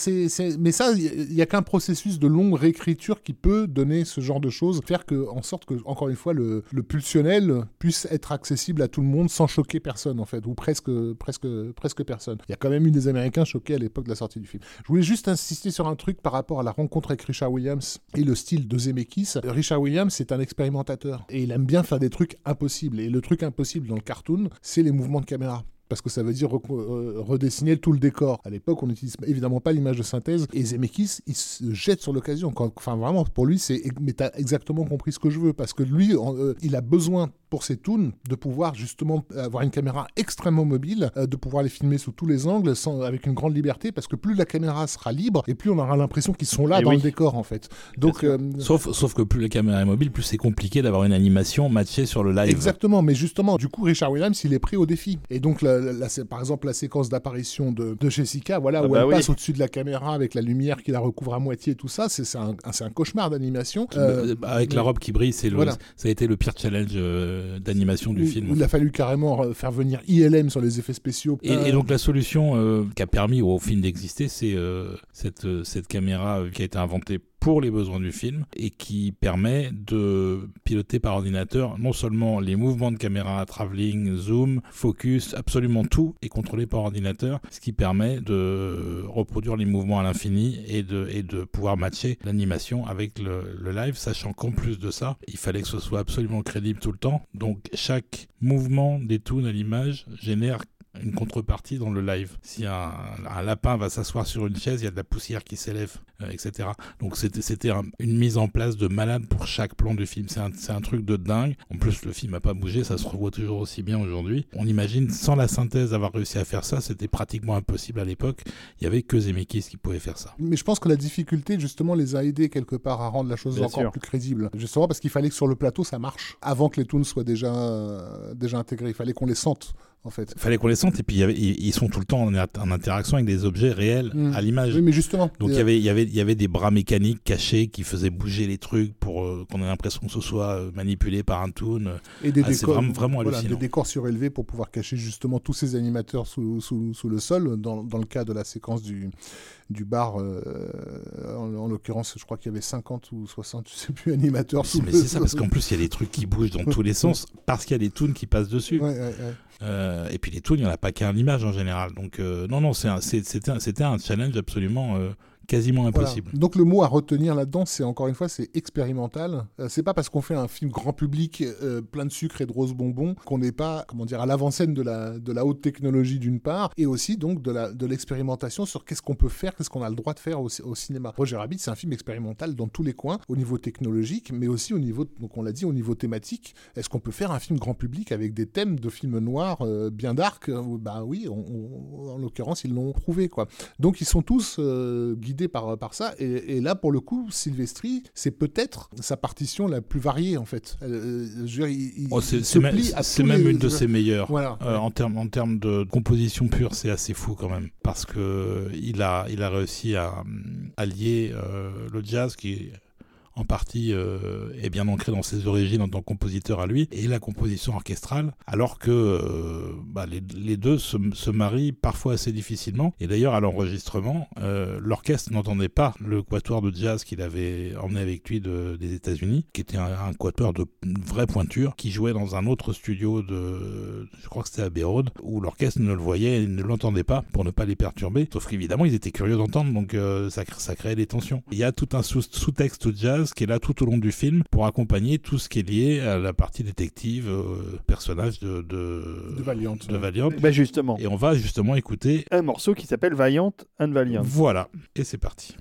[SPEAKER 3] mais ça, il y a qu'un processus de longue réécriture qui peut donner ce genre de choses, faire que, en sorte que, encore une fois, le, le pulsionnel puisse être accessible à tout le monde sans choquer personne, en fait, ou presque, presque, presque personne. Il y a quand même eu des Américains choqués à l'époque de la sortie du film. Je voulais juste insister sur un truc par rapport à la rencontre avec Richard Williams et le style de Zemeckis. Richard Williams, c'est un expérimentateur et il aime bien faire des trucs impossibles. Et le truc impossible dans le cartoon, c'est les mouvements de caméra parce que ça veut dire euh, redessiner tout le décor. À l'époque, on n'utilise évidemment pas l'image de synthèse, et Zemeckis, il se jette sur l'occasion. Enfin, vraiment, pour lui, c'est mais t'as exactement compris ce que je veux, parce que lui, euh, il a besoin pour ses toons de pouvoir justement avoir une caméra extrêmement mobile, euh, de pouvoir les filmer sous tous les angles, sans, avec une grande liberté, parce que plus la caméra sera libre, et plus on aura l'impression qu'ils sont là
[SPEAKER 1] Et
[SPEAKER 3] dans
[SPEAKER 1] oui.
[SPEAKER 3] le décor, en fait. Donc, euh,
[SPEAKER 2] Sauf, sauf que plus la caméra est mobile, plus c'est compliqué d'avoir une animation matchée sur le live.
[SPEAKER 3] Exactement, mais justement, du coup, Richard Williams, il est pris au défi. Et donc, la- la- la- par exemple, la séquence d'apparition de, de Jessica, voilà,
[SPEAKER 1] Ah
[SPEAKER 3] où
[SPEAKER 1] bah
[SPEAKER 3] elle
[SPEAKER 1] oui.
[SPEAKER 3] passe au-dessus de la caméra avec la lumière qui la recouvre à moitié, tout ça, c'est un, cauchemar d'animation. Euh,
[SPEAKER 2] Euh, avec la robe qui brille, c'est le,
[SPEAKER 3] Voilà.
[SPEAKER 2] ça a été le pire challenge euh, d'animation du
[SPEAKER 3] où-
[SPEAKER 2] film.
[SPEAKER 3] il a fallu carrément euh, faire venir ILM sur les effets spéciaux.
[SPEAKER 2] Et,
[SPEAKER 3] Euh,
[SPEAKER 2] et donc la solution euh, qui a permis au film d'exister, c'est euh, cette, euh, cette caméra euh, qui a été inventée pour les besoins du film et qui permet de piloter par ordinateur non seulement les mouvements de caméra, travelling, zoom, focus, absolument tout est contrôlé par ordinateur, ce qui permet de reproduire les mouvements à l'infini et de, pouvoir matcher l'animation avec le, le live, sachant qu'en plus de ça, il fallait que ce soit absolument crédible tout le temps. Donc chaque mouvement des toons à l'image génère une contrepartie dans le live. Si un, un lapin va s'asseoir sur une chaise, il y a de la poussière qui s'élève, euh, etc. Donc c'était c'était un- une mise en place de malade pour chaque plan du film. C'est un, c'est un truc de dingue. En plus, le film n'a pas bougé, ça se revoit toujours aussi bien aujourd'hui. On imagine, sans la synthèse, avoir réussi à faire ça, c'était pratiquement impossible à l'époque. Il y avait que Zemeckis qui pouvait faire ça.
[SPEAKER 3] Mais je pense que la difficulté, justement, les a aidés quelque part à rendre la chose
[SPEAKER 1] Bien
[SPEAKER 3] encore
[SPEAKER 1] sûr.
[SPEAKER 3] plus crédible. Justement parce qu'il fallait que sur le plateau, ça marche. Avant que les toons soient déjà, euh, déjà intégrés. Il fallait qu'on les sente, en fait.
[SPEAKER 2] Fallait qu'on les sente et puis y avait- ils sont tout le temps en, en interaction avec des objets réels
[SPEAKER 3] Mm.
[SPEAKER 2] à l'image.
[SPEAKER 3] Oui, mais justement.
[SPEAKER 2] Donc il y avait, y, avait, y avait des bras mécaniques cachés qui faisaient bouger les trucs pour euh, qu'on ait l'impression que ce soit euh, manipulé par un toon.
[SPEAKER 3] Et des
[SPEAKER 2] Ah,
[SPEAKER 3] décors,
[SPEAKER 2] vraiment- vraiment
[SPEAKER 3] voilà, des décors surélevés pour pouvoir cacher justement tous ces animateurs sous, sous, sous le sol. Dans, dans le cas de la séquence du, du bar, euh, en, en l'occurrence, je crois qu'il y avait 50 ou 60, je sais plus, animateurs sous
[SPEAKER 2] Mais c'est ça, parce qu'en plus il y a des trucs qui bougent dans tous les sens parce qu'il y a des toons qui passent dessus.
[SPEAKER 3] Ouais, ouais, ouais.
[SPEAKER 2] Euh, et puis les toons, il n'y en a pas qu'un l'image en général. Donc euh, non, non, c'était un, c'était un challenge absolument quasiment
[SPEAKER 3] Voilà.
[SPEAKER 2] impossible.
[SPEAKER 3] Donc le mot à retenir là-dedans, c'est encore une fois, c'est expérimental. Euh, c'est pas parce qu'on fait un film grand public euh, plein de sucre et de roses bonbons qu'on n'est pas, comment dire, à l'avant-scène de la, de la haute technologie d'une part, et aussi donc de la de l'expérimentation sur qu'est-ce qu'on peut faire, qu'est-ce qu'on a le droit de faire au, au cinéma. Roger Rabbit, c'est un film expérimental dans tous les coins, au niveau technologique, mais aussi au niveau, donc on l'a dit, au niveau thématique. Est-ce qu'on peut faire un film grand public avec des thèmes de films noirs euh, bien dark? Euh, Bah oui, on- on- en l'occurrence, ils l'ont prouvé quoi. Donc ils sont tous guidés par, par ça. Et, là, pour le coup, Silvestri, c'est peut-être sa partition la plus variée, en fait.
[SPEAKER 2] c'est même, une de ses meilleures. Euh, en termes en termes de composition pure, c'est assez fou quand même. Parce que il a, il a réussi à, allier euh, le jazz qui en partie euh, est bien ancré dans ses origines en tant que compositeur à lui, et la composition orchestrale, alors que euh, bah, les, deux se, marient parfois assez difficilement. Et d'ailleurs, à l'enregistrement, euh, l'orchestre n'entendait pas le quatuor de jazz qu'il avait emmené avec lui des États-Unis, qui était un, quatuor de vraie pointure, qui jouait dans un autre studio de, je crois que c'était à Road, où l'orchestre ne le voyait et ne l'entendait pas pour ne pas les perturber. Sauf qu'évidemment, ils étaient curieux d'entendre, donc ça, ça créait des tensions. Il y a tout un sous-texte jazz qui est là tout au long du film pour accompagner tout ce qui est lié à la partie détective, euh, personnage de, de,
[SPEAKER 3] de Valiant.
[SPEAKER 2] De Valiant.
[SPEAKER 1] Bah justement.
[SPEAKER 2] Et on va justement écouter
[SPEAKER 1] un morceau qui s'appelle Valiant and Valiant.
[SPEAKER 2] Voilà, et c'est parti.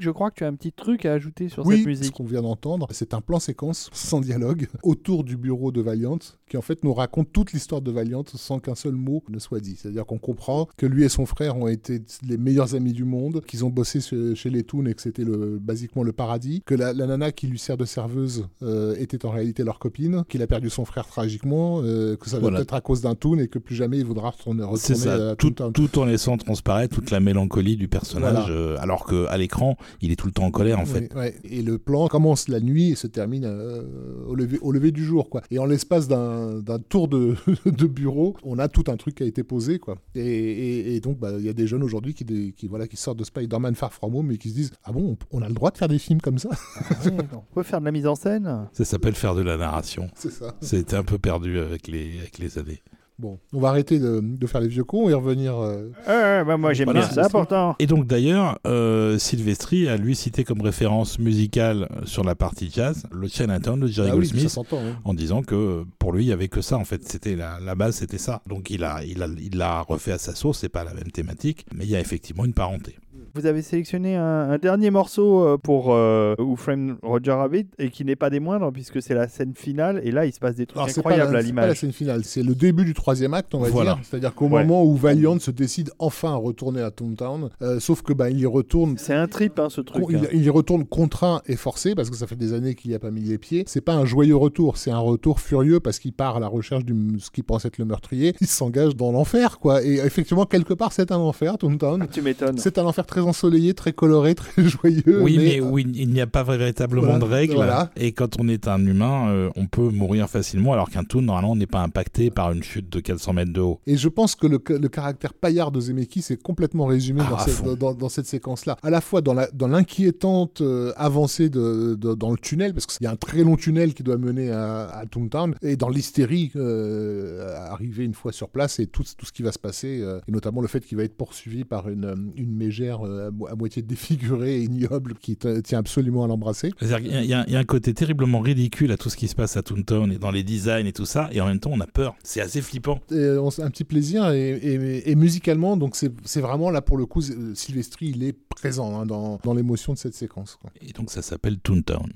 [SPEAKER 1] Je crois que tu as un petit truc à ajouter sur
[SPEAKER 3] oui,
[SPEAKER 1] cette
[SPEAKER 3] ce
[SPEAKER 1] musique.
[SPEAKER 3] qu'on vient d'entendre, c'est un plan séquence sans dialogue autour du bureau de Valiant qui en fait nous raconte toute l'histoire de Valiant sans qu'un seul mot ne soit dit. C'est-à-dire qu'on comprend que lui et son frère ont été les meilleurs amis du monde, qu'ils ont bossé chez les Toons et que c'était le, basiquement le paradis, que la, la nana qui lui sert de serveuse euh, était en réalité leur copine, qu'il a perdu son frère tragiquement, euh, que ça doit
[SPEAKER 2] Voilà.
[SPEAKER 3] être à cause d'un Toon et que plus jamais il voudra retourner, retourner
[SPEAKER 2] ça,
[SPEAKER 3] à
[SPEAKER 2] tout, tout en laissant transparaître toute la mélancolie du personnage,
[SPEAKER 3] Voilà.
[SPEAKER 2] euh, alors qu'à l'écran, il est tout le temps en colère en fait.
[SPEAKER 3] Oui, ouais. Et le plan commence la nuit et se termine euh, au, lever, au lever du jour. Quoi. Et en l'espace d'un d'un tour de, de bureau, on a tout un truc qui a été posé. Quoi. Et, et- et donc, bah, il y a des jeunes aujourd'hui qui, qui, voilà, qui sortent de Spider-Man Far From Home et qui se disent Ah bon, on, on a le droit de faire des films comme ça
[SPEAKER 1] on peut faire de la mise en scène?
[SPEAKER 2] Ça s'appelle faire de la narration.
[SPEAKER 3] C'est ça.
[SPEAKER 2] C'était un peu perdu avec les, avec les années.
[SPEAKER 3] Bon, on va arrêter de, de faire les vieux cons et revenir. euh,
[SPEAKER 1] Euh, bah, Moi j'aime
[SPEAKER 2] Voilà.
[SPEAKER 1] bien ça pourtant.
[SPEAKER 2] Et donc d'ailleurs, euh, Silvestri a lui cité comme référence musicale sur la partie jazz le Chinatown de Jerry
[SPEAKER 3] Ah oui, hein.
[SPEAKER 2] en disant que pour lui il y avait que ça en fait c'était la, la base c'était ça donc il a il a il l'a refait à sa sauce c'est pas la même thématique mais il y a effectivement une parenté
[SPEAKER 1] Vous avez sélectionné un, un dernier morceau euh, pour euh, Who Framed Roger Rabbit et qui n'est pas des moindres puisque c'est la scène finale et là il se passe des trucs
[SPEAKER 3] Alors,
[SPEAKER 1] incroyables
[SPEAKER 3] la-
[SPEAKER 1] à
[SPEAKER 3] c'est pas la
[SPEAKER 1] l'image.
[SPEAKER 3] scène finale, c'est le début du troisième acte, on va
[SPEAKER 2] Voilà.
[SPEAKER 3] dire. C'est-à-dire qu'au
[SPEAKER 1] Ouais.
[SPEAKER 3] moment où Valiant se décide enfin à retourner à Toontown, euh, sauf que bah, il y retourne
[SPEAKER 1] C'est un trip hein, ce truc.
[SPEAKER 3] Il,
[SPEAKER 1] hein.
[SPEAKER 3] il y retourne contraint et forcé parce que ça fait des années qu'il n'y a pas mis les pieds. C'est pas un joyeux retour, c'est un retour furieux parce qu'il part à la recherche de ce qu'il pense être le meurtrier. Il s'engage dans l'enfer, quoi. Et effectivement, quelque part, c'est un enfer, Toontown.
[SPEAKER 1] Tu m'étonnes.
[SPEAKER 3] C'est un enfer très ensoleillé, très coloré, très joyeux.
[SPEAKER 2] oui mais,
[SPEAKER 3] mais,
[SPEAKER 2] où il n'y a pas véritablement
[SPEAKER 3] Voilà,
[SPEAKER 2] de règles
[SPEAKER 3] voilà.
[SPEAKER 2] et quand on est un humain euh, on peut mourir facilement alors qu'un toon normalement n'est pas impacté par une chute de 400 mètres de haut
[SPEAKER 3] Et je pense que le, le caractère paillard de Zemeckis est complètement résumé
[SPEAKER 2] Ah,
[SPEAKER 3] dans, cette, dans, dans cette séquence-là. À la fois dans la- dans l'inquiétante euh, avancée de, de- dans le tunnel, parce qu'il y a un très long tunnel qui doit mener à, à Toontown, et dans l'hystérie euh, arrivée une fois sur place et tout, tout ce qui va se passer, euh, et notamment le fait qu'il va être poursuivi par une, une mégère euh, à, mo- à moitié défigurée et ignoble qui tient absolument à l'embrasser.
[SPEAKER 2] Il y, a- il y a un côté terriblement ridicule à tout ce qui se passe à Toontown et dans les designs et tout ça et en même temps on a peur c'est assez flippant
[SPEAKER 3] Et on s- un petit plaisir et, et- et musicalement donc c'est vraiment là pour le coup euh, Sylvestri il est présent hein, dans, dans l'émotion de cette séquence quoi.
[SPEAKER 2] et donc ça s'appelle Toontown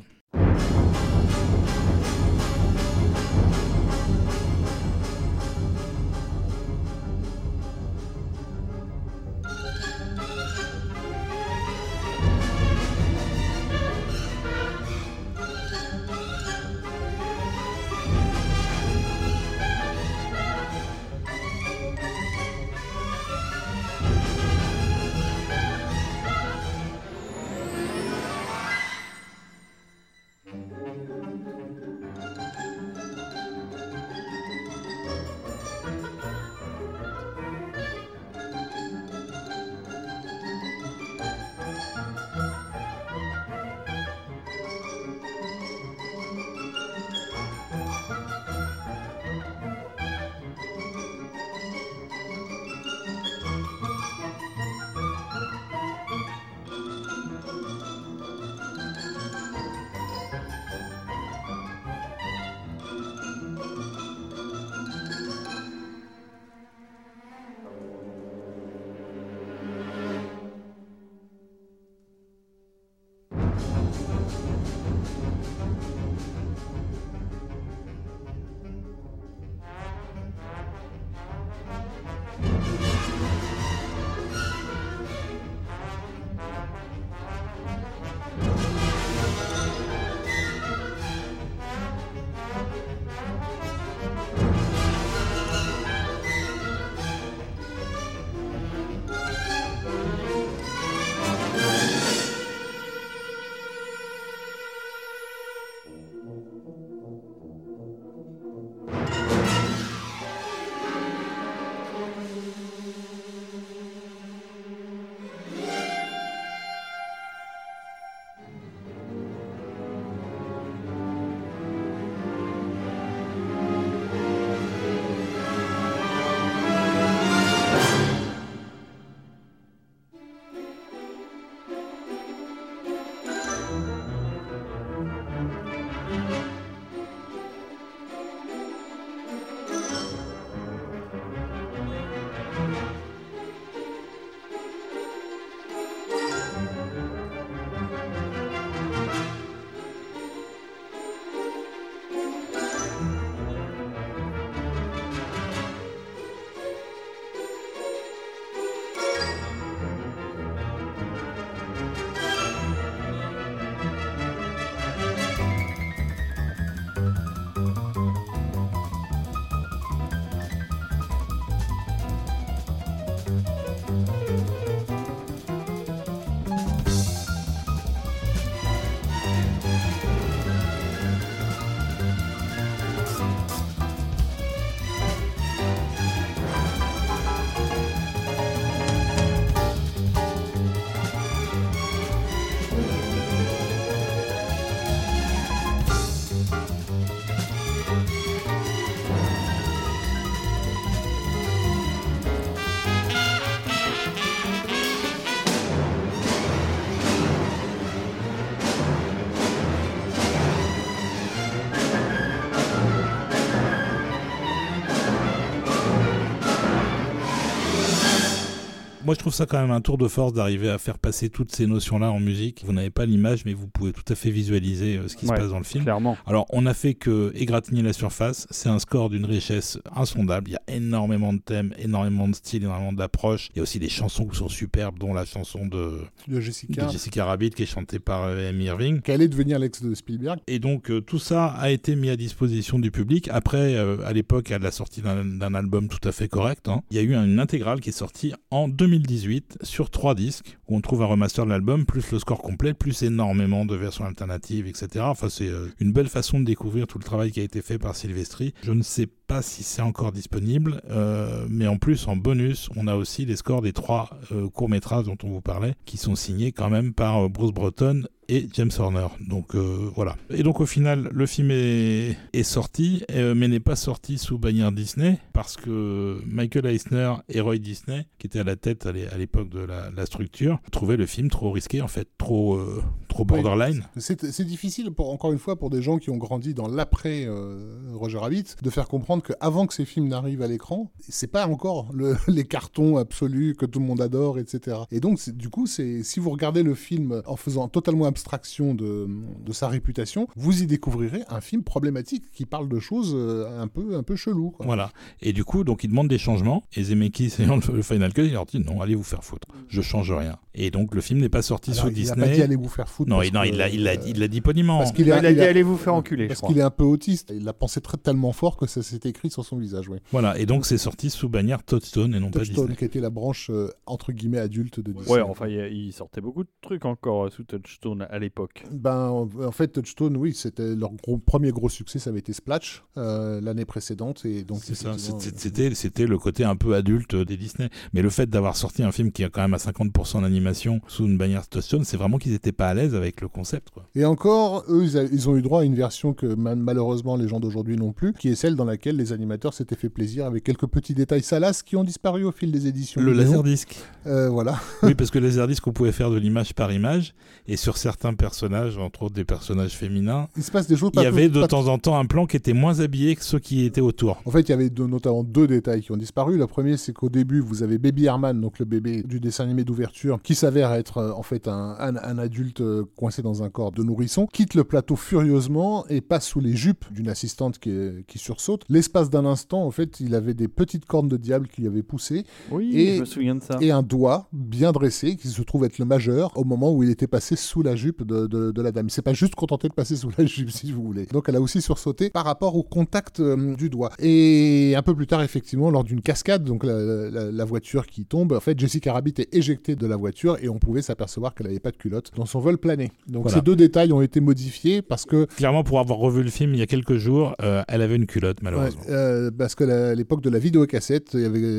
[SPEAKER 2] Moi, je trouve ça quand même un tour de force d'arriver à faire passer toutes ces notions-là en musique. Vous n'avez pas l'image, mais vous pouvez tout à fait visualiser euh, ce qui se passe dans le film.
[SPEAKER 1] Clairement.
[SPEAKER 2] Alors, on a fait que égratigner la surface. C'est un score d'une richesse insondable. Il y a énormément de thèmes, énormément de styles, énormément d'approches. Il y a aussi des chansons qui sont superbes, dont la chanson de,
[SPEAKER 3] De Jessica.
[SPEAKER 2] de Jessica Rabbit qui est chantée par euh, Amy Irving.
[SPEAKER 3] Qui allait devenir l'ex de Spielberg.
[SPEAKER 2] Et donc euh, tout ça a été mis à disposition du public. Après, euh, à l'époque, à la sortie d'un album tout à fait correct, hein, il y a eu une intégrale qui est sortie en 2018 sur trois disques, où on trouve un remaster de l'album, plus le score complet, plus énormément de versions alternatives, etc. Enfin, c'est euh, une belle façon de découvrir tout le travail qui a été fait par Silvestri. Je ne sais pas si c'est encore disponible, euh, mais en plus, en bonus, on a aussi les scores des trois euh, courts-métrages dont on vous parlait, qui sont signés quand même par Bruce Breton et James Horner. Donc euh, voilà. Et donc au final, le film est, est sorti, euh, mais n'est pas sorti sous bannière Disney, parce que Michael Eisner et Roy Disney, qui étaient à la tête à l'é- à l'époque de la, la structure, trouvaient le film trop risqué, en fait, trop, euh, trop borderline.
[SPEAKER 3] C'est c'est difficile, pour, encore une fois, pour des gens qui ont grandi dans l'après euh, Roger Rabbit, de faire comprendre qu'avant que ces films n'arrivent à l'écran, c'est pas encore le- les cartons absolus que tout le monde adore, etc. Et donc, du coup, si vous regardez le film en faisant totalement abstraction de, de sa réputation, vous y découvrirez un film problématique qui parle de choses euh, un peu, un peu chelou. quoi.
[SPEAKER 2] Voilà. Et du coup, donc, ils demandent des changements. Et Zemeckis, ayant le, Final Cut, il leur dit non, allez vous faire foutre. Je change rien. Et donc, le film n'est pas sorti
[SPEAKER 3] Alors,
[SPEAKER 2] sous
[SPEAKER 3] il
[SPEAKER 2] Disney.
[SPEAKER 3] n'a pas dit allez vous faire foutre.
[SPEAKER 2] non, il, non,
[SPEAKER 3] que,
[SPEAKER 2] il l'a il l'a-
[SPEAKER 3] euh,
[SPEAKER 2] il l'a dit poliment.
[SPEAKER 3] parce qu'il
[SPEAKER 1] Il
[SPEAKER 3] est-
[SPEAKER 1] a dit
[SPEAKER 3] il a-
[SPEAKER 1] allez vous faire enculer,
[SPEAKER 3] Parce qu'il est un peu autiste. Il l'a pensé très, tellement fort que ça s'est écrit sur son visage. Ouais.
[SPEAKER 2] Voilà. Et donc, c'est sorti sous bannière Touchstone et non pas
[SPEAKER 3] Touchstone,
[SPEAKER 2] Disney.
[SPEAKER 3] qui était la branche euh, entre guillemets adulte de Disney.
[SPEAKER 1] Ouais, enfin, il, il sortait beaucoup de trucs encore euh, sous Touchstone à l'époque.
[SPEAKER 3] Ben, en fait, Touchstone, oui, c'était leur gros- premier gros succès, ça avait été Splash euh, l'année précédente, et donc
[SPEAKER 2] C'est ça,
[SPEAKER 3] effectivement,
[SPEAKER 2] c'était- c'était c'était le côté un peu adulte des Disney. Mais le fait d'avoir sorti un film qui a quand même à 50% d'animation sous une bannière Touchstone, c'est vraiment qu'ils n'étaient pas à l'aise avec le concept. Quoi.
[SPEAKER 3] Et encore, eux, ils, a- ils ont eu droit à une version que ma- malheureusement les gens d'aujourd'hui n'ont plus, qui est celle dans laquelle les animateurs s'étaient fait plaisir avec quelques petits détails salaces qui ont disparu au fil des éditions.
[SPEAKER 2] Le laserdisc.
[SPEAKER 3] Euh, voilà.
[SPEAKER 2] oui, parce que le laserdisc, on pouvait faire de l'image par image. Et sur certains personnages, entre autres des personnages féminins,
[SPEAKER 3] Il se passe des choses
[SPEAKER 2] il y avait de temps en temps un plan qui était moins habillé que ceux qui étaient autour.
[SPEAKER 3] En fait, il y avait notamment deux détails qui ont disparu. Le premier, c'est qu'au début, vous avez Baby Herman, donc le bébé du dessin animé d'ouverture, qui s'avère être euh, en fait un, un- un adulte euh, coincé dans un corps de nourrisson, quitte le plateau furieusement et passe sous les jupes d'une assistante qui, est- qui sursaute. L'espace d'un instant, en fait, il avait des petites cornes de diable qui lui avaient poussé
[SPEAKER 1] Oui,
[SPEAKER 3] Et-
[SPEAKER 1] je me souviens de ça.
[SPEAKER 3] et un doigt bien dressé qui se trouve être le majeur au moment où il était passé sous la jupe de, de- de la dame. Il s'est pas juste contenté de passer sous la jupe, si vous voulez. Donc elle a aussi sursauté par rapport au contact euh, du doigt. Et un peu plus tard, effectivement, lors d'une cascade, donc la, la- la voiture qui tombe, en fait, Jessica Rabbit est éjectée de la voiture et on pouvait s'apercevoir qu'elle n'avait pas de culotte dans son vol plané. Donc
[SPEAKER 2] Voilà.
[SPEAKER 3] ces deux détails ont été modifiés parce que
[SPEAKER 2] Clairement, pour avoir revu le film il y a quelques jours, euh, elle avait une culotte, malheureusement.
[SPEAKER 3] Ouais, euh, parce que la- à l'époque de la vidéocassette,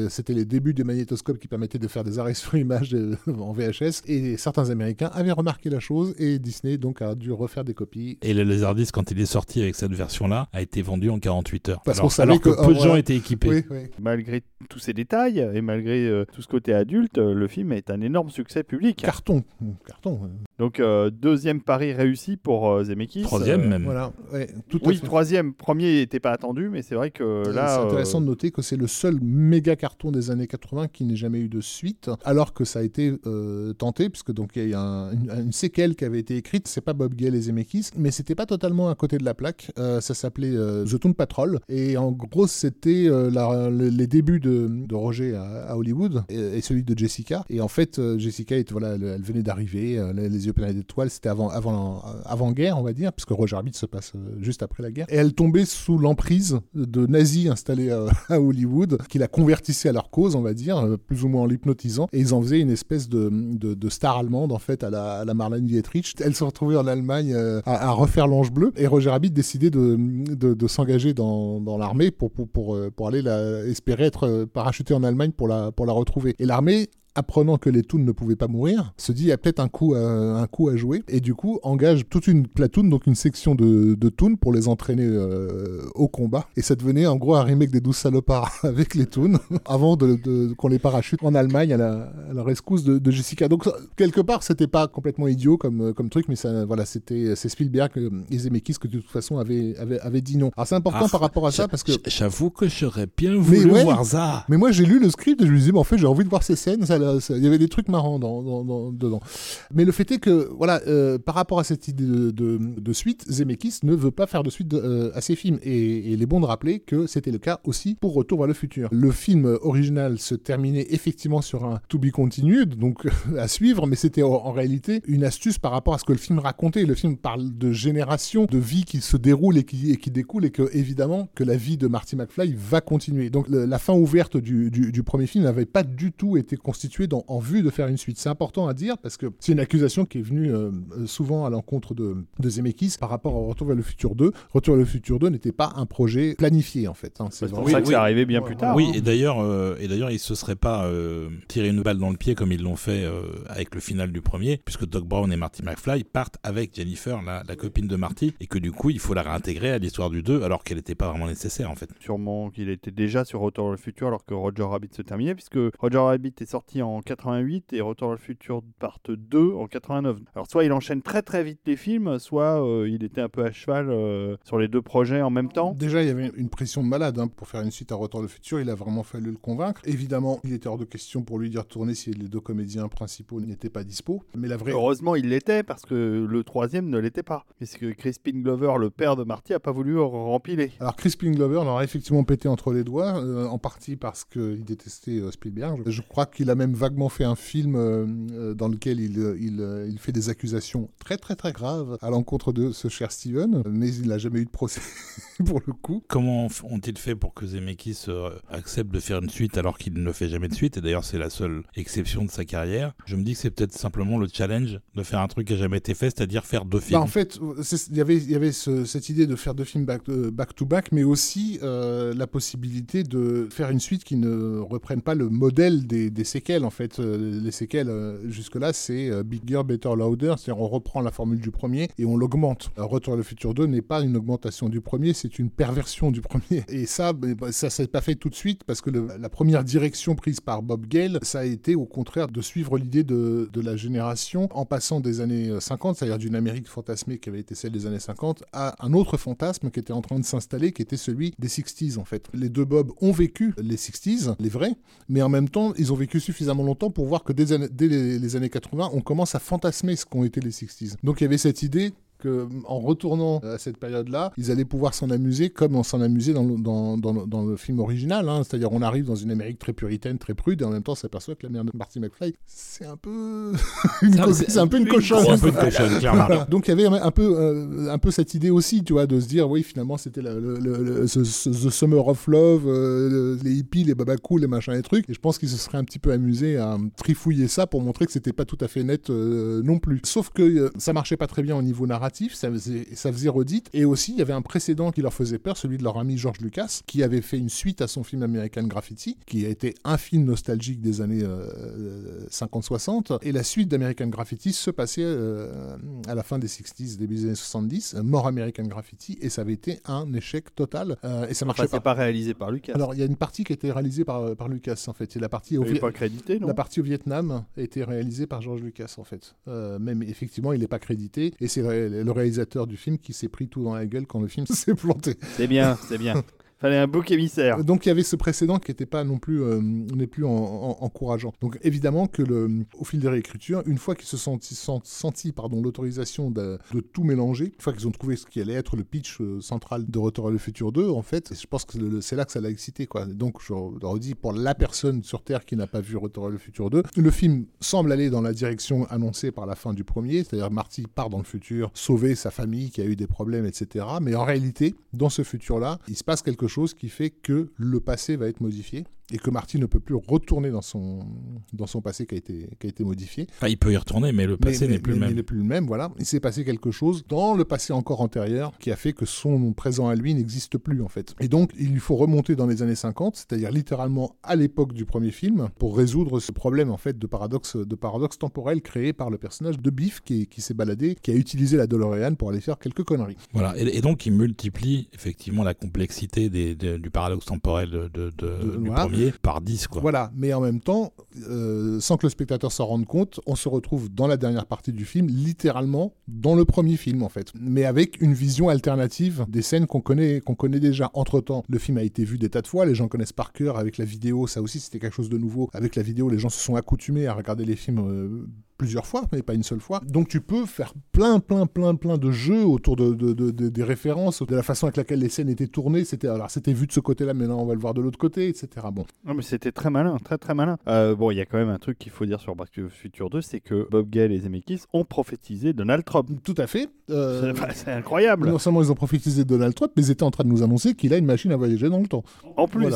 [SPEAKER 3] c'était les débuts des magnétoscopes qui permettaient de faire des arrêts sur image en VHS, et certains Américains avaient remarqué la chose, et Disney donc a dû refaire des copies.
[SPEAKER 2] Et le Laserdisc, quand il est sorti avec cette version-là, a été vendu en 48 heures.
[SPEAKER 3] Parce
[SPEAKER 2] alors,
[SPEAKER 3] qu'on savait
[SPEAKER 2] alors que,
[SPEAKER 3] que-
[SPEAKER 2] peu
[SPEAKER 3] oh,
[SPEAKER 2] de gens
[SPEAKER 3] voilà.
[SPEAKER 2] étaient équipés.
[SPEAKER 3] Oui, oui.
[SPEAKER 1] Malgré tous ces détails et malgré euh, tout ce côté adulte, euh, le film est un énorme succès public.
[SPEAKER 3] Carton, carton.
[SPEAKER 1] Donc, euh, deuxième pari réussi pour euh, Zemeckis.
[SPEAKER 2] Troisième
[SPEAKER 1] Euh,
[SPEAKER 2] même.
[SPEAKER 3] Voilà, ouais, tout à
[SPEAKER 1] Oui, troisième. Premier n'était pas attendu, mais c'est vrai que
[SPEAKER 3] Euh,
[SPEAKER 1] là.
[SPEAKER 3] c'est intéressant
[SPEAKER 1] euh,
[SPEAKER 3] de noter que c'est le seul méga carton des années 80 qui n'ait jamais eu de suite, alors que ça a été euh, tenté, puisque donc il y a un- une, une séquelle qui avait été écrite. C'est pas Bob Gale et Zemeckis, mais c'était pas totalement à côté de la plaque. Euh, ça s'appelait euh, The Toon Patrol, et en gros c'était euh, les débuts de, de Roger à, à Hollywood et, et celui de Jessica. Et en fait, euh, Jessica était voilà, elle, elle venait d'arriver, euh, les, les pleins d'étoiles. C'était avant avant avant guerre, on va dire, puisque Roger Rabbit se passe euh, juste après la guerre. Et elle tombait sous l'emprise de nazis installés euh, à Hollywood, qui la convertissaient à leur cause, on va dire, euh, plus ou moins en l'hypnotisant. Et ils en faisaient une espèce de, star allemande, en fait, à la, à Marlène Dietrich. Elle se retrouvait en Allemagne à, refaire l'Ange Bleu. Et Roger Rabbit décidait de, s'engager dans, l'armée pour, aller la, espérer être parachuté en Allemagne pour la retrouver. Et l'armée apprenant que les Toons ne pouvaient pas mourir, se dit il y a peut-être un coup, à, un coup à jouer, et du coup engage toute une platoon, donc une section de, de Toons pour les entraîner euh, au combat. Et ça devenait en gros un remake des 12 salopards avec les Toons, avant de, de- qu'on les parachute en Allemagne à la, à la rescousse de, de Jessica. Donc quelque part c'était pas complètement idiot comme, comme truc, mais ça, voilà, c'était c'est Spielberg euh, et Zemeckis que de toute façon avaient dit non. Alors c'est important
[SPEAKER 2] Ah,
[SPEAKER 3] par rapport à ça parce que
[SPEAKER 2] J'avoue que j'aurais bien voulu
[SPEAKER 3] ouais.
[SPEAKER 2] voir ça.
[SPEAKER 3] mais moi, j'ai lu le script et je me disais, mais en fait, j'ai envie de voir ces scènes, ça il y avait des trucs marrants dans, dedans. Mais le fait est que, voilà, euh, par rapport à cette idée de, suite, Zemeckis ne veut pas faire de suite euh, à ses films. Et, il est bon de rappeler que c'était le cas aussi pour Retour vers le futur. Le film original se terminait effectivement sur un to be continued, donc à suivre, mais c'était en, réalité une astuce par rapport à ce que le film racontait. Le film parle de générations, de vie qui se déroulent et qui, et qui découlent, et que évidemment que la vie de Marty McFly va continuer. Donc la fin ouverte du, premier film n'avait pas du tout été constituée dans, en vue de faire une suite. C'est important à dire parce que c'est une accusation qui est venue euh, souvent à l'encontre de, de Zemeckis par rapport au Retour vers le futur 2. Retour vers le futur 2 n'était pas un projet planifié en fait.
[SPEAKER 1] Hein. C'est pour ça que c'est arrivé bien plus tard.
[SPEAKER 2] Oui,
[SPEAKER 1] hein.
[SPEAKER 2] et d'ailleurs, euh, et d'ailleurs, ils se seraient pas euh, tiré une balle dans le pied comme ils l'ont fait avec le final du premier, puisque Doc Brown et Marty McFly partent avec Jennifer, la, la, copine de Marty, et que du coup, il faut la réintégrer à l'histoire du 2 alors qu'elle n'était pas vraiment nécessaire en fait.
[SPEAKER 1] Sûrement qu'il était déjà sur Retour vers le futur alors que Roger Rabbit se terminait, puisque Roger Rabbit est sorti en 88 et Retour vers le futur part 2 en 89. Alors soit il enchaîne très très vite les films, soit euh, il était un peu à cheval euh, sur les deux projets en même temps.
[SPEAKER 3] Déjà, il y avait une pression malade hein, pour faire une suite à Retour vers le futur, il a vraiment fallu le convaincre. Évidemment, il était hors de question pour lui d'y retourner si les deux comédiens principaux n'étaient pas dispo. Mais la vraie...
[SPEAKER 1] Heureusement, il l'était parce que le troisième ne l'était pas. Puisque Crispin Glover, le père de Marty, a pas voulu rempiler.
[SPEAKER 3] Alors Crispin Glover l'aurait effectivement pété entre les doigts, euh, en partie parce qu'il détestait Spielberg. Je crois qu'il a même vaguement fait un film euh, dans lequel il, il, il, fait des accusations très très très graves à l'encontre de ce cher Steven, mais il n'a jamais eu de procès pour le coup.
[SPEAKER 2] Comment ont-ils fait pour que Zemeckis accepte de faire une suite alors qu'il ne fait jamais de suite? Et d'ailleurs, c'est la seule exception de sa carrière. Je me dis que c'est peut-être simplement le challenge de faire un truc qui n'a jamais été fait, c'est-à-dire faire deux films.
[SPEAKER 3] Bah en fait, il y avait, y avait cette idée de faire deux films back-to-back, mais aussi la possibilité de faire une suite qui ne reprenne pas le modèle des, séquelles. En fait, euh, les séquelles, euh, jusque-là, c'est euh, Bigger, Better, Louder. C'est-à-dire, on reprend la formule du premier et on l'augmente. Retour à le futur 2 n'est pas une augmentation du premier, c'est une perversion du premier. Et ça, bah, ça s'est pas fait tout de suite parce que la première direction prise par Bob Gale, ça a été au contraire de suivre l'idée de, de la génération en passant des années 50, c'est-à-dire d'une Amérique fantasmée qui avait été celle des années 50, à un autre fantasme qui était en train de s'installer, qui était celui des 60s en fait. Les deux Bob ont vécu les 60s, les vrais, mais en même temps, ils ont vécu suffisamment longtemps pour voir que dès, les, les, années 80, on commence à fantasmer ce qu'ont été les 60s. Donc il y avait cette idée en retournant à cette période-là, ils allaient pouvoir s'en amuser comme on s'en amusait dans le, dans, dans, le film original. Hein. C'est-à-dire, on arrive dans une Amérique très puritaine, très prude, et en même temps, on s'aperçoit que la mère de Marty McFly, c'est un peu. c'est un peu une cochonne.
[SPEAKER 2] un peu une cochonne, clairement.
[SPEAKER 3] Donc, il y avait un peu, euh, un peu cette idée aussi, tu vois, de se dire, oui, finalement, c'était le, The Summer of Love, euh, les hippies, les babacous, les machins, les trucs. Et je pense qu'ils se seraient un petit peu amusés à trifouiller ça pour montrer que c'était pas tout à fait net euh, non plus. Sauf que ça marchait pas très bien au niveau narratif ça faisait, ça faisait redite. Et aussi, il y avait un précédent qui leur faisait peur, celui de leur ami George Lucas, qui avait fait une suite à son film American Graffiti, qui a été un film nostalgique des années 50-60. Euh, et la suite d'American Graffiti se passait euh, à la fin des 60s, début des années 70, mort American Graffiti, et ça avait été un échec total. Euh, et ça marchait
[SPEAKER 1] pas. pas réalisé par Lucas.
[SPEAKER 3] Alors, il y a une partie qui a été réalisée par, par Lucas, en fait. Et la partie
[SPEAKER 1] au, pas crédité, non?
[SPEAKER 3] la partie au Vietnam a été réalisée par George Lucas, en fait. même effectivement, il n'est pas crédité. Et c'est le réalisateur du film qui s'est pris tout dans la gueule quand le film s'est planté.
[SPEAKER 1] C'est bien, c'est bien. Fallait un bouc émissaire.
[SPEAKER 3] Donc il y avait ce précédent qui n'était pas non plus, euh, n'est plus encourageant. Donc évidemment que au fil des réécritures, une fois qu'ils se sont senti, pardon l'autorisation de, tout mélanger, une fois qu'ils ont trouvé ce qui allait être le pitch euh, central de Retour à le futur 2, en fait, je pense que c'est là que ça l'a excité quoi. Donc je le redis pour la personne sur Terre qui n'a pas vu Retour à le futur 2, le film semble aller dans la direction annoncée par la fin du premier, c'est-à-dire Marty part dans le futur sauver sa famille qui a eu des problèmes, etc. Mais en réalité, dans ce futur-là, il se passe quelque chose chose qui fait que le passé va être modifié et que Marty ne peut plus retourner dans son, dans son passé qui a été, qui a été modifié.
[SPEAKER 2] il peut y retourner, mais le passé n'est plus le même.
[SPEAKER 3] Il n'est plus le même, voilà. Il s'est passé quelque chose dans le passé encore antérieur qui a fait que son présent à lui n'existe plus, en fait. Et donc, il lui faut remonter dans les années 50, c'est-à-dire littéralement à l'époque du premier film, pour résoudre ce problème, en fait, de paradoxe, de paradoxe temporel créé par le personnage de Biff qui, qui s'est baladé, qui a utilisé la DeLorean pour aller faire quelques conneries.
[SPEAKER 2] Voilà. Et, donc, il multiplie effectivement la complexité des, du paradoxe temporel de, de, du premier par 10. Quoi.
[SPEAKER 3] Voilà, mais en même temps, euh, sans que le spectateur s'en rende compte, on se retrouve dans la dernière partie du film, littéralement dans le premier film en fait, mais avec une vision alternative des scènes qu'on connaît, qu'on connaît déjà. Entre-temps, le film a été vu des tas de fois, les gens connaissent par cœur avec la vidéo, ça aussi c'était quelque chose de nouveau. Avec la vidéo, les gens se sont accoutumés à regarder les films euh, plusieurs fois, mais pas une seule fois. Donc tu peux faire plein, plein, plein, plein de jeux autour de, des références, de la façon avec laquelle les scènes étaient tournées. C'était alors c'était vu de ce côté-là, mais maintenant on va le voir de l'autre côté, etc. Bon.
[SPEAKER 1] Non, mais c'était très malin, très très malin. Euh, bon, il y a quand même un truc qu'il faut dire sur Back to the Future 2, c'est que Bob Gale et Zemeckis ont prophétisé Donald Trump.
[SPEAKER 3] Tout à fait.
[SPEAKER 1] Euh, c'est incroyable.
[SPEAKER 3] Non seulement ils ont prophétisé Donald Trump, mais ils étaient en train de nous annoncer qu'il a une machine à voyager dans le temps.
[SPEAKER 1] En plus.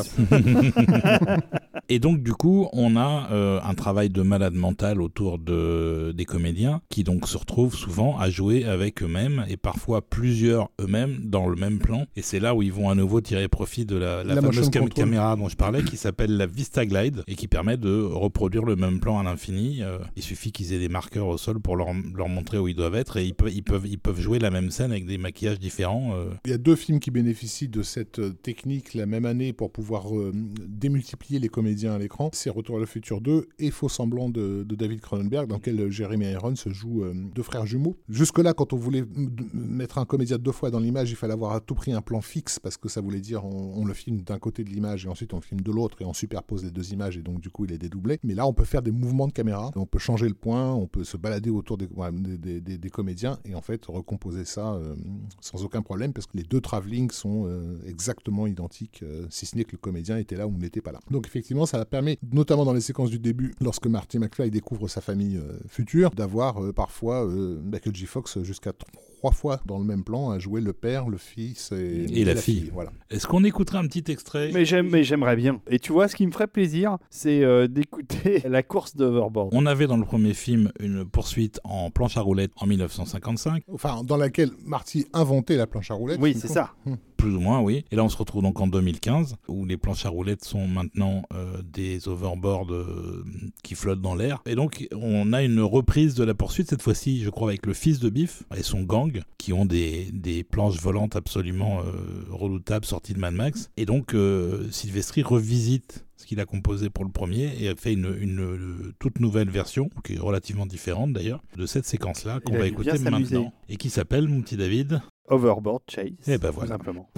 [SPEAKER 2] et donc du coup, on a euh, un travail de malade mental autour de des comédies qui donc se retrouvent souvent à jouer avec eux-mêmes et parfois plusieurs eux-mêmes dans le même plan. Et c'est là où ils vont à nouveau tirer profit de la, fameuse caméra dont je parlais qui s'appelle la Vista Glide et qui permet de reproduire le même plan à l'infini. Euh, il suffit qu'ils aient des marqueurs au sol pour leur, leur, montrer où ils doivent être et ils peuvent, ils, peuvent, ils peuvent jouer la même scène avec des maquillages différents. Euh.
[SPEAKER 3] Il y a deux films qui bénéficient de cette euh, technique la même année pour pouvoir démultiplier les comédiens à l'écran. C'est Retour à le futur 2 et Faux semblant de, de David Cronenberg dans lequel Jeremy Irons se joue euh, deux frères jumeaux. Jusque-là, quand on voulait mettre un comédien deux fois dans l'image, il fallait avoir à tout prix un plan fixe parce que ça voulait dire on, le filme d'un côté de l'image et ensuite on filme de l'autre et on superpose les deux images et donc du coup il est dédoublé. Mais là, on peut faire des mouvements de caméra, on peut changer le point, on peut se balader autour des, comédiens et en fait recomposer ça euh, sans aucun problème parce que les deux travelling sont euh, exactement identiques, si ce n'est que le comédien était là ou n'était pas là. Donc effectivement, ça permet, notamment dans les séquences du début, lorsque Marty McFly découvre sa famille future, d'avoir euh, parfois euh, Michael J. Fox jusqu'à trois fois dans le même plan à jouer le père, le fils et,
[SPEAKER 2] la, fille. Voilà. Est-ce qu'on écouterait un petit extrait
[SPEAKER 1] Mais j'aime, mais j'aimerais bien. Et tu vois, ce qui me ferait plaisir, c'est euh, d'écouter la course d'Overboard.
[SPEAKER 2] On avait dans le premier film une poursuite en planche à roulettes en 1955.
[SPEAKER 3] Enfin, dans laquelle Marty inventait la planche à roulettes.
[SPEAKER 1] Oui, c'est ça.
[SPEAKER 2] Hum. Plus ou moins, oui. Et là, on se retrouve donc en 2015, où les planches à roulettes sont maintenant euh, des overboards euh, qui flottent dans l'air. Et donc, on a une reprise de la poursuite, cette fois-ci, je crois, avec le fils de Biff et son gang, qui ont des, des planches volantes absolument euh, redoutables sorties de Mad Max. Et donc, Sylvestri revisite ce qu'il a composé pour le premier et a fait une, une, toute nouvelle version, qui est relativement différente d'ailleurs, de cette séquence-là qu'on va écouter maintenant. Et qui s'appelle, mon petit David
[SPEAKER 1] Overboard Chase.
[SPEAKER 2] Et eh ben voilà.
[SPEAKER 1] simplement.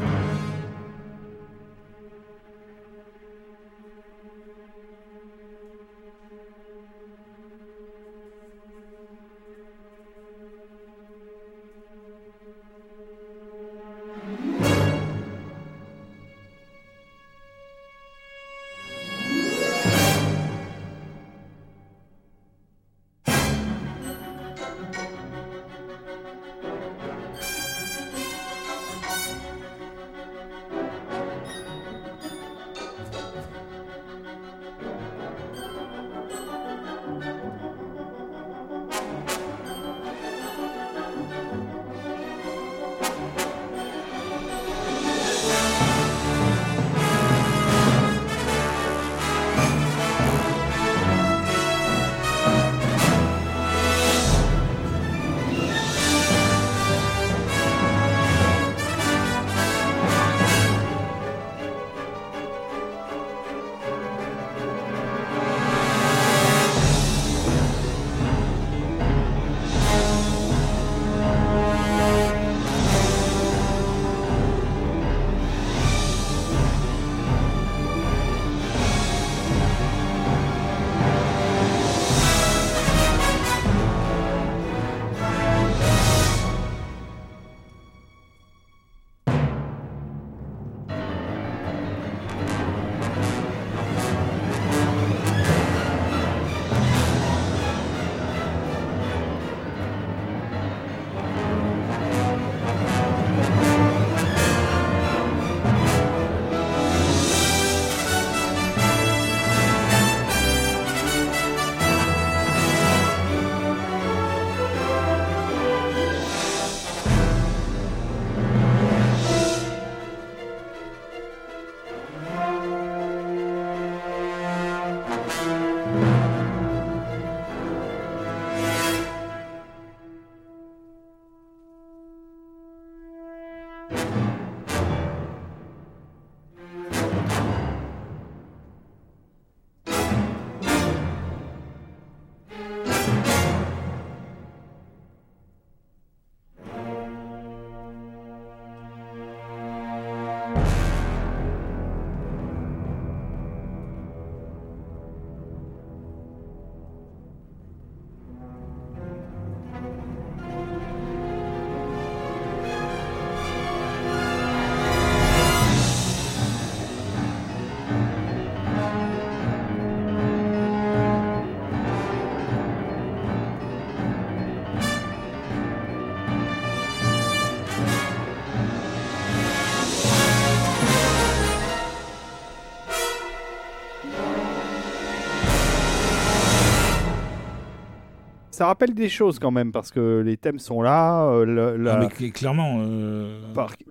[SPEAKER 1] Ça rappelle des choses quand même parce que les thèmes sont là, euh, le- la-
[SPEAKER 2] Ah, mais cl- clairement. euh,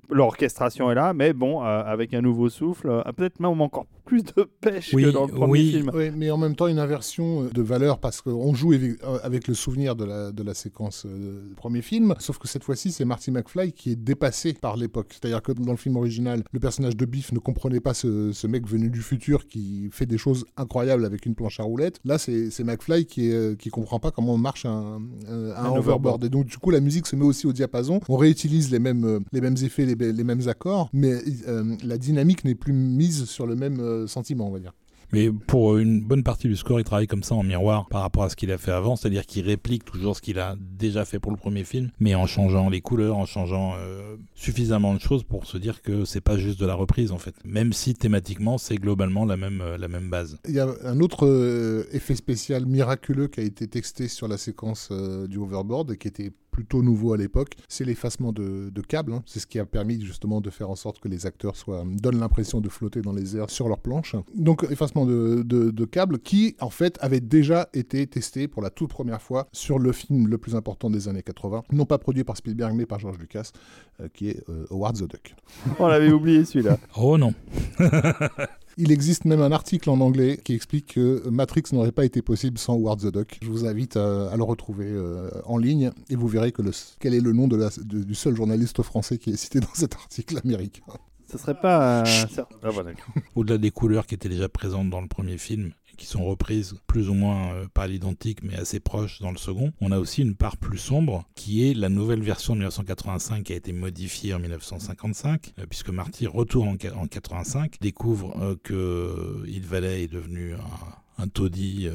[SPEAKER 1] l'orchestration est là, mais bon, euh, avec un nouveau souffle, peut-être même encore plus de pêche
[SPEAKER 2] Oui,
[SPEAKER 1] que dans le premier
[SPEAKER 2] oui.
[SPEAKER 1] film.
[SPEAKER 3] Oui, mais en même temps, une inversion euh, de valeur parce qu'on joue avec, euh, avec le souvenir de la, de la séquence euh, du premier film, sauf que cette fois-ci, c'est Marty McFly qui est dépassé par l'époque. C'est-à-dire que dans le film original, le personnage de Biff ne comprenait pas ce, ce mec venu du futur qui fait des choses incroyables avec une planche à roulettes. Là, c'est McFly qui, est, qui comprend pas comment marche un, un- un
[SPEAKER 1] Un
[SPEAKER 3] overboard.
[SPEAKER 1] overboard.
[SPEAKER 3] Et donc, du coup, la musique se met aussi au diapason. On réutilise les mêmes, les mêmes effets, les, les mêmes accords, mais euh, la dynamique n'est plus mise sur le même euh, sentiment, on va dire.
[SPEAKER 2] Mais pour une bonne partie du score, il travaille comme ça en miroir par rapport à ce qu'il a fait avant, c'est-à-dire qu'il réplique toujours ce qu'il a déjà fait pour le premier film, mais en changeant les couleurs, en changeant euh, suffisamment de choses pour se dire que c'est pas juste de la reprise en fait. Même si thématiquement c'est globalement la même euh, la même base.
[SPEAKER 3] Il y a un autre euh, effet spécial miraculeux qui a été texté sur la séquence euh, du overboard et qui était plutôt nouveau à l'époque, c'est l'effacement de, de câbles. hein. C'est ce qui a permis justement de faire en sorte que les acteurs soient, donnent l'impression de flotter dans les airs sur leur planche. Donc effacement de, de, de câbles qui en fait avait déjà été testé pour la toute première fois sur le film le plus important des années 80, non pas produit par Spielberg mais par George Lucas, euh, qui est euh, Howard the Duck.
[SPEAKER 1] On l'avait oublié celui-là.
[SPEAKER 2] Oh non.
[SPEAKER 3] Il existe même un article en anglais qui explique que Matrix n'aurait pas été possible sans Howard the Duck. Je vous invite à, à le retrouver euh, en ligne et vous verrez que le, quel est le nom de la- de- du seul journaliste français qui est cité dans cet article américain.
[SPEAKER 1] Ce serait pas Ah, voilà.
[SPEAKER 2] Au-delà des couleurs qui étaient déjà présentes dans le premier film, qui sont reprises plus ou moins euh, pas l'identique mais assez proches dans le second, on a aussi une part plus sombre qui est la nouvelle version de 1985 qui a été modifiée en 1955, euh, puisque Marty retourne en, en 85, découvre euh, que Hill Valley est devenu un, un taudis euh,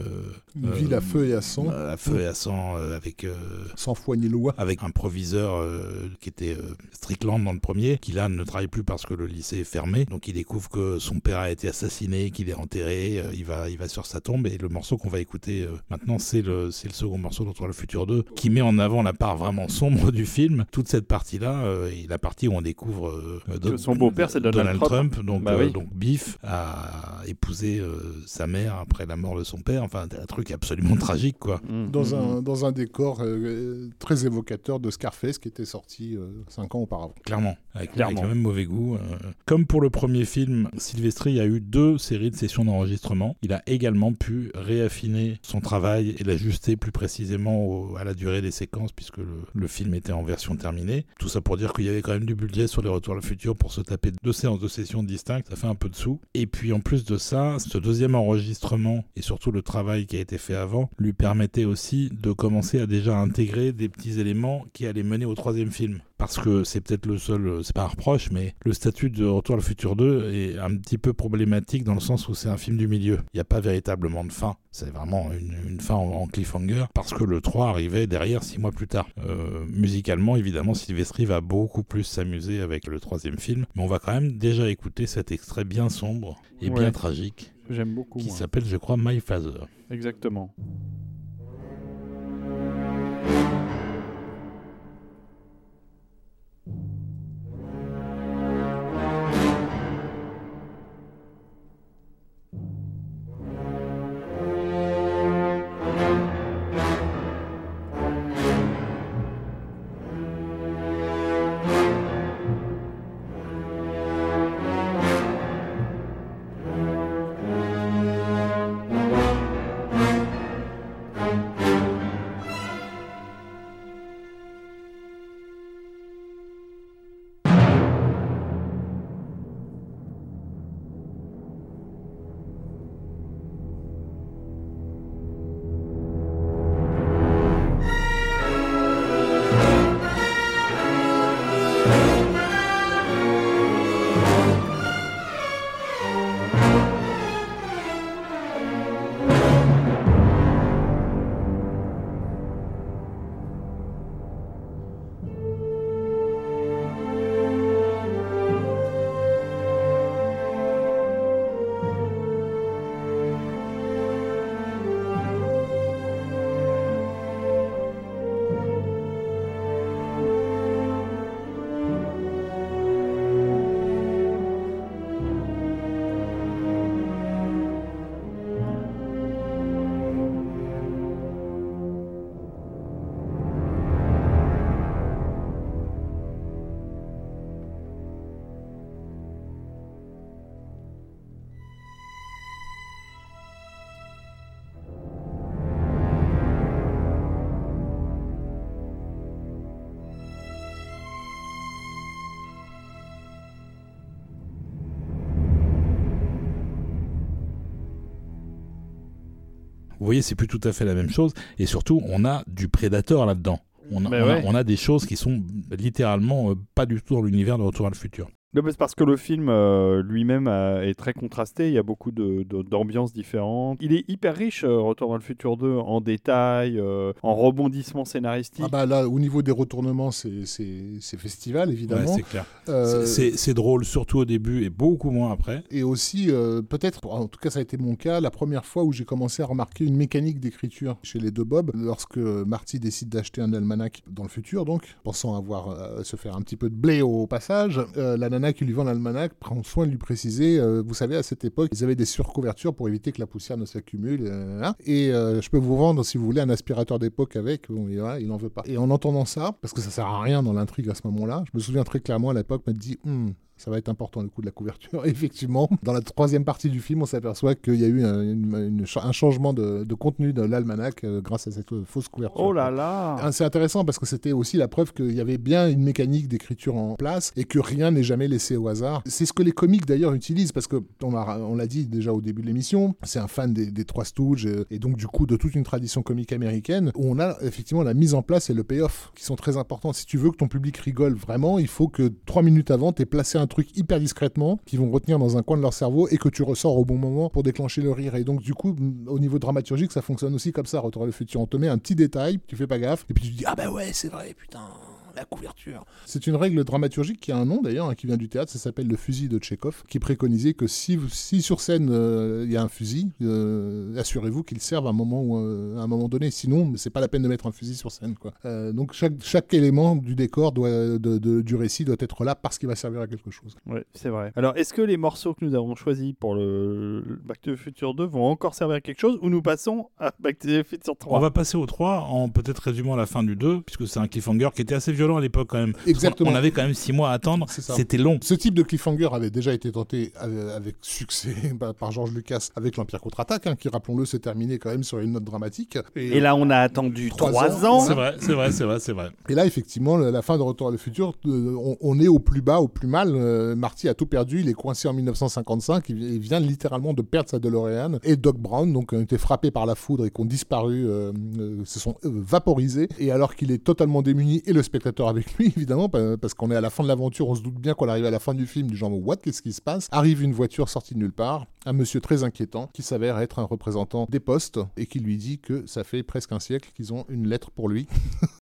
[SPEAKER 3] Une
[SPEAKER 2] euh,
[SPEAKER 3] ville à feu et à sang,
[SPEAKER 2] à feu et à sang euh, avec euh,
[SPEAKER 3] sans foi ni loi.
[SPEAKER 2] avec un proviseur euh, qui était euh, Strickland dans le premier, qui là ne travaille plus parce que le lycée est fermé. Donc il découvre que son père a été assassiné, qu'il est enterré. euh, il va, il va sur sa tombe et le morceau qu'on va écouter euh, maintenant, c'est le, c'est le second morceau d'Entre le futur 2, qui met en avant la part vraiment sombre du film. Toute cette partie-là, euh, et la partie où on découvre euh,
[SPEAKER 1] Que son beau-père, c'est Donald
[SPEAKER 2] Trump. Donc,
[SPEAKER 1] Bah
[SPEAKER 2] euh,
[SPEAKER 1] oui.
[SPEAKER 2] donc Biff a épousé euh, sa mère après la mort de son père. Enfin, un truc absolument tragique, quoi.
[SPEAKER 1] Mm,
[SPEAKER 3] Dans
[SPEAKER 1] mm,
[SPEAKER 3] un, dans un décor euh, très évocateur de Scarface qui était sorti euh, cinq ans auparavant.
[SPEAKER 2] Clairement, avec,
[SPEAKER 1] Clairement.
[SPEAKER 2] avec le même mauvais goût. euh. Comme pour le premier film, Silvestri a eu deux séries de sessions d'enregistrement. Il a également pu réaffiner son travail et l'ajuster plus précisément au- à la durée des séquences, puisque le, le film était en version terminée. Tout ça pour dire qu'il y avait quand même du budget sur les Retours à le futur pour se taper deux séances de sessions distinctes. Ça fait un peu de sous. Et puis en plus de ça, ce deuxième enregistrement et surtout le travail qui a été fait avant lui permettait aussi de commencer à déjà intégrer des petits éléments qui allaient mener au troisième film parce que c'est peut-être le seul, euh, c'est pas un reproche, mais le statut de Retour à le futur 2 est un petit peu problématique dans le sens où c'est un film du milieu. Il n'y a pas véritablement de fin. C'est vraiment une, une fin en, en cliffhanger parce que le 3 arrivait derrière six mois plus tard. Euh, musicalement, évidemment, Sylvestri va beaucoup plus s'amuser avec le troisième film, mais on va quand même déjà écouter cet extrait bien sombre et bien tragique
[SPEAKER 1] J'aime beaucoup.
[SPEAKER 2] qui s'appelle, je crois, My Father.
[SPEAKER 1] Exactement.
[SPEAKER 2] Vous voyez, c'est plus tout à fait la même chose. Et surtout, on a du Predator là-dedans. On a,
[SPEAKER 1] Mais
[SPEAKER 2] on a-
[SPEAKER 1] ouais.
[SPEAKER 2] on a des choses qui sont littéralement euh, pas du tout dans l'univers de Retour à le futur.
[SPEAKER 1] C'est parce que le film euh, lui-même est très contrasté. Il y a beaucoup de- de- d'ambiances différentes. Il est hyper riche, euh, Retour vers le futur 2, en détails, euh, en rebondissements scénaristiques.
[SPEAKER 3] Ah bah là, au niveau des retournements, c'est c'est- c'est festival,
[SPEAKER 2] Ouais,
[SPEAKER 3] évidemment.
[SPEAKER 2] c'est clair.
[SPEAKER 3] Euh,
[SPEAKER 2] C'est- drôle, surtout au début et beaucoup moins après.
[SPEAKER 3] Et aussi, euh, peut-être, en tout cas ça a été mon cas, la première fois où j'ai commencé à remarquer une mécanique d'écriture chez les deux Bob, lorsque Marty décide d'acheter un almanach dans le futur, donc, pensant avoir euh, se faire un petit peu de blé au passage, euh, la nana qui lui vend l'almanach prend soin de lui préciser, euh, vous savez, à cette époque, ils avaient des surcouvertures pour éviter que la poussière ne s'accumule, euh, hein. et euh, je peux vous vendre, si vous voulez, un aspirateur d'époque avec, il n'en veut pas. Et en entendant ça, parce que ça sert à rien dans l'intrigue à ce moment-là, je me souviens très clairement à l'époque, m'a dit, Hmm, ça va être important le coup de la couverture. Et effectivement, dans la troisième partie du film, on s'aperçoit qu'il y a eu un, une- une cha- un changement de, de contenu de l'almanach euh, grâce à cette euh, fausse couverture.
[SPEAKER 1] Oh là là
[SPEAKER 3] Ah, C'est intéressant parce que c'était aussi la preuve qu'il y avait bien une mécanique d'écriture en place et que rien n'est jamais laissé au hasard. C'est ce que les comiques d'ailleurs utilisent parce que on l'a on l'a dit déjà au début de l'émission, c'est un fan des, des Trois Stooges et donc du coup de toute une tradition comique américaine où on a effectivement la mise en place et le payoff qui sont très importants. Si tu veux que ton public rigole vraiment, il faut que trois minutes avant, tu placé un truc hyper discrètement qu'ils vont retenir dans un coin de leur cerveau et que tu ressors au bon moment pour déclencher le rire. Et donc du coup, au niveau dramaturgique, ça fonctionne aussi comme ça. Retour à le futur, on te met un petit détail, tu fais pas gaffe, et puis tu dis ah bah ouais c'est vrai putain. La couverture. C'est une règle dramaturgique qui a un nom d'ailleurs, hein, qui vient du théâtre, ça s'appelle le fusil de Tchekhov, qui préconisait que si, si sur scène euh, il y a un fusil, euh, assurez-vous qu'il serve à un moment, où, euh, à un moment donné, sinon c'est pas la peine de mettre un fusil sur scène. Quoi. Euh, donc chaque, chaque élément du décor, doit, de- de- du récit doit être là parce qu'il va servir à quelque chose.
[SPEAKER 1] Ouais, c'est vrai. Alors, est-ce que les morceaux que nous avons choisis pour le le Back to the Future 2 vont encore servir à quelque chose ou nous passons à Back to the Future 3
[SPEAKER 2] On va passer au 3 en peut-être résumant la fin du 2, puisque c'est un cliffhanger qui était assez violent à l'époque quand même.
[SPEAKER 3] Exactement.
[SPEAKER 2] On avait quand même 6 mois à attendre, c'était long.
[SPEAKER 3] Ce type de cliffhanger avait déjà été tenté euh, avec succès par- par George Lucas avec l'Empire contre-attaque, hein, qui, rappelons-le, s'est terminé quand même sur une note dramatique.
[SPEAKER 1] Et là, on a attendu
[SPEAKER 3] Trois
[SPEAKER 1] 3
[SPEAKER 3] ans,
[SPEAKER 1] ans.
[SPEAKER 2] C'est vrai, c'est vrai, c'est vrai, c'est vrai.
[SPEAKER 3] Et là, effectivement, la fin de Retour à le futur, euh, on, on est au plus bas, au plus mal. Euh, Marty a tout perdu, il est coincé en 1955, il, vient littéralement de perdre sa DeLorean. Et Doc Brown, donc, ont été frappés par la foudre et qui ont disparu, euh, euh, se sont euh, vaporisés. Et alors qu'il est totalement démuni, et le spectateur avec lui, évidemment, pa- parce qu'on est à la fin de l'aventure, on se doute bien qu'on arrive à la fin du film, du genre, what, qu'est-ce qui se passe? Arrive une voiture sortie de nulle part, un monsieur très inquiétant, qui s'avère être un représentant des postes, et qui lui dit que ça fait presque un siècle qu'ils ont une lettre pour lui.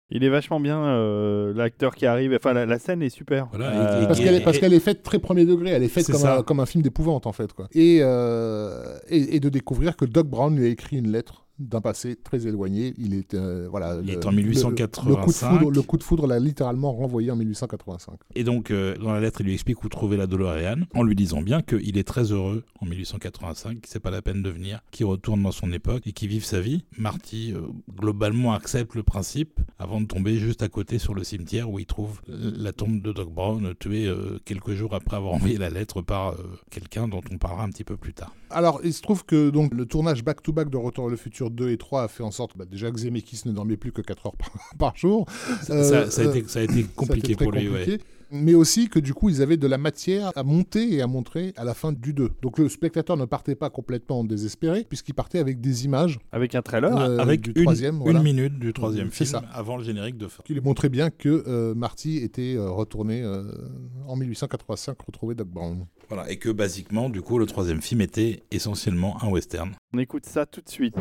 [SPEAKER 1] Il est vachement bien, euh, l'acteur qui arrive. Enfin, la, la scène est super.
[SPEAKER 2] Voilà,
[SPEAKER 1] Euh,
[SPEAKER 3] Parce qu'elle est, faite très premier degré, elle est faite comme un, comme un film d'épouvante en fait. Quoi. Et, euh, et, et de découvrir que Doc Brown lui a écrit une lettre d'un passé très éloigné. Il est, euh, voilà,
[SPEAKER 2] Il
[SPEAKER 3] le-
[SPEAKER 2] est en
[SPEAKER 3] le-
[SPEAKER 2] 1885.
[SPEAKER 3] Le, coup de foudre, le coup de foudre l'a littéralement renvoyé en 1885.
[SPEAKER 2] Et donc, euh, dans la lettre, il lui explique où trouver la DeLorean, en lui disant bien qu'il est très heureux en 1885, que c'est pas la peine de venir, qu'il retourne dans son époque et qu'il vive sa vie. Marty, euh, globalement, accepte le principe avant de tomber juste à côté sur le cimetière où il trouve la tombe de Doc Brown, tué quelques jours après avoir envoyé la lettre par quelqu'un dont on parlera un petit peu plus tard.
[SPEAKER 3] Alors, il se trouve que donc, le tournage back-to-back de Retour à le futur 2 et 3 a fait en sorte bah, déjà que Zemeckis ne dormait plus que 4 heures par, par jour. Euh,
[SPEAKER 2] ça, ça a
[SPEAKER 3] euh,
[SPEAKER 2] été, ça a été
[SPEAKER 3] Ça a été
[SPEAKER 2] compliqué pour lui. ouais.
[SPEAKER 3] Mais aussi que du coup, ils avaient de la matière à monter et à montrer à la fin du 2. Donc le spectateur ne partait pas complètement désespéré, puisqu'il partait avec des images
[SPEAKER 1] Avec un trailer.
[SPEAKER 3] euh,
[SPEAKER 2] Avec
[SPEAKER 3] du
[SPEAKER 2] une,
[SPEAKER 3] troisième.
[SPEAKER 2] une
[SPEAKER 3] voilà,
[SPEAKER 2] minute du troisième film
[SPEAKER 3] ça.
[SPEAKER 2] avant le générique de fin.
[SPEAKER 3] qui lui montrait bien que euh, Marty était euh, retourné euh, en 1885 retrouver Doc Brown.
[SPEAKER 2] Voilà, et que basiquement, du coup, le troisième film était essentiellement un western.
[SPEAKER 1] On écoute ça tout de suite.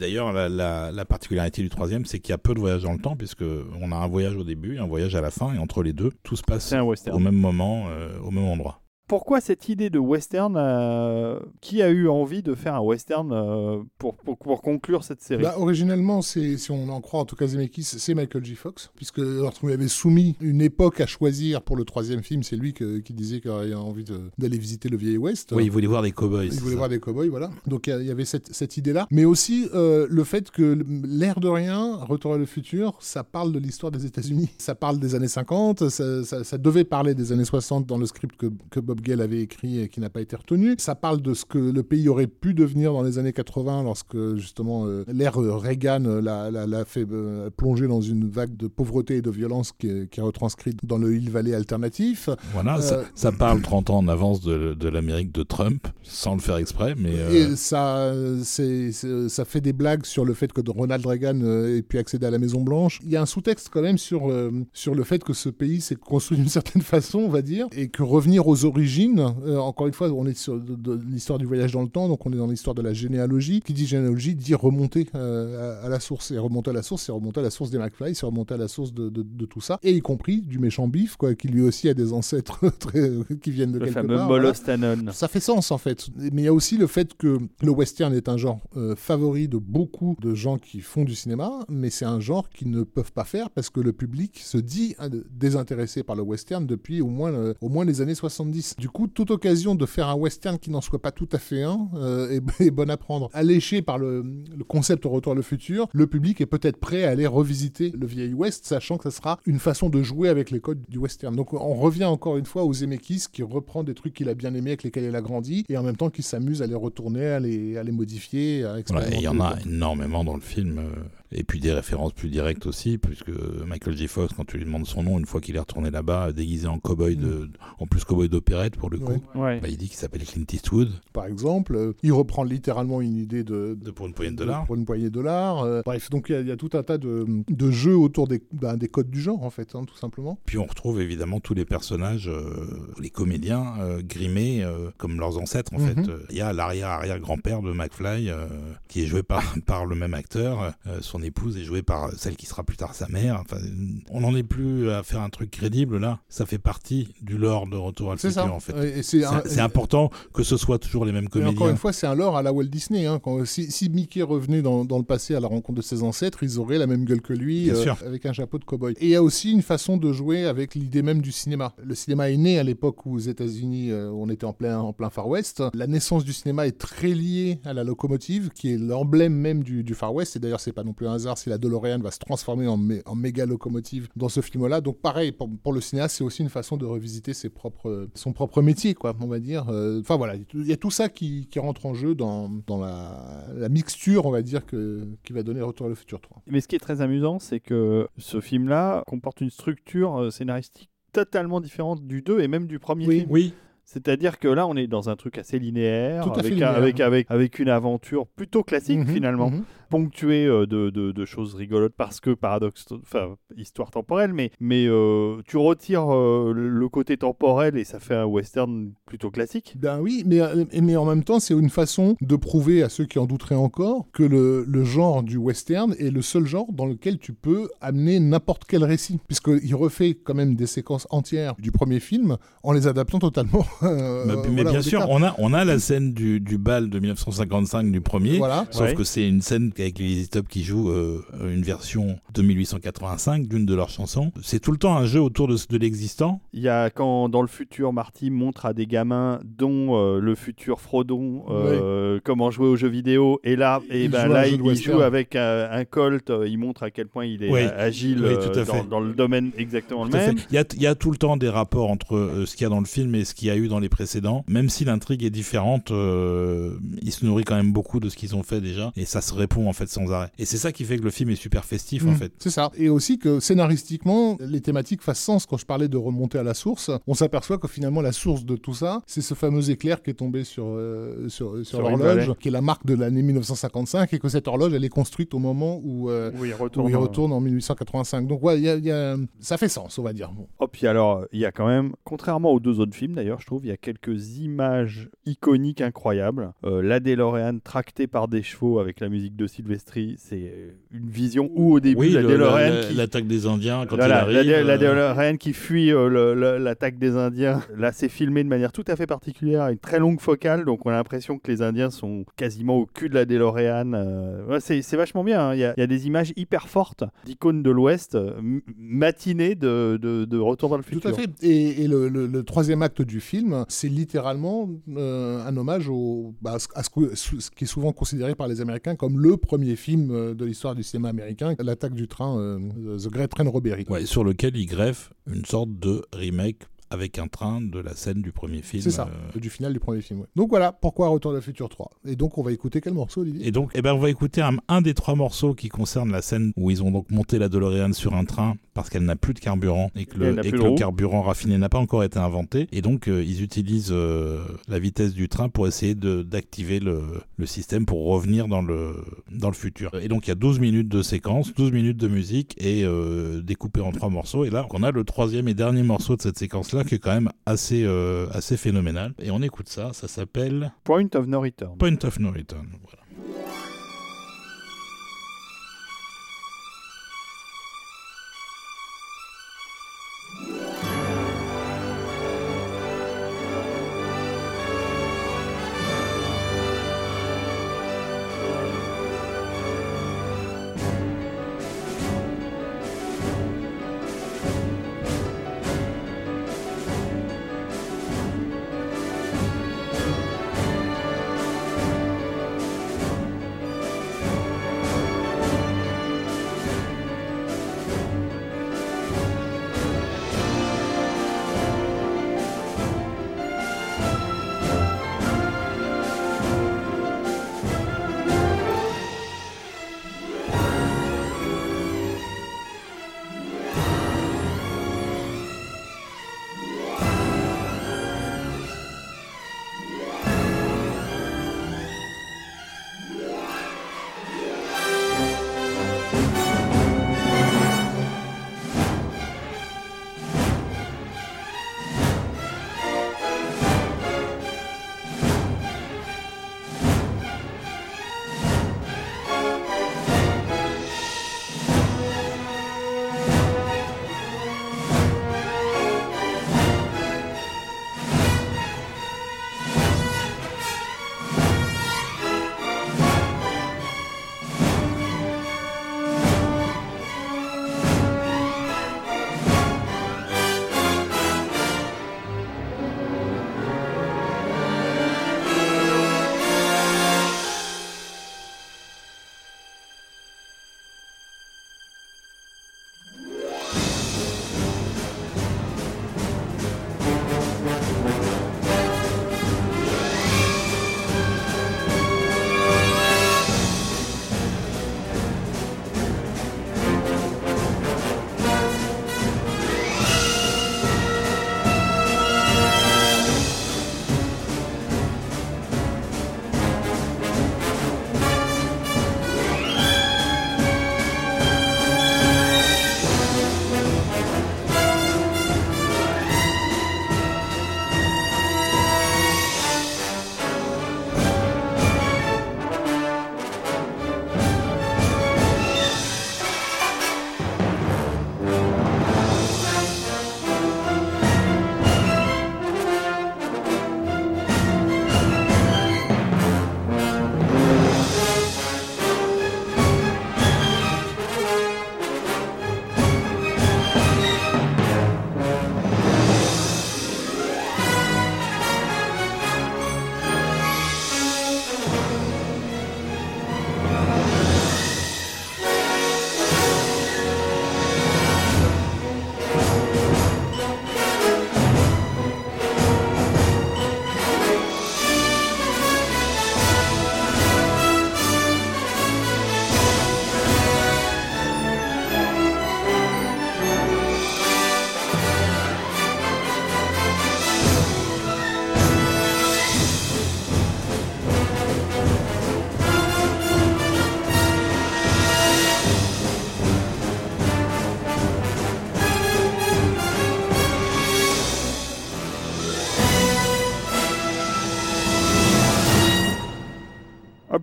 [SPEAKER 2] D'ailleurs, la, la, la, particularité du troisième, c'est qu'il y a peu de voyages dans le temps, puisque on a un voyage au début, un voyage à la fin, et entre les deux, tout se passe au même moment, euh, au même endroit
[SPEAKER 1] pourquoi cette idée de western euh, Qui a eu envie de faire un western euh, pour, pour, conclure cette série?
[SPEAKER 3] Bah, Originellement, si on en croit en tout cas Zemeckis, c'est Michael J. Fox, puisque lorsqu'on lui avait soumis une époque à choisir pour le troisième film, c'est lui qui disait qu'il avait envie d'aller visiter le vieil Ouest.
[SPEAKER 2] Oui, il voulait voir des cowboys.
[SPEAKER 3] Il voulait voir des cowboys, voilà. Donc il y avait cette, cette idée-là. Mais aussi euh, le fait que l'air de rien, Retour à le futur, ça parle de l'histoire des États-Unis. Ça parle des années 50, ça, ça, devait parler des années 60 dans le script que, que Bob Gale avait écrit et qui n'a pas été retenu. Ça parle de ce que le pays aurait pu devenir dans les années 80 lorsque justement euh, l'ère Reagan euh, l'a fait euh, plonger dans une vague de pauvreté et de violence qui, est retranscrite dans le Hill Valley alternatif.
[SPEAKER 2] Voilà, ça, parle 30 ans en avance de, de l'Amérique de Trump, sans le faire exprès, mais...
[SPEAKER 3] Et ça, c'est ça fait des blagues sur le fait que Ronald Reagan ait pu accéder à la Maison Blanche. Il y a un sous-texte quand même sur, sur le fait que ce pays s'est construit d'une certaine façon, on va dire, et que revenir aux origines, euh, encore une fois, on est sur l'histoire du voyage dans le temps, donc on est dans l'histoire de la généalogie. Qui dit généalogie dit remonter euh, à, la source. Et remonter à la source, c'est remonter à la source des McFly, c'est remonter à la source de, tout ça. Et y compris du méchant Biff, quoi, qui lui aussi a des ancêtres très, qui viennent de
[SPEAKER 1] le
[SPEAKER 3] quelque
[SPEAKER 1] fameux
[SPEAKER 3] part. Ça fait sens en fait. Mais il y a aussi le fait que le western est un genre euh, favori de beaucoup de gens qui font du cinéma, mais c'est un genre qu'ils ne peuvent pas faire parce que le public se dit désintéressé par le western depuis au moins, au moins les années 70. Du coup, toute occasion de faire un western qui n'en soit pas tout à fait un euh, est, bonne à prendre. Alléché par le, concept Retour à le futur, le public est peut-être prêt à aller revisiter le vieil West, sachant que ça sera une façon de jouer avec les codes du western. Donc on revient encore une fois aux Zemeckis qui reprend des trucs qu'il a bien aimés, avec lesquels il a grandi, et en même temps qui s'amuse à les retourner, à les, à les modifier, à
[SPEAKER 2] Il y en a énormément dans le film. Euh, et puis des références plus directes aussi, puisque Michael J. Fox, quand tu lui demandes son nom, une fois qu'il est retourné là-bas, déguisé en cowboy, de, en plus cowboy d'opérette pour le coup, bah, il dit qu'il s'appelle Clint Eastwood.
[SPEAKER 3] Par exemple, euh, il reprend littéralement une idée de,
[SPEAKER 2] de pour une poignée de dollars.
[SPEAKER 3] Pour une poignée de dollars. Euh, bref, donc il y, a tout un tas de, de jeux autour des, ben, des codes du genre, en fait, hein, tout simplement.
[SPEAKER 2] Puis on retrouve évidemment tous les personnages, euh, les comédiens grimés comme leurs ancêtres, en fait. Mm-hmm. Il y a l'arrière-arrière-grand-père de McFly, qui est joué par, par le même acteur. son épouse est jouée par celle qui sera plus tard sa mère. Enfin, on n'en est plus à faire un truc crédible là. Ça fait partie du lore de Retour à le futur en fait. C'est important que ce soit toujours les mêmes comédiens.
[SPEAKER 3] encore une fois, c'est un lore à la Walt Disney. Hein. Quand, si, Mickey revenait dans, dans, le passé à la rencontre de ses ancêtres, ils auraient la même gueule que lui, euh, avec un chapeau de cowboy. Et il y a aussi une façon de jouer avec l'idée même du cinéma. Le cinéma est né à l'époque où aux États-Unis, euh, on était en plein, en plein Far West. La naissance du cinéma est très liée à la locomotive, qui est l'emblème même du, du Far West. Et d'ailleurs, c'est pas non plus un hasard si la DeLorean va se transformer en, en méga locomotive dans ce film-là. Donc pareil, pour, le cinéaste, c'est aussi une façon de revisiter ses propres, son propre métier, quoi, on va dire. Euh, enfin voilà, il y a tout ça qui, rentre en jeu dans, dans la, mixture, on va dire, que, qui va donner Retour à le futur 3.
[SPEAKER 1] Mais ce qui est très amusant, c'est que ce film-là comporte une structure euh, scénaristique totalement différente du 2 et même du premier
[SPEAKER 3] oui.
[SPEAKER 1] film.
[SPEAKER 3] Oui,
[SPEAKER 1] c'est-à-dire que là, on est dans un truc assez linéaire, avec, avec, avec, avec, une aventure plutôt classique mhm, finalement, mhm. Ponctuée euh, de, de, choses rigolotes parce que paradoxe, enfin histoire temporelle, mais, mais euh, tu retires euh, le côté temporel et ça fait un western plutôt classique.
[SPEAKER 3] Ben oui, mais, mais en même temps, c'est une façon de prouver à ceux qui en douteraient encore que le, le, genre du western est le seul genre dans lequel tu peux amener n'importe quel récit, puisqu'il refait quand même des séquences entières du premier film en les adaptant totalement.
[SPEAKER 2] Euh, bah, mais bien sûr, on a, on a la scène du, du, bal de 1955 du premier, sauf que c'est une scène avec les Top qui joue euh, une version de 1885 d'une de leurs chansons. C'est tout le temps un jeu autour de, de l'existant.
[SPEAKER 1] Il y a quand dans le futur, Marty montre à des gamins, dont euh, le futur Frodon, comment jouer aux jeux vidéo, et là, et ben, là il, joue avec un, Colt, il montre à quel point il est agile dans, dans, le domaine exactement le même.
[SPEAKER 2] Il y, a, il y a tout le temps des rapports entre ce qu'il y a dans le film et ce qu'il y a eu dans les précédents. Même si l'intrigue est différente, euh, il se nourrit quand même beaucoup de ce qu'ils ont fait déjà et ça se répond en fait sans arrêt. Et c'est ça qui fait que le film est super festif en mmh, fait.
[SPEAKER 3] C'est ça. Et aussi que scénaristiquement, les thématiques fassent sens. Quand je parlais de remonter à la source, on s'aperçoit que finalement la source de tout ça, c'est ce fameux éclair qui est tombé sur, euh, sur, l'horloge, qui est la marque de l'année 1955 et que cette horloge, elle est construite au moment où, euh,
[SPEAKER 1] il, retourne,
[SPEAKER 3] en 1885. Donc ouais, y a, ça fait sens, on va dire.
[SPEAKER 1] Bon. Oh, puis alors, il y a quand même, contrairement aux deux autres films d'ailleurs, je trouve. Il y a quelques images iconiques incroyables. Euh, la DeLorean tractée par des chevaux avec la musique de Silvestri, c'est une vision où au début
[SPEAKER 2] Oui,
[SPEAKER 1] la DeLorean
[SPEAKER 2] l'attaque des Indiens quand
[SPEAKER 1] voilà,
[SPEAKER 2] il arrive.
[SPEAKER 1] la, la
[SPEAKER 2] euh,
[SPEAKER 1] DeLorean qui fuit euh, l'attaque des Indiens. Là, c'est filmé de manière tout à fait particulière, avec une très longue focale, donc on a l'impression que les Indiens sont quasiment au cul de la DeLorean. euh, ouais, c'est c'est vachement bien. hein. Il y, a, il y a des images hyper fortes d'icônes de l'Ouest, euh, matinées de, de- de Retour vers le futur.
[SPEAKER 3] Tout à fait. Et, et le, le- le troisième acte du film, c'est littéralement euh, un hommage au, bah, à ce, ce qui est souvent considéré par les Américains comme le premier film euh, de l'histoire du cinéma américain, l'attaque du train, euh, The Great Train Robbery.
[SPEAKER 2] ouais, sur lequel il greffe une sorte de remake avec un train de la scène du premier film.
[SPEAKER 3] C'est ça,
[SPEAKER 2] euh,
[SPEAKER 3] du final du premier film. ouais. Donc voilà, pourquoi Retour vers le futur 3 Et donc on va écouter quel morceau, Olivier?
[SPEAKER 2] Et donc, eh ben, on va écouter un, un des trois morceaux qui concerne la scène où ils ont donc monté la DeLorean sur un train parce qu'elle n'a plus de carburant et que le, et que carburant raffiné n'a pas encore été inventé. Et donc, euh, ils utilisent euh, la vitesse du train pour essayer d'activer le, le système pour revenir dans le, dans le futur. Et donc, il y a 12 minutes de séquence, 12 minutes de musique et euh, découpé en trois morceaux. Et là, on a le troisième et dernier morceau de cette séquence-là qui est quand même assez, euh, assez phénoménal. Et on écoute ça, ça s'appelle
[SPEAKER 1] Point of no return.
[SPEAKER 2] Point of No Return. Voilà.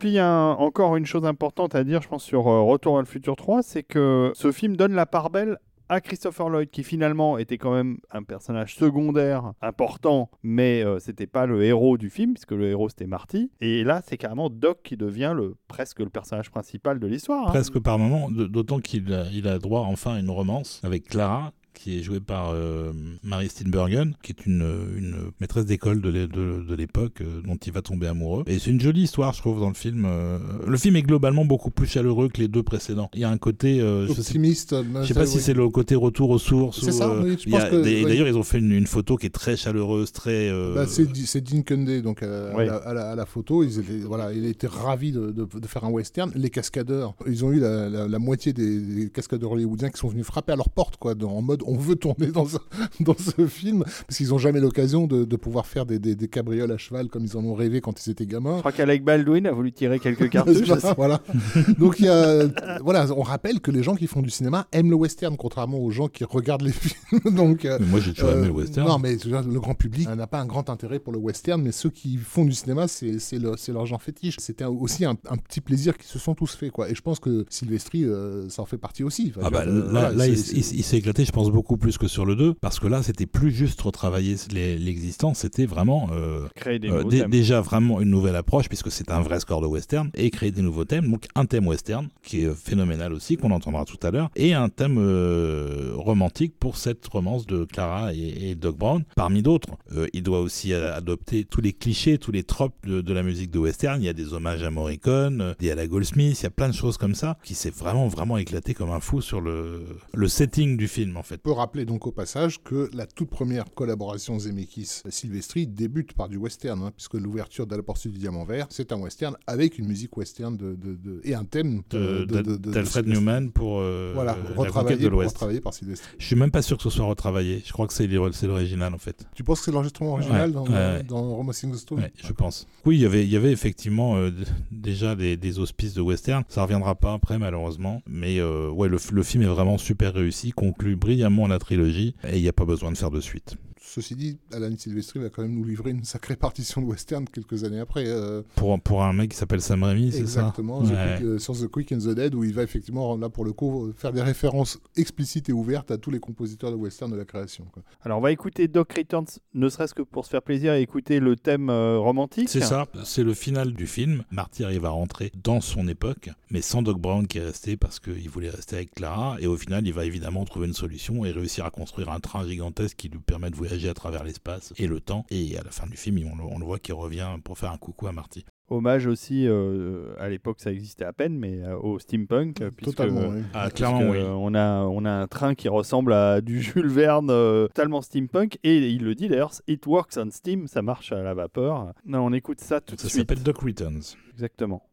[SPEAKER 1] Il y a encore une chose importante à dire, je pense, sur euh, Retour à le futur 3, c'est que ce film donne la part belle à Christopher Lloyd, qui finalement était quand même un personnage secondaire important, mais euh, c'était pas le héros du film, puisque le héros c'était Marty. Et là, c'est carrément Doc qui devient le, presque le personnage principal de l'histoire. hein.
[SPEAKER 2] Presque par moment, d'autant qu'il a, a droit enfin à une romance avec Clara, qui est jouée par euh, Mary Steenburgen, qui est une, une maîtresse d'école de l'é- de- de l'époque euh, dont il va tomber amoureux. Et c'est une jolie histoire, je trouve, dans le film. euh. Le film est globalement beaucoup plus chaleureux que les deux précédents. Il y a un côté... euh, je sais
[SPEAKER 3] Optimiste.
[SPEAKER 2] Je sais pas si c'est le côté retour aux sources.
[SPEAKER 3] C'est ça,
[SPEAKER 2] euh,
[SPEAKER 3] oui.
[SPEAKER 2] D'ailleurs, ils ont fait une, une photo qui est très chaleureuse, très. euh,
[SPEAKER 3] Bah, c'est Dean Cundey, donc euh,
[SPEAKER 1] Oui.
[SPEAKER 3] à, la, à la- à la photo, ils étaient, voilà, il était ravi de, de- de faire un western. Les cascadeurs, ils ont eu la, la- la moitié des, des cascadeurs hollywoodiens qui sont venus frapper à leur porte, quoi, dans- en mode on veut tourner dans ce, dans ce film, parce qu'ils n'ont jamais l'occasion de, de pouvoir faire des, des- des cabrioles à cheval comme ils en ont rêvé quand ils étaient
[SPEAKER 1] Je
[SPEAKER 3] gamins.
[SPEAKER 1] crois qu'Alec Baldwin a voulu tirer quelques cartouches. je
[SPEAKER 3] voilà. Donc il y a, voilà, on rappelle que les gens qui font du cinéma aiment le western, contrairement aux gens qui regardent les films. Donc euh,
[SPEAKER 2] mais Moi, j'ai toujours
[SPEAKER 3] euh,
[SPEAKER 2] aimé le western.
[SPEAKER 3] Non, mais je le grand public n'a pas un grand intérêt pour le western, mais ceux qui font du cinéma, c'est c'est le- c'est leur genre fétiche. C'était aussi un, un petit plaisir qu'ils se sont tous fait, quoi. Et je pense que Sylvestri, euh, ça en fait partie aussi. Enfin,
[SPEAKER 2] Ah
[SPEAKER 3] je
[SPEAKER 2] bah, là,
[SPEAKER 3] euh,
[SPEAKER 2] il s'est éclaté, je pense, beaucoup plus que sur le 2, parce que là, c'était plus juste retravailler l'existant, c'était vraiment euh,
[SPEAKER 1] Créer des
[SPEAKER 2] euh,
[SPEAKER 1] nouveaux thèmes.
[SPEAKER 2] déjà vraiment une nouvelle approche, puisque c'est un vrai score de western, et créer des nouveaux thèmes, donc un thème western, qui est phénoménal aussi, qu'on entendra tout à l'heure, et un thème euh, romantique pour cette romance de Clara et, et Doc Brown, parmi d'autres. Il doit aussi adopter tous les clichés, tous les tropes de, de la musique de western, il y a des hommages à Morricone, des à la Goldsmith, il y a plein de choses comme ça, qui s'est vraiment, vraiment éclaté comme un fou sur le, le setting du film, en fait.
[SPEAKER 3] Peut rappeler donc au passage que la toute première collaboration Zemeckis-Sylvestri débute par du western, hein, puisque l'ouverture de la poursuite du diamant vert, c'est un western avec une musique western de, de- de- et un thème
[SPEAKER 2] d'Alfred Newman pour euh,
[SPEAKER 3] Voilà, retravaillé,
[SPEAKER 2] de l'Ouest.
[SPEAKER 3] retravaillé par.
[SPEAKER 2] Je suis même pas sûr que ce soit retravaillé. Je crois que c'est l'ori- c'est l'original en fait.
[SPEAKER 3] Tu penses que c'est l'enregistrement original
[SPEAKER 2] Ouais,
[SPEAKER 3] dans,
[SPEAKER 2] ouais,
[SPEAKER 3] dans Romancing the Stone
[SPEAKER 2] Ouais, je pense. Oui, il y avait, il y avait effectivement euh, déjà des, des auspices de western. Ça reviendra pas après malheureusement, mais euh, ouais, le, le film est vraiment super réussi, conclut brillamment la trilogie et il n'y a pas besoin de faire de suite.
[SPEAKER 3] Ceci dit, Alan Silvestri va quand même nous livrer une sacrée partition de western quelques années après. euh,
[SPEAKER 2] Pour, pour un mec qui s'appelle Sam Raimi, c'est ça?
[SPEAKER 3] Exactement,
[SPEAKER 2] Ouais.
[SPEAKER 3] Euh, sur The Quick and the Dead, où il va effectivement, là pour le coup, faire des références explicites et ouvertes à tous les compositeurs de western de la création. quoi.
[SPEAKER 1] Alors on va écouter Doc Returns, ne serait-ce que pour se faire plaisir et écouter le thème euh, romantique.
[SPEAKER 2] C'est ça, c'est le final du film. Marty arrive à rentrer dans son époque, mais sans Doc Brown qui est resté parce qu'il voulait rester avec Clara. Et au final, il va évidemment trouver une solution et réussir à construire un train gigantesque qui lui permet de voyager à travers l'espace et le temps. Et à la fin du film, on le, on le voit qui revient pour faire un coucou à Marty.
[SPEAKER 1] Hommage aussi, euh, à l'époque ça existait à peine, mais euh, au steampunk. puisque,
[SPEAKER 3] Totalement,
[SPEAKER 1] euh,
[SPEAKER 3] oui.
[SPEAKER 2] Ah,
[SPEAKER 1] puisque,
[SPEAKER 2] clairement, oui.
[SPEAKER 1] on, a, on a un train qui ressemble à du Jules Verne, euh, totalement steampunk, et il le dit d'ailleurs, it works on steam, ça marche à la vapeur. Non, on écoute ça tout
[SPEAKER 2] Ça
[SPEAKER 1] de suite.
[SPEAKER 2] s'appelle Doc Returns.
[SPEAKER 1] Exactement.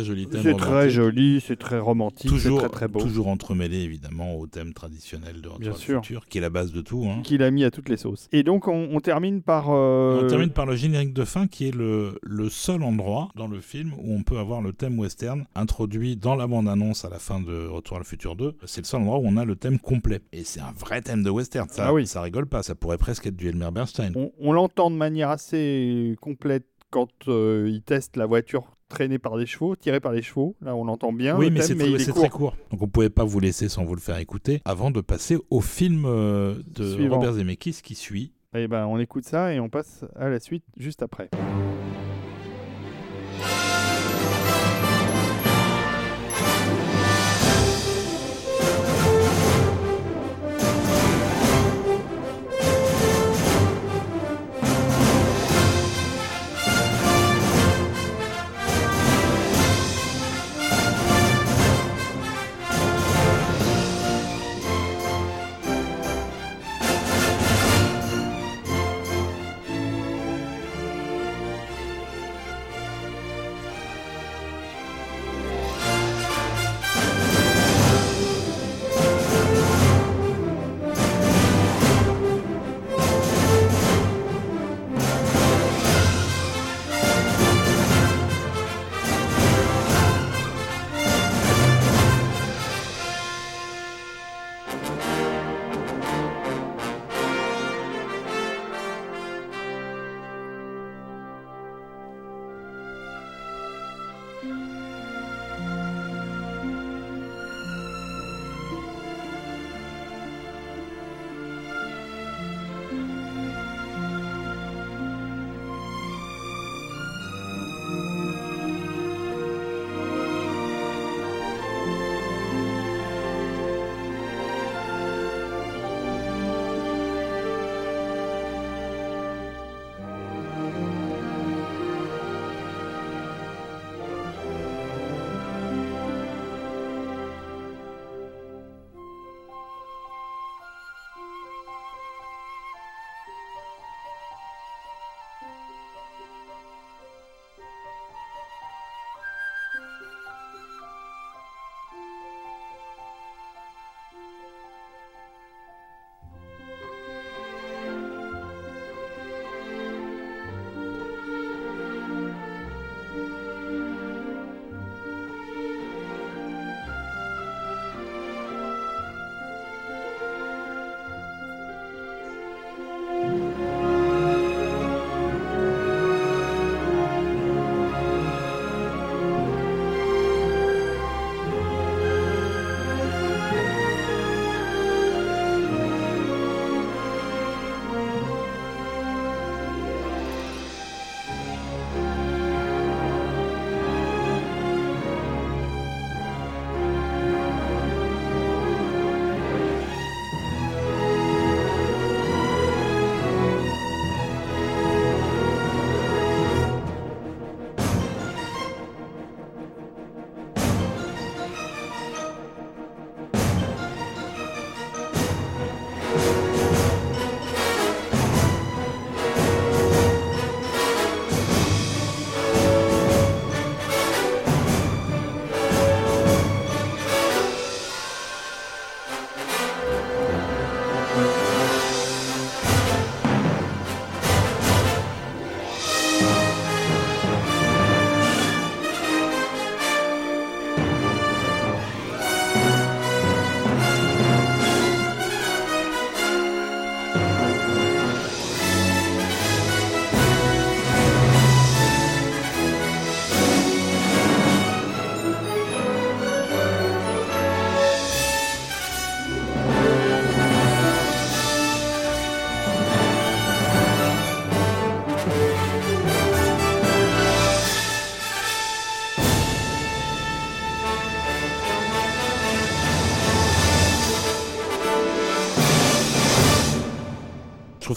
[SPEAKER 2] Très joli thème.
[SPEAKER 1] C'est très joli, c'est très romantique, c'est
[SPEAKER 2] Toujours,
[SPEAKER 1] très très beau.
[SPEAKER 2] toujours entremêlé évidemment au thème traditionnel de Retour à futur, qui est la base de tout. hein.
[SPEAKER 1] Qu'il a mis à toutes les sauces. Et donc on, on termine par. euh,
[SPEAKER 2] On termine par le générique de fin qui est le, le seul endroit dans le film où on peut avoir le thème western introduit dans la bande-annonce à la fin de Retour à le futur 2. C'est le seul endroit où on a le thème complet. Et c'est un vrai thème de western. Ça,
[SPEAKER 1] Ah oui.
[SPEAKER 2] ça rigole pas. Ça pourrait presque être du Elmer Bernstein.
[SPEAKER 1] On, on l'entend de manière assez complète quand euh, il teste la voiture traînée par des chevaux, tirée par des chevaux. Là, on l'entend bien.
[SPEAKER 2] oui,
[SPEAKER 1] le
[SPEAKER 2] mais c'est très,
[SPEAKER 1] il est
[SPEAKER 2] c'est
[SPEAKER 1] court.
[SPEAKER 2] très court. Donc on pouvait pas vous laisser sans vous le faire écouter avant de passer au film euh, de
[SPEAKER 1] Suivant.
[SPEAKER 2] Robert Zemeckis qui suit.
[SPEAKER 1] Et ben, on écoute ça et on passe à la suite juste après.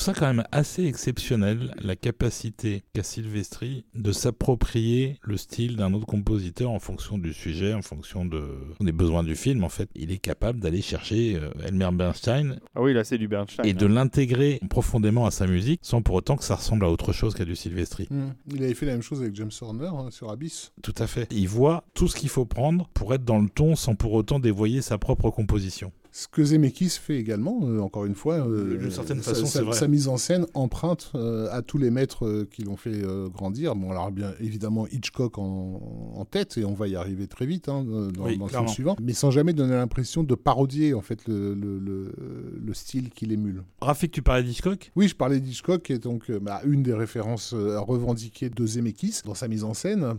[SPEAKER 2] Ça quand même assez exceptionnel, la capacité qu'a Silvestri de s'approprier le style d'un autre compositeur en fonction du sujet, en fonction de, des besoins du film. En fait, il est capable d'aller chercher euh, Elmer Bernstein
[SPEAKER 1] Ah oui, là c'est du Bernstein.
[SPEAKER 2] et de
[SPEAKER 1] hein.
[SPEAKER 2] l'intégrer profondément à sa musique sans pour autant que ça ressemble à autre chose qu'à du Silvestri.
[SPEAKER 3] Hmm. Il avait fait la même chose avec James Horner hein, sur Abyss.
[SPEAKER 2] Tout à fait. Il voit tout ce qu'il faut prendre pour être dans le ton sans pour autant dévoyer sa propre composition.
[SPEAKER 3] Ce que Zemeckis fait également, euh, encore une fois, euh,
[SPEAKER 2] D'une certaine
[SPEAKER 3] sa-
[SPEAKER 2] façon,
[SPEAKER 3] sa,
[SPEAKER 2] c'est vrai.
[SPEAKER 3] sa mise en scène emprunte euh, à tous les maîtres qui l'ont fait grandir. Bon, alors bien évidemment Hitchcock en, en tête, et on va y arriver très vite hein, dans,
[SPEAKER 2] Oui,
[SPEAKER 3] dans le film suivant, mais sans jamais donner l'impression de parodier en fait le, le- le- le style qu'il émule.
[SPEAKER 2] Rafik, tu parlais d'Hitchcock?
[SPEAKER 3] Oui, je parlais d'Hitchcock, qui est donc bah, une des références revendiquées de Zemeckis dans sa mise en scène.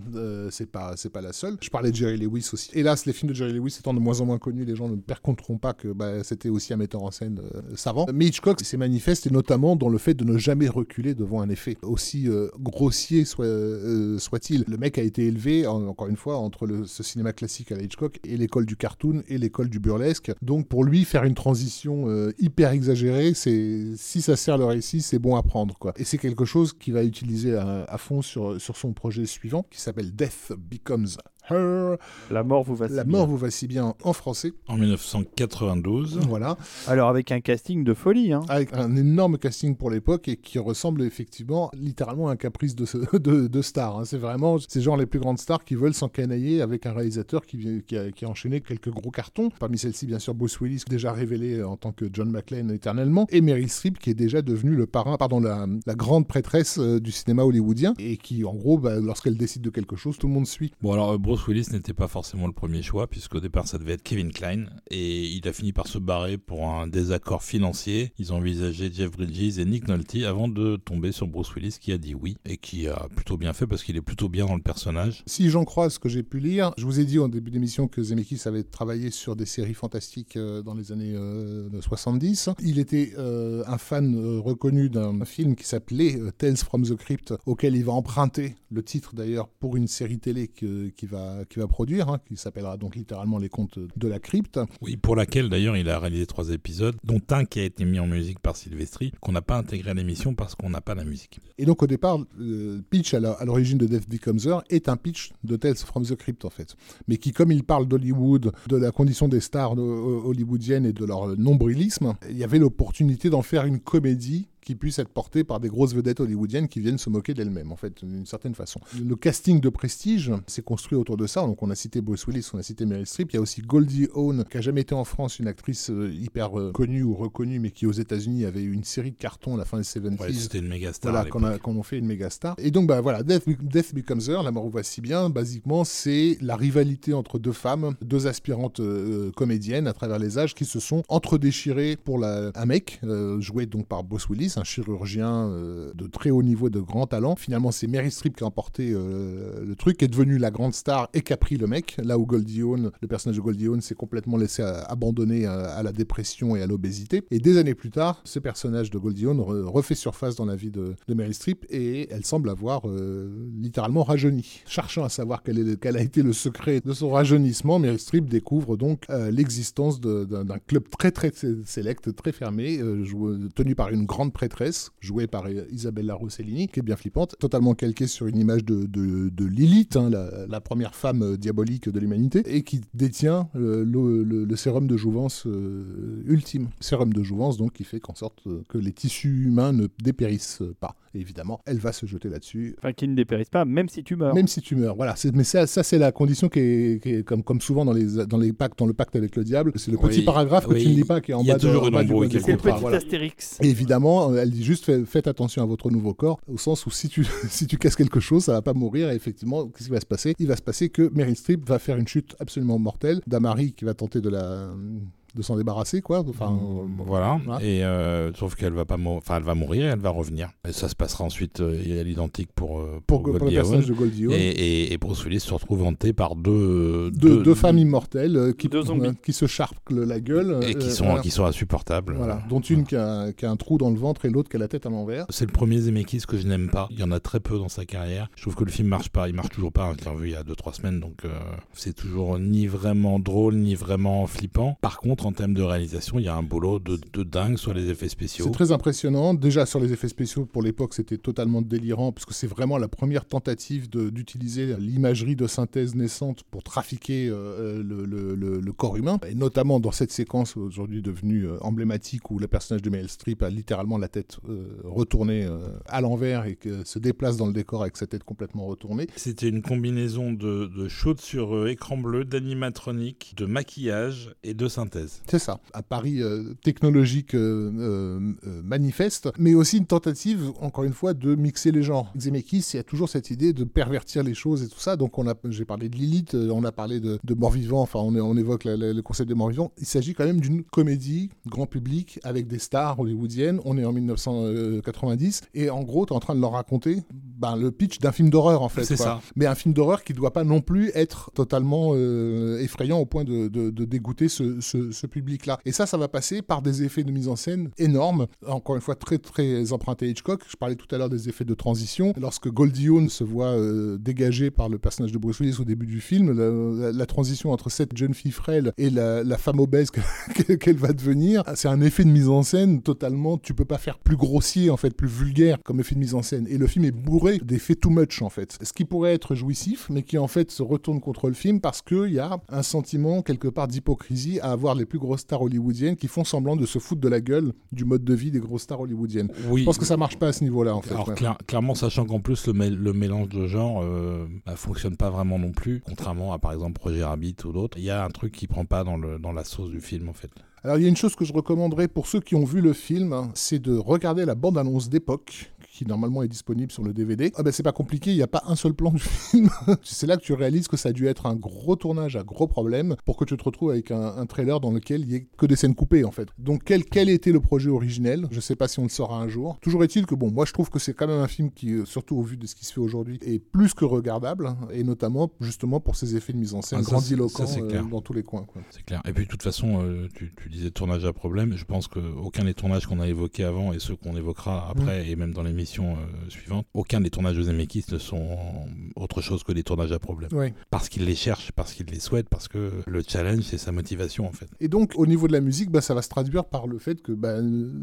[SPEAKER 3] C'est pas, c'est pas la seule. Je parlais de Jerry Lewis aussi. Hélas, les films de Jerry Lewis étant de moins en moins connus, les gens ne percontreront pas que bah, c'était aussi un metteur en scène euh, savant. Mais Hitchcock, c'est manifeste et notamment dans le fait de ne jamais reculer devant un effet, aussi euh, grossier soit, euh, soit-il. Le mec a été élevé, en- encore une fois, entre le, ce cinéma classique à la Hitchcock et l'école du cartoon et l'école du burlesque. Donc pour lui, faire une transition euh, hyper exagérée, c'est si ça sert le récit, c'est bon à prendre. Quoi. Et c'est quelque chose qu'il va utiliser à, à fond sur, sur son projet suivant, qui s'appelle Death Becomes Her.
[SPEAKER 1] La mort vous va si
[SPEAKER 3] La
[SPEAKER 1] bien.
[SPEAKER 3] mort vous va si bien en français.
[SPEAKER 2] en 1992.
[SPEAKER 3] Voilà.
[SPEAKER 1] Alors avec un casting de folie. Hein.
[SPEAKER 3] avec un énorme casting pour l'époque et qui ressemble effectivement littéralement à un caprice de, ce- de, de star. hein. C'est vraiment ces genre les plus grandes stars qui veulent s'encanailler avec un réalisateur qui, qui, a, qui a enchaîné quelques gros cartons. Parmi celles-ci, bien sûr, Bruce Willis, déjà révélé en tant que John McClane éternellement, et Meryl Streep, qui est déjà devenue le parrain, pardon, la, la grande prêtresse euh, du cinéma hollywoodien et qui, en gros, bah, lorsqu'elle décide de quelque chose, tout le monde suit.
[SPEAKER 2] Bon alors euh, Bruce Willis n'était pas forcément le premier choix puisqu'au départ ça devait être Kevin Klein et il a fini par se barrer pour un désaccord financier. Ils ont envisagé Jeff Bridges et Nick Nolte avant de tomber sur Bruce Willis qui a dit oui et qui a plutôt bien fait parce qu'il est plutôt bien dans le personnage.
[SPEAKER 3] Si j'en crois ce que j'ai pu lire, je vous ai dit en début d'émission que Zemeckis avait travaillé sur des séries fantastiques euh, dans les années euh, 70. Il était euh, un fan euh, reconnu d'un film qui s'appelait euh, Tales from the Crypt, auquel il va emprunter le titre d'ailleurs pour une série télé que- qu'il va, qu'il va produire, hein, qui s'appellera donc littéralement Les Contes de la Crypte.
[SPEAKER 2] Oui, pour laquelle d'ailleurs il a réalisé trois épisodes, dont un qui a été mis en musique par Sylvestri, qu'on n'a pas intégré à l'émission parce qu'on n'a pas la musique.
[SPEAKER 3] Et donc au départ, le pitch à l'origine de Death Becomes Her est un pitch de Tales from the Crypt en fait, mais qui comme il parle d'Hollywood, de la condition des stars hollywoodiennes et de leur nombrilisme, il y avait l'opportunité d'en faire une comédie qui puisse être portée par des grosses vedettes hollywoodiennes qui viennent se moquer d'elles-mêmes, en fait, d'une certaine façon. Le casting de prestige s'est construit autour de ça. Donc, on a cité Bruce Willis, on a cité Meryl Streep. Il y a aussi Goldie Hawn, qui a jamais été en France une actrice euh, hyper euh, connue ou reconnue, mais qui aux États-Unis avait eu une série de cartons à la fin des 70s.
[SPEAKER 2] Ouais, c'était une méga star.
[SPEAKER 3] Voilà,
[SPEAKER 2] l'époque.
[SPEAKER 3] qu'on a, qu'on en fait une méga star. Et donc, bah voilà, Death, Death Becomes Her, La mort va si bien, basiquement, c'est la rivalité entre deux femmes, deux aspirantes euh, comédiennes à travers les âges qui se sont entre-déchirées pour la, un mec, euh, joué donc par Bruce Willis, un chirurgien euh, de très haut niveau, de grand talent. Finalement, c'est Mary Streep qui a emporté euh, le truc, qui est devenue la grande star et qui a pris le mec. Là où Goldie Hawn, le personnage de Goldie Hawn, s'est complètement laissé euh, abandonner à, la dépression et à l'obésité. Et des années plus tard, ce personnage de Goldie Hawn re- refait surface dans la vie de, Meryl Streep et elle semble avoir littéralement rajeuni. Cherchant à savoir quel, a été le secret de son rajeunissement, Meryl Streep découvre donc l'existence d'un club très très sé- sélect, très fermé, tenu par une grande jouée par Isabella Rossellini, qui est bien flippante, totalement calquée sur une image de, Lilith, hein, la, première femme euh, diabolique de l'humanité, et qui détient euh, le, le- sérum de jouvence euh, ultime. Sérum de jouvence, donc, qui fait qu'en sorte que les tissus humains ne dépérissent pas. Et évidemment, elle va se jeter là-dessus.
[SPEAKER 1] Enfin, qui ne dépérissent pas, même si tu meurs.
[SPEAKER 3] Même si tu meurs, voilà. C'est- Mais ça, ça c'est la condition qui est, qui est comme, comme souvent dans les, dans les pactes, dans le pacte avec le diable. C'est le petit
[SPEAKER 2] Oui,
[SPEAKER 3] paragraphe que
[SPEAKER 2] oui,
[SPEAKER 3] tu ne lis pas qui est en
[SPEAKER 2] il y a
[SPEAKER 3] bas, de,
[SPEAKER 2] toujours
[SPEAKER 3] en
[SPEAKER 2] une
[SPEAKER 3] bas du
[SPEAKER 1] C'est le
[SPEAKER 3] contrat,
[SPEAKER 1] petit
[SPEAKER 3] voilà.
[SPEAKER 1] astérix.
[SPEAKER 3] Et évidemment, elle dit juste fait- faites attention à votre nouveau corps, au sens où si tu, si tu casses quelque chose, ça va pas mourir. Et effectivement, qu'est-ce qui va se passer? Il va se passer que Meryl Streep va faire une chute absolument mortelle d'un mari qui va tenter de la de s'en débarrasser, quoi. Enfin, euh,
[SPEAKER 2] Voilà.
[SPEAKER 3] voilà.
[SPEAKER 2] Et euh, sauf qu'elle va pas, enfin, elle va mourir, et elle va revenir. Et ça se passera ensuite euh, à l'identique pour euh,
[SPEAKER 3] pour,
[SPEAKER 2] pour,
[SPEAKER 3] pour le
[SPEAKER 2] Goldie
[SPEAKER 3] personnage
[SPEAKER 2] Hawn.
[SPEAKER 3] de Goldie Hawn.
[SPEAKER 2] Et, et, et Bruce Willis se retrouve hanté par deux,
[SPEAKER 3] Deux, deux femmes immortelles euh, qui,
[SPEAKER 1] Deux zombies.
[SPEAKER 3] euh, qui se charclent la gueule.
[SPEAKER 2] et qui sont
[SPEAKER 3] voilà.
[SPEAKER 2] qui sont insupportables.
[SPEAKER 3] Voilà, dont une qui a, qui a un trou dans le ventre et l'autre qui a la tête à l'envers.
[SPEAKER 2] C'est le premier Zemeckis que je n'aime pas. Il y en a très peu dans sa carrière. Je trouve que le film marche pas. Il marche toujours pas. Je l'ai revu il y a 2-3 semaines, donc euh, c'est toujours ni vraiment drôle ni vraiment flippant. Par contre, qu'en termes de réalisation, il y a un boulot de, de dingue sur les effets spéciaux.
[SPEAKER 3] C'est très impressionnant. Déjà sur les effets spéciaux, pour l'époque, c'était totalement délirant, puisque c'est vraiment la première tentative d'utiliser l'imagerie de synthèse naissante pour trafiquer euh, le, le, le, corps humain. Et notamment dans cette séquence aujourd'hui devenue euh, emblématique où le personnage de Meryl Streep a littéralement la tête euh, retournée à l'envers et que se déplace dans le décor avec sa tête complètement retournée.
[SPEAKER 2] C'était une combinaison de, de shoot sur écran bleu, d'animatronique, de maquillage et de synthèse.
[SPEAKER 3] C'est ça. Un pari technologique manifeste, mais aussi une tentative, encore une fois, de mixer les genres. Zemeckis, il y a toujours cette idée de pervertir les choses et tout ça. Donc, on a, j'ai parlé de Lilith, euh, on a parlé de, de mort-vivant, enfin, on, on évoque le concept de mort-vivant. Il s'agit quand même d'une comédie grand public avec des stars hollywoodiennes. On est en 1990 et en gros, tu es en train de leur raconter ben, le pitch d'un film d'horreur, en fait.
[SPEAKER 2] C'est ça.
[SPEAKER 3] Mais un film d'horreur qui ne doit pas non plus être totalement euh, effrayant au point de, de, de dégoûter ce, ce, ce public-là. Et ça, ça va passer par des effets de mise en scène énormes, encore une fois très très empruntés Hitchcock. Je parlais tout à l'heure des effets de transition. Lorsque Goldie Hawn se voit euh, dégagé par le personnage de Bruce Willis au début du film, la, transition entre cette jeune fille frêle et la, la femme obèse qu'elle va devenir, c'est un effet de mise en scène totalement. Tu peux pas faire plus grossier en fait, plus vulgaire comme effet de mise en scène. Et le film est bourré d'effets too much en fait. Ce qui pourrait être jouissif, mais qui en fait se retourne contre le film parce qu'il y a un sentiment quelque part d'hypocrisie à avoir les plus grosses stars hollywoodiennes qui font semblant de se foutre de la gueule du mode de vie des grosses stars hollywoodiennes.
[SPEAKER 2] Oui.
[SPEAKER 3] Je pense que ça marche pas à ce niveau-là en fait.
[SPEAKER 2] Alors
[SPEAKER 3] ouais.
[SPEAKER 2] cla clairement, sachant qu'en plus le, le, mélange de genres euh, bah, fonctionne pas vraiment non plus, contrairement à par exemple Projet Rabbit ou d'autres, il y a un truc qui prend pas dans, le, dans la sauce du film en fait.
[SPEAKER 3] Alors il y a une chose que je recommanderais pour ceux qui ont vu le film, hein, c'est de regarder la bande-annonce d'époque qui normalement est disponible sur le DVD. Ah ben c'est pas compliqué, il n'y a pas un seul plan du film. c'est là que tu réalises que ça a dû être un gros tournage, un gros problème, pour que tu te retrouves avec un, un trailer dans lequel il n'y ait que des scènes coupées en fait. Donc quel, quel était le projet originel? Je sais pas si on le saura un jour. Toujours est-il que bon, moi je trouve que c'est quand même un film qui, surtout au vu de ce qui se fait aujourd'hui, est plus que regardable, hein, et notamment justement pour ses effets de mise en scène
[SPEAKER 2] Ah,
[SPEAKER 3] grandiloquents euh, dans tous les coins.
[SPEAKER 2] C'est clair. Et puis de toute façon, euh, tu, tu disais tournage à problème. Je pense qu'aucun des tournages qu'on a évoqués avant et ceux qu'on évoquera après et même dans l'émission euh, suivante, aucun des tournages de Zemeckis ne sont autre chose que des tournages à problème.
[SPEAKER 3] Ouais.
[SPEAKER 2] Parce qu'il les cherche, parce qu'il les souhaite, parce que le challenge, c'est sa motivation en fait.
[SPEAKER 3] Et donc, au niveau de la musique, bah, ça va se traduire par le fait que bah,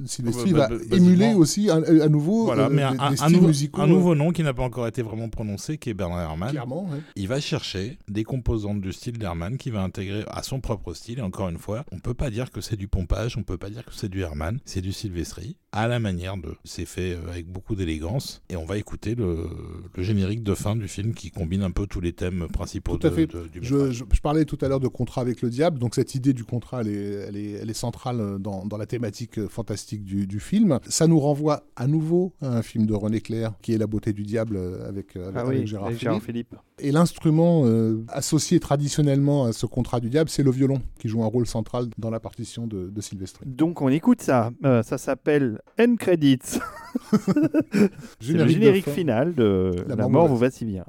[SPEAKER 3] Sylvester
[SPEAKER 2] Bah,
[SPEAKER 3] va
[SPEAKER 2] bah,
[SPEAKER 3] émuler aussi à, à nouveau
[SPEAKER 2] Voilà,
[SPEAKER 3] euh,
[SPEAKER 2] mais un,
[SPEAKER 3] des,
[SPEAKER 2] un-
[SPEAKER 3] des
[SPEAKER 2] un
[SPEAKER 3] styles
[SPEAKER 2] nouveau,
[SPEAKER 3] musicaux.
[SPEAKER 2] un nouveau nom qui n'a pas encore été vraiment prononcé, qui est Bernard Herrmann.
[SPEAKER 3] euh, Clairement, ouais.
[SPEAKER 2] Il va chercher des composantes du style d'Herman qui va intégrer à son propre style. Et encore une fois, on peut pas dire que c'est du pompage, on peut pas dire que c'est du Herman, c'est du Sylvestri, à la manière de. C'est fait euh, avec beaucoup d'élégance. Et on va écouter le, le générique de fin du film qui combine un peu tous les thèmes principaux
[SPEAKER 3] Tout à
[SPEAKER 2] de-
[SPEAKER 3] fait.
[SPEAKER 2] de- du
[SPEAKER 3] Je, je- je parlais tout à l'heure de contrat avec le diable, donc cette idée du contrat, elle est, elle est, elle est centrale dans, dans la thématique euh, fantastique du, du film. Ça nous renvoie à nouveau à un film de René Clair, qui est La beauté du diable euh, avec, euh,
[SPEAKER 1] Ah
[SPEAKER 3] avec
[SPEAKER 1] oui,
[SPEAKER 3] Gérard
[SPEAKER 1] avec
[SPEAKER 3] Philippe.
[SPEAKER 1] Gérard Philippe.
[SPEAKER 3] Et l'instrument euh, associé traditionnellement à ce contrat du diable, c'est le violon, qui joue un rôle central dans la partition de, de Sylvester.
[SPEAKER 1] Donc on écoute ça. Euh, ça s'appelle End Credits. C'est le générique
[SPEAKER 3] fin.
[SPEAKER 1] final de
[SPEAKER 3] La
[SPEAKER 1] La,
[SPEAKER 3] mort vous
[SPEAKER 1] va si bien.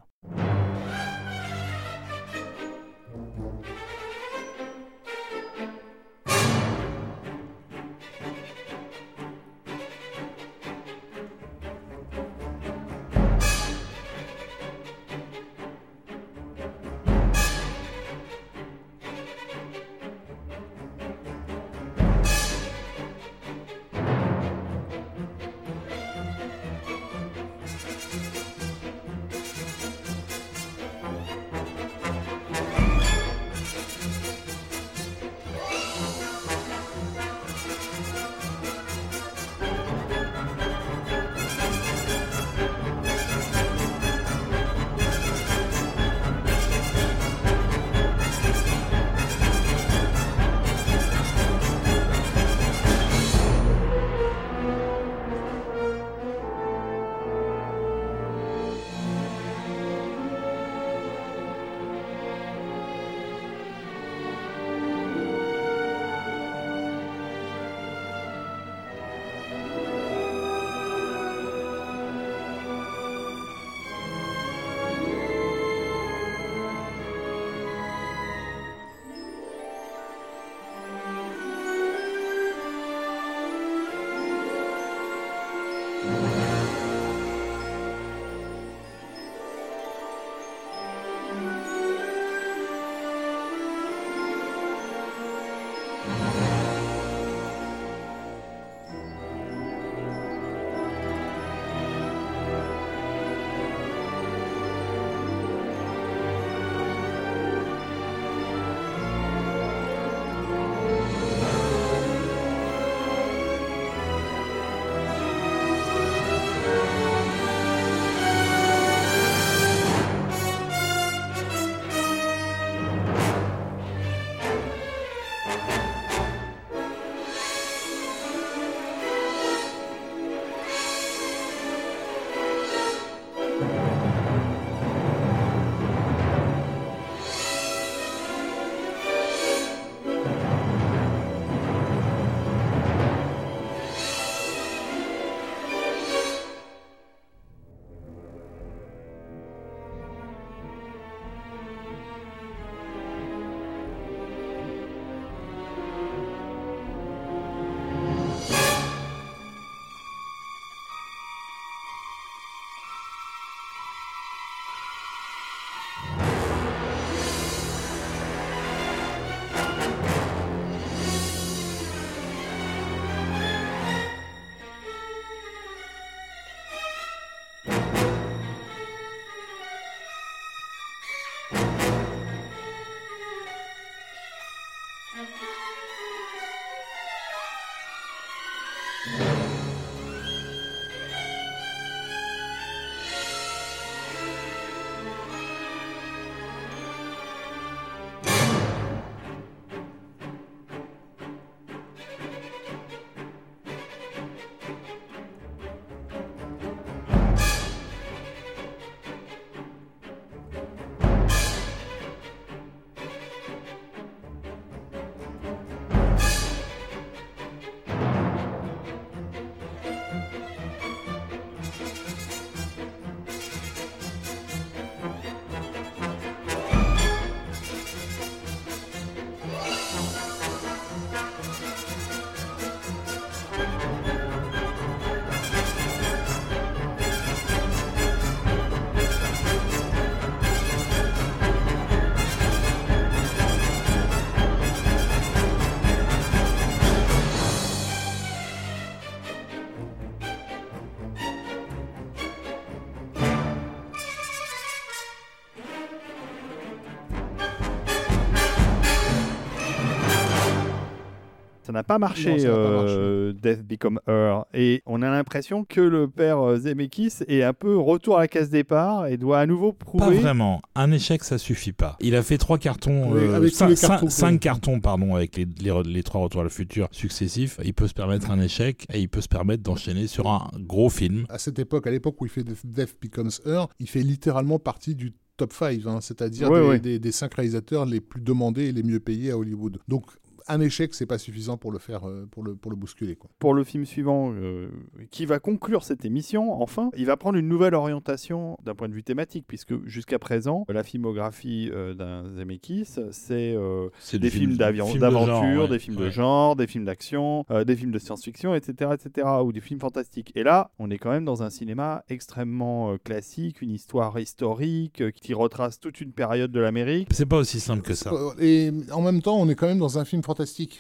[SPEAKER 1] Ça n'a pas marché,
[SPEAKER 3] Non, pas marché.
[SPEAKER 1] euh, Death Become Her. Et on a l'impression que le père euh, Zemeckis est un peu retour à la case départ et doit à nouveau
[SPEAKER 2] Pas
[SPEAKER 1] prouver.
[SPEAKER 2] vraiment. Un échec, ça suffit pas. Il a fait trois cartons,
[SPEAKER 3] Oui,
[SPEAKER 2] euh,
[SPEAKER 3] avec cartons
[SPEAKER 2] cinq cartons, pardon, avec les, les, re- les trois retours à le futur successifs. Il peut se permettre un échec et il peut se permettre d'enchaîner sur un gros film.
[SPEAKER 3] À cette époque, à l'époque où il fait Death- Death Becomes Her, il fait littéralement partie du top 5, c'est-à-dire
[SPEAKER 1] Ouais,
[SPEAKER 3] des,
[SPEAKER 1] ouais.
[SPEAKER 3] des- des cinq réalisateurs les plus demandés et les mieux payés à Hollywood. Donc un échec, c'est pas suffisant pour le faire, euh, pour le, pour le bousculer. Quoi.
[SPEAKER 1] Pour le film suivant, euh, qui va conclure cette émission, enfin, il va prendre une nouvelle orientation d'un point de vue thématique, puisque jusqu'à présent, la filmographie euh, d'un Zemeckis, c'est euh, des films d'aventure,
[SPEAKER 2] ouais.
[SPEAKER 1] des films de
[SPEAKER 2] Ouais.
[SPEAKER 1] genre, des films d'action, euh, des films de science-fiction, etc., etc., ou des films fantastiques. Et là, on est quand même dans un cinéma extrêmement euh, classique, une histoire historique euh, qui retrace toute une période de l'Amérique.
[SPEAKER 2] C'est pas aussi simple que ça.
[SPEAKER 3] Et en même temps, on est quand même dans un film fantastique,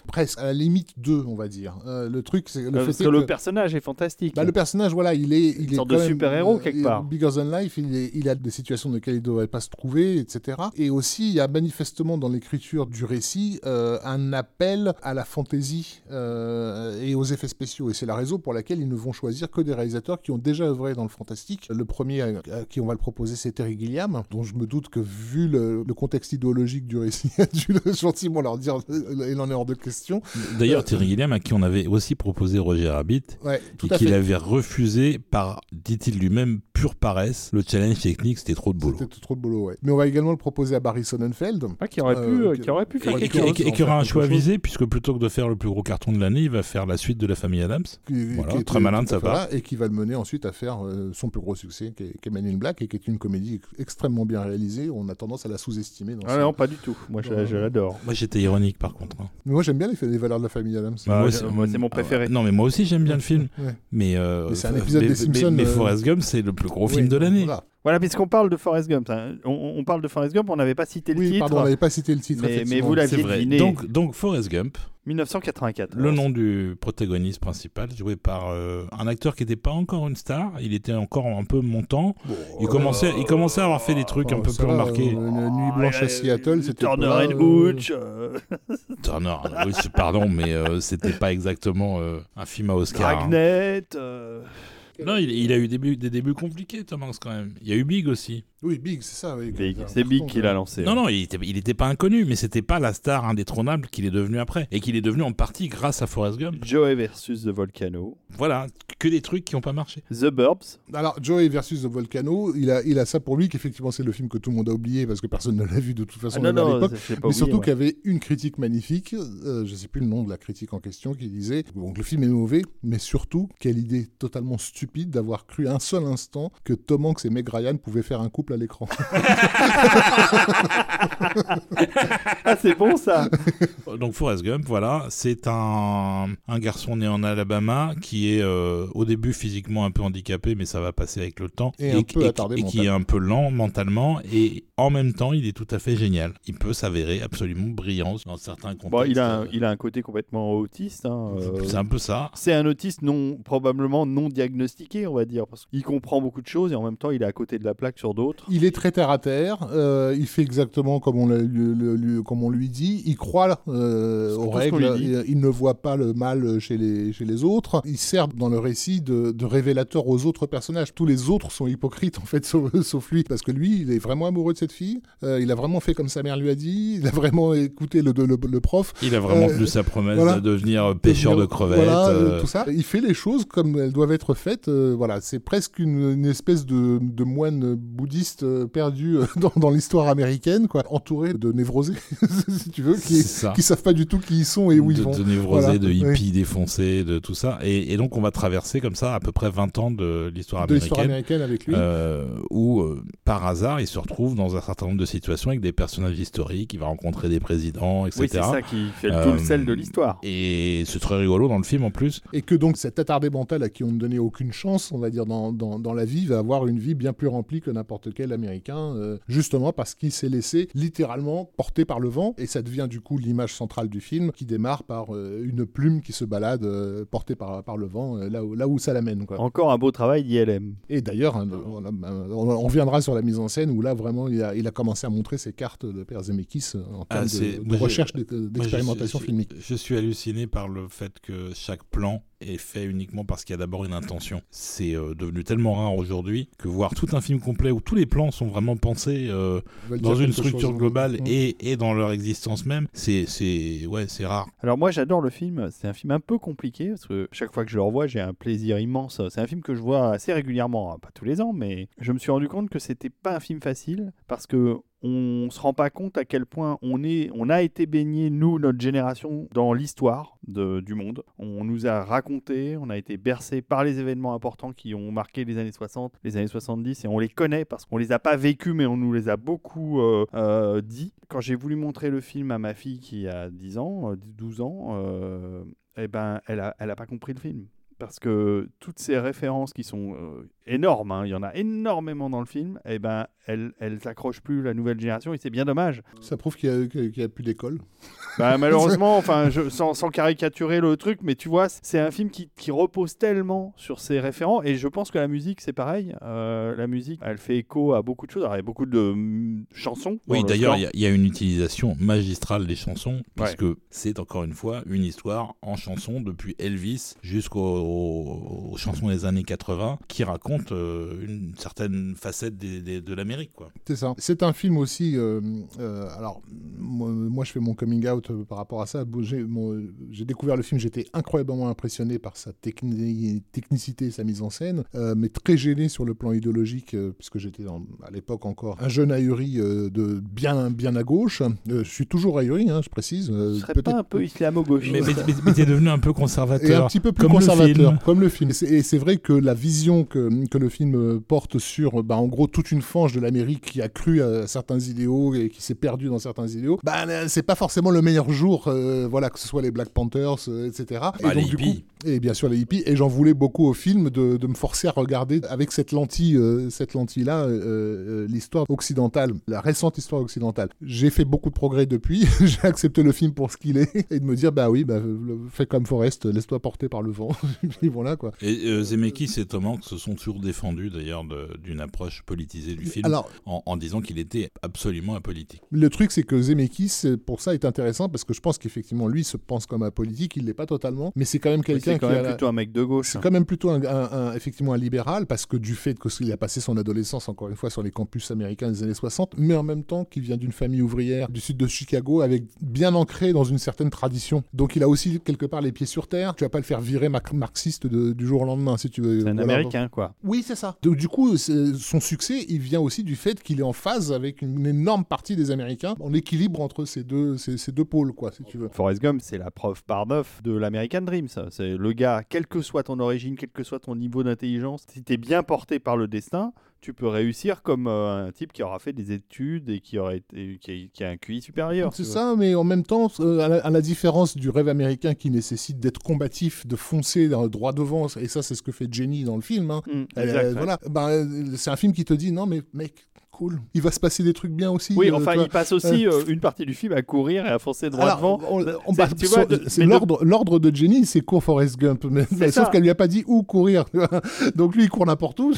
[SPEAKER 3] presque à la limite deux, on va dire. Euh, le truc, c'est le
[SPEAKER 1] Euh,
[SPEAKER 3] fait
[SPEAKER 1] parce
[SPEAKER 3] est
[SPEAKER 1] que le personnage est fantastique.
[SPEAKER 3] Bah, le personnage, voilà, il est, il est
[SPEAKER 1] sorte de
[SPEAKER 3] même,
[SPEAKER 1] super-héros,
[SPEAKER 3] euh,
[SPEAKER 1] quelque
[SPEAKER 3] il-
[SPEAKER 1] part.
[SPEAKER 3] Bigger than life, il, est- il a des situations dans lesquelles il ne devrait pas se trouver, etc. Et aussi, il y a manifestement dans l'écriture du récit un appel à la fantaisie et aux effets spéciaux. Et c'est la raison pour laquelle ils ne vont choisir que des réalisateurs qui ont déjà œuvré dans le fantastique. Le premier à, qui on va le proposer, c'est Terry Gilliam, dont je me doute que vu le, le contexte idéologique du récit, il a dû le- gentiment leur dire est hors de question.
[SPEAKER 2] D'ailleurs, Terry Gilliam, à qui on avait aussi proposé Roger Rabbit,
[SPEAKER 3] Ouais,
[SPEAKER 2] et qu'il avait refusé par, dit-il lui-même, pure paresse. Le challenge technique, c'était trop de boulot.
[SPEAKER 3] C'était trop de boulot, ouais. Mais on va également le proposer à Barry Sonnenfeld.
[SPEAKER 1] Ah, qui, aurait pu,
[SPEAKER 3] Euh, qui-
[SPEAKER 1] qui aurait pu faire
[SPEAKER 2] et-
[SPEAKER 1] quelque
[SPEAKER 2] et-
[SPEAKER 1] chose.
[SPEAKER 2] et- et qui aura un choix visé, puisque plutôt que de faire le plus gros carton de l'année, il va faire la suite de la famille Adams.
[SPEAKER 3] qui-
[SPEAKER 2] Voilà,
[SPEAKER 3] qui
[SPEAKER 2] très malin de sa part.
[SPEAKER 3] là, Et qui va le mener ensuite à faire euh, son plus gros succès, qui est, qui est Men in Black, et qui est une comédie ex- extrêmement bien réalisée. On a tendance à la sous-estimer.
[SPEAKER 1] Ah
[SPEAKER 3] ce-
[SPEAKER 1] non, pas du tout. Moi, je, l'adore.
[SPEAKER 2] Moi, j'étais ironique, par contre. hein.
[SPEAKER 3] Mais moi, j'aime bien les, les valeurs de la famille Adams.
[SPEAKER 1] Bah,
[SPEAKER 2] Moi, c'est-
[SPEAKER 1] mon préféré.
[SPEAKER 2] Ah, non, mais moi aussi, j'aime bien le film. Mais, euh,
[SPEAKER 3] Mais c'est un épisode des Simpsons,
[SPEAKER 2] Mais, Forrest Gump, c'est le plus gros
[SPEAKER 3] Oui,
[SPEAKER 2] film de l'année.
[SPEAKER 3] voilà.
[SPEAKER 1] Voilà, puisqu'on parle de Forrest Gump, hein, on, on parle de Forrest Gump, on n'avait pas cité le
[SPEAKER 3] Oui,
[SPEAKER 1] titre.
[SPEAKER 3] pardon, on n'avait pas cité le titre.
[SPEAKER 1] Mais- mais vous l'aviez
[SPEAKER 2] C'est vrai.
[SPEAKER 1] deviné.
[SPEAKER 2] Donc, donc, Forrest Gump,
[SPEAKER 1] 1984.
[SPEAKER 2] le nom du protagoniste principal, joué par euh, un acteur qui n'était pas encore une star. Il était encore un peu montant.
[SPEAKER 3] Bon,
[SPEAKER 2] Il,
[SPEAKER 3] euh,
[SPEAKER 2] commençait, il commençait à avoir fait des trucs un
[SPEAKER 3] enfin,
[SPEAKER 2] peu plus remarqués.
[SPEAKER 3] euh, Une nuit blanche à Seattle, c'était
[SPEAKER 1] Turner
[SPEAKER 3] pas,
[SPEAKER 1] and Hooch. euh,
[SPEAKER 2] Turner, oui, c'est- pardon, mais euh, c'était pas exactement euh, un film à Oscar. hein.
[SPEAKER 1] Dragnet. euh,
[SPEAKER 2] Non, il, a eu des débuts, des débuts compliqués, Tom Hanks, quand même. Il y a eu Big aussi.
[SPEAKER 3] Oui, Big, c'est ça. oui.
[SPEAKER 1] Big.
[SPEAKER 3] Un
[SPEAKER 1] C'est Big qui l'a lancé.
[SPEAKER 2] Non, non, il était, il était pas inconnu, mais c'était pas la star indétrônable qu'il est devenu après. Et qu'il est devenu en partie grâce à Forrest Gump.
[SPEAKER 1] Joey versus The Volcano.
[SPEAKER 2] Voilà, que des trucs qui ont pas marché.
[SPEAKER 1] The Burbs.
[SPEAKER 3] Alors, Joey versus The Volcano, il a, il a ça pour lui qu'effectivement c'est le film que tout le monde a oublié parce que personne ne l'a vu de toute façon
[SPEAKER 1] Ah, non,
[SPEAKER 3] à l'époque. Mais
[SPEAKER 1] oublié,
[SPEAKER 3] surtout
[SPEAKER 1] ouais.
[SPEAKER 3] qu'il y avait une critique magnifique, euh, je sais plus le nom de la critique en question, qui disait donc le film est mauvais, mais surtout quelle idée totalement stupide d'avoir cru un seul instant que Tom Hanks et Meg Ryan pouvaient faire un couple à l'écran.
[SPEAKER 1] Ah, c'est bon ça.
[SPEAKER 2] Donc Forrest Gump, voilà, c'est un, un garçon né en Alabama qui est euh, au début physiquement un peu handicapé, mais ça va passer avec le temps.
[SPEAKER 3] Et un peu attardé
[SPEAKER 2] et qui est un peu lent mentalement, et en même temps, il est tout à fait génial. Il peut s'avérer absolument brillant dans certains contextes.
[SPEAKER 1] Bon, il a, un,
[SPEAKER 2] Euh,
[SPEAKER 1] il a un côté complètement autiste. hein, euh,
[SPEAKER 2] C'est un peu ça.
[SPEAKER 1] C'est un autiste non, probablement non diagnostiqué, on va dire, parce qu'il comprend beaucoup de choses et en même temps, il est à côté de la plaque sur d'autres.
[SPEAKER 3] Il est très terre à terre, euh, il fait exactement comme on, l'a- le- le- le- comme on lui dit, il croit euh, aux règles, il, il ne voit pas le mal chez les, chez les autres, il sert dans le récit de, de révélateur aux autres personnages. Tous les autres sont hypocrites en fait, sauf, sauf lui, parce que lui, il est vraiment amoureux de cette fille, euh, il a vraiment fait comme sa mère lui a dit, il a vraiment écouté le, prof,
[SPEAKER 2] Il a vraiment
[SPEAKER 3] Euh,
[SPEAKER 2] tenu sa promesse
[SPEAKER 3] voilà.
[SPEAKER 2] de devenir pêcheur de crevettes.
[SPEAKER 3] Voilà, euh,
[SPEAKER 2] euh,
[SPEAKER 3] tout ça. Il fait les choses comme elles doivent être faites. euh, voilà, c'est presque une, une espèce de, de moine bouddhiste euh, perdu euh, dans, dans l'histoire américaine, quoi, entouré de névrosés, si tu veux, qui, qui savent pas du tout qui ils sont et où
[SPEAKER 2] de,
[SPEAKER 3] ils vont.
[SPEAKER 2] de névrosés,
[SPEAKER 3] Voilà,
[SPEAKER 2] de
[SPEAKER 3] oui.
[SPEAKER 2] hippies défoncés, de tout ça. Et, et donc, on va traverser comme ça à peu près 20 ans de l'histoire américaine.
[SPEAKER 3] américaine avec lui.
[SPEAKER 2] euh, où, euh, par hasard, il se retrouve dans un certain nombre de situations avec des personnages historiques, il va rencontrer des présidents, etc.
[SPEAKER 1] Oui, c'est ça qui fait tout le sel de l'histoire.
[SPEAKER 2] Et c'est très rigolo dans le film en plus.
[SPEAKER 3] Et que donc cet attardé mental à qui on ne donnait aucune chance, on va dire, dans, dans, dans la vie, va avoir une vie bien plus remplie que n'importe quel qu'est l'américain, euh, justement parce qu'il s'est laissé littéralement porter par le vent, et ça devient du coup l'image centrale du film, qui démarre par euh, une plume qui se balade euh, portée par, par le vent, euh, là, où, là où ça l'amène. quoi.
[SPEAKER 1] Encore un beau travail d'ILM.
[SPEAKER 3] Et d'ailleurs, hein, on, a- on- on reviendra sur la mise en scène, où là vraiment il a, il a commencé à montrer ses cartes de Père Zemeckis en
[SPEAKER 2] Ah,
[SPEAKER 3] termes
[SPEAKER 2] c'est-
[SPEAKER 3] de, recherche d'expérimentation filmique.
[SPEAKER 2] Je suis halluciné par le fait que chaque plan est fait uniquement parce qu'il y a d'abord une intention. C'est euh, devenu tellement rare aujourd'hui que voir tout un film complet où tous les plans sont vraiment pensés euh, dans une structure
[SPEAKER 3] chose.
[SPEAKER 2] globale et, et dans leur existence même, c'est c'est ouais, c'est rare.
[SPEAKER 1] Alors moi j'adore le film, c'est un film un peu compliqué parce que chaque fois que je le revois j'ai un plaisir immense. C'est un film que je vois assez régulièrement, hein, pas tous les ans, mais je me suis rendu compte que c'était pas un film facile parce que on se rend pas compte à quel point on est, on a été baigné nous notre génération dans l'histoire du monde. On nous a raconté, on a été bercé par les événements importants qui ont marqué les années 60, les années 70 et on les connaît parce qu'on les a pas vécus mais on nous les a beaucoup euh, euh, dit. Quand j'ai voulu montrer le film à ma fille qui a 10 ans, euh, 12 ans, euh, eh ben elle a, elle a pas compris le film. Parce que toutes ces références qui sont euh, énormes, hein, il y en a énormément dans le film, eh ben elles, elles plus la nouvelle génération et c'est bien dommage.
[SPEAKER 3] Ça prouve qu'il n'y a plus d'école.
[SPEAKER 1] Bah, malheureusement, enfin, je, sans, sans caricaturer le truc, mais tu vois, c'est un film qui, qui repose tellement sur ses référents, et je pense que la musique, c'est pareil. Euh, la musique, elle fait écho à beaucoup de choses. Alors, il y a beaucoup de mm, chansons.
[SPEAKER 2] Oui,
[SPEAKER 1] le
[SPEAKER 2] d'ailleurs, il y, a- il y a une utilisation magistrale des chansons, puisque c'est encore une fois une histoire en chanson depuis Elvis jusqu'aux aux chansons des années 80 qui racontent euh, une certaine facette des- des- de l'Amérique. quoi.
[SPEAKER 3] C'est ça. C'est un film aussi. euh, euh, alors, moi, moi, je fais mon coming out euh, par rapport à ça. J'ai découvert le film, j'étais incroyablement impressionné par sa techni- technicité, sa mise en scène, euh, mais très gêné sur le plan idéologique, euh, puisque j'étais à l'époque encore un jeune ahuri euh, de bien, bien à gauche. Euh, je suis toujours ahuri, hein, je précise. euh,
[SPEAKER 1] serait
[SPEAKER 3] peut-être
[SPEAKER 1] pas un peu islamo-gauche
[SPEAKER 2] Mais, mais, mais- mais t'es devenu un peu
[SPEAKER 3] et un
[SPEAKER 2] conservateur.
[SPEAKER 3] petit peu plus
[SPEAKER 2] comme le
[SPEAKER 3] conservateur,
[SPEAKER 2] film.
[SPEAKER 3] comme le film. Et c'est- vrai que la vision que, que le film porte sur, bah, en gros, toute une fange de l'Amérique qui a cru à certains idéaux et qui s'est perdu dans certains idéaux, bah, c'est pas forcément le meilleur jour, euh, voilà, que ce soit les Black Panthers, euh, etc. et
[SPEAKER 2] Bah, les
[SPEAKER 3] du
[SPEAKER 2] hippies.
[SPEAKER 3] Et bien sûr les hippies. Et j'en voulais beaucoup au film de, de me forcer à regarder avec cette lentille, euh, cette lentille-là, euh, euh, l'histoire occidentale, la récente histoire occidentale. J'ai fait beaucoup de progrès depuis. J'ai accepté le film pour ce qu'il est et de me dire, bah oui, bah, fais comme Forrest, laisse-toi porter par le vent. Et voilà quoi.
[SPEAKER 2] Et euh, Zemeckis et Tom Hanks se sont toujours défendus d'ailleurs d'une approche politisée du film
[SPEAKER 3] Alors,
[SPEAKER 2] en, en disant qu'il était absolument apolitique.
[SPEAKER 3] le truc, c'est que Zemeckis, pour ça, est intéressant parce que je pense qu'effectivement, lui se pense comme un politique, il l'est pas totalement, mais c'est quand même
[SPEAKER 1] Oui,
[SPEAKER 3] quelqu'un
[SPEAKER 1] c'est quand
[SPEAKER 3] qui
[SPEAKER 1] même
[SPEAKER 3] a.
[SPEAKER 1] plutôt un mec de gauche.
[SPEAKER 3] C'est quand même plutôt un, un- un- effectivement un libéral parce que du fait qu'il a passé son adolescence encore une fois sur les campus américains des années 60, mais en même temps qu'il vient d'une famille ouvrière du sud de Chicago avec bien ancré dans une certaine tradition. Donc il a aussi quelque part les pieds sur terre. Tu vas pas le faire virer mar- marxiste de- du jour au lendemain si tu veux.
[SPEAKER 1] C'est un
[SPEAKER 3] Voilà.
[SPEAKER 1] américain, quoi.
[SPEAKER 3] Oui, c'est ça. Donc, du coup, c'est- son succès, il vient aussi du fait qu'il est en phase avec une énorme partie des Américains, en équilibre entre ces deux, ces, ces deux pôles, quoi, si tu veux.
[SPEAKER 1] Forrest Gump, c'est la preuve par neuf de l'American Dream, ça. C'est le gars, quelle que soit ton origine, quel que soit ton niveau d'intelligence, si t'es bien porté par le destin, tu peux réussir comme euh, un type qui aura fait des études et qui, aurait été, qui, a, qui a un QI supérieur.
[SPEAKER 3] C'est
[SPEAKER 1] tu
[SPEAKER 3] ça, mais en même temps, euh, à la, à la différence du rêve américain qui nécessite d'être combatif, de foncer dans le droit devant, et ça, c'est ce que fait Jenny dans le film. hein.
[SPEAKER 1] Mm, exact, ouais.
[SPEAKER 3] voilà, euh, c'est un film qui te dit non, mais mec, cool, il va se passer des trucs bien aussi.
[SPEAKER 1] Oui,
[SPEAKER 3] euh,
[SPEAKER 1] enfin, il passe aussi euh, une partie du film à courir et à foncer droit
[SPEAKER 3] Alors,
[SPEAKER 1] devant.
[SPEAKER 3] on- on- bah, c'est l'ordre, l'ordre de Jenny, c'est court Forrest Gump, mais, sauf qu'elle lui a pas dit où courir. Donc lui, il court n'importe où.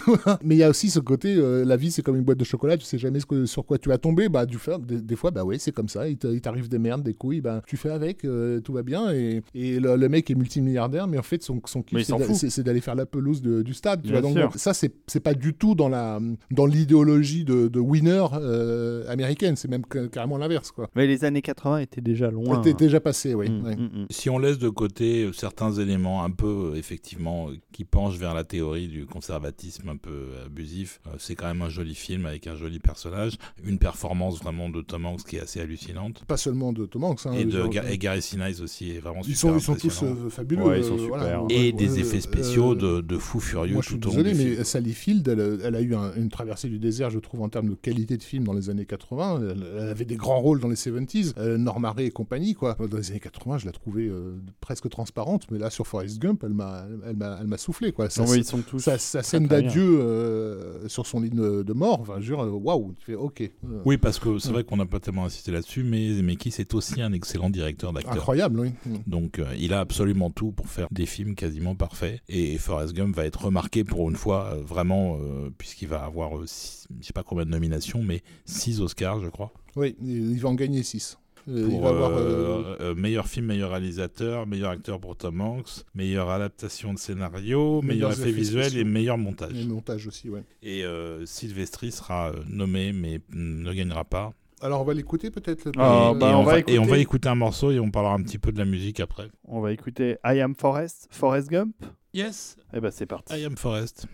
[SPEAKER 3] mais il y a aussi ce côté, euh, la vie, c'est comme une boîte de chocolat, tu sais jamais ce que- sur quoi tu vas tomber. Bah, du fait, des, des fois, bah ouais, c'est comme ça. Il t'arrive des merdes, des couilles, bah tu fais avec, euh, tout va bien. Et, et le, le mec est multimilliardaire, mais en fait, son, son kiff, c'est d'aller faire la pelouse de- du stade. Tu
[SPEAKER 1] Bien
[SPEAKER 3] vois. Donc ça, c'est c'est pas du tout dans la dans l'idéologie de, de winner euh, américaine. C'est même ca- carrément l'inverse, quoi.
[SPEAKER 1] Mais les années 80 étaient déjà loin. Hein.
[SPEAKER 3] déjà passé, oui.
[SPEAKER 1] Mm,
[SPEAKER 3] ouais.
[SPEAKER 1] mm, mm.
[SPEAKER 2] Si on laisse de côté euh, certains éléments un peu, euh, effectivement, qui penchent vers la théorie du conservatisme un peu abusif, c'est quand même un joli film avec un joli personnage, une performance vraiment de Tom Hanks qui est assez hallucinante.
[SPEAKER 3] Pas seulement de Tom Hanks. hein,
[SPEAKER 2] et, de, Ga- et Gary Sinise aussi est vraiment
[SPEAKER 3] Ils
[SPEAKER 2] super
[SPEAKER 3] sont, ils sont tous euh, fabuleux.
[SPEAKER 1] Ouais, ils sont
[SPEAKER 3] euh,
[SPEAKER 1] super.
[SPEAKER 3] voilà.
[SPEAKER 2] Et
[SPEAKER 3] Ouais,
[SPEAKER 2] des
[SPEAKER 3] ouais,
[SPEAKER 2] effets spéciaux
[SPEAKER 3] euh,
[SPEAKER 2] de, de fous furieux
[SPEAKER 3] Moi, je suis
[SPEAKER 2] tout au long
[SPEAKER 3] désolé, mais. Sally Field, elle, elle a eu un- une traversée du désert, je trouve, en, termes de qualité de film dans les années 80. Elle, avait des grands rôles dans les 70s, euh, Norma Ray et compagnie, quoi. Dans les années 80, je la trouvais euh, presque transparente, mais là, sur Forrest Gump, elle m'a, elle m'a, elle m'a soufflé, quoi.
[SPEAKER 1] Ça, ils sont tous
[SPEAKER 3] sa, scène d'adieu euh, sur son lit de mort, enfin, je waouh, tu fais ok.
[SPEAKER 2] Oui, parce que c'est vrai qu'on n'a pas tellement insisté là-dessus, mais Zemeckis est aussi un excellent directeur d'acteur.
[SPEAKER 3] Incroyable, oui.
[SPEAKER 2] Donc, il a absolument tout pour faire des films quasiment parfaits. Et Forrest Gump va être remarqué pour une fois, vraiment, puisqu'il va avoir, je sais pas combien de nominations, mais 6 Oscars, je crois.
[SPEAKER 3] Oui, il va en gagner 6.
[SPEAKER 2] Euh, pour euh, euh, meilleur film, meilleur réalisateur, meilleur acteur pour Tom Hanks, meilleure adaptation de scénario, meilleur effet visuel et meilleur montage.
[SPEAKER 3] Et montage aussi, ouais.
[SPEAKER 2] Et Sylvestri sera nommé mais ne gagnera pas.
[SPEAKER 3] Alors on va l'écouter peut-être.
[SPEAKER 2] Ah, bah, et, on va écouter... et on va écouter un morceau et on parlera un petit peu de la musique après.
[SPEAKER 1] On va écouter I Am Forest, Forest Gump.
[SPEAKER 2] Yes.
[SPEAKER 1] Et eh ben c'est parti.
[SPEAKER 2] I Am Forest.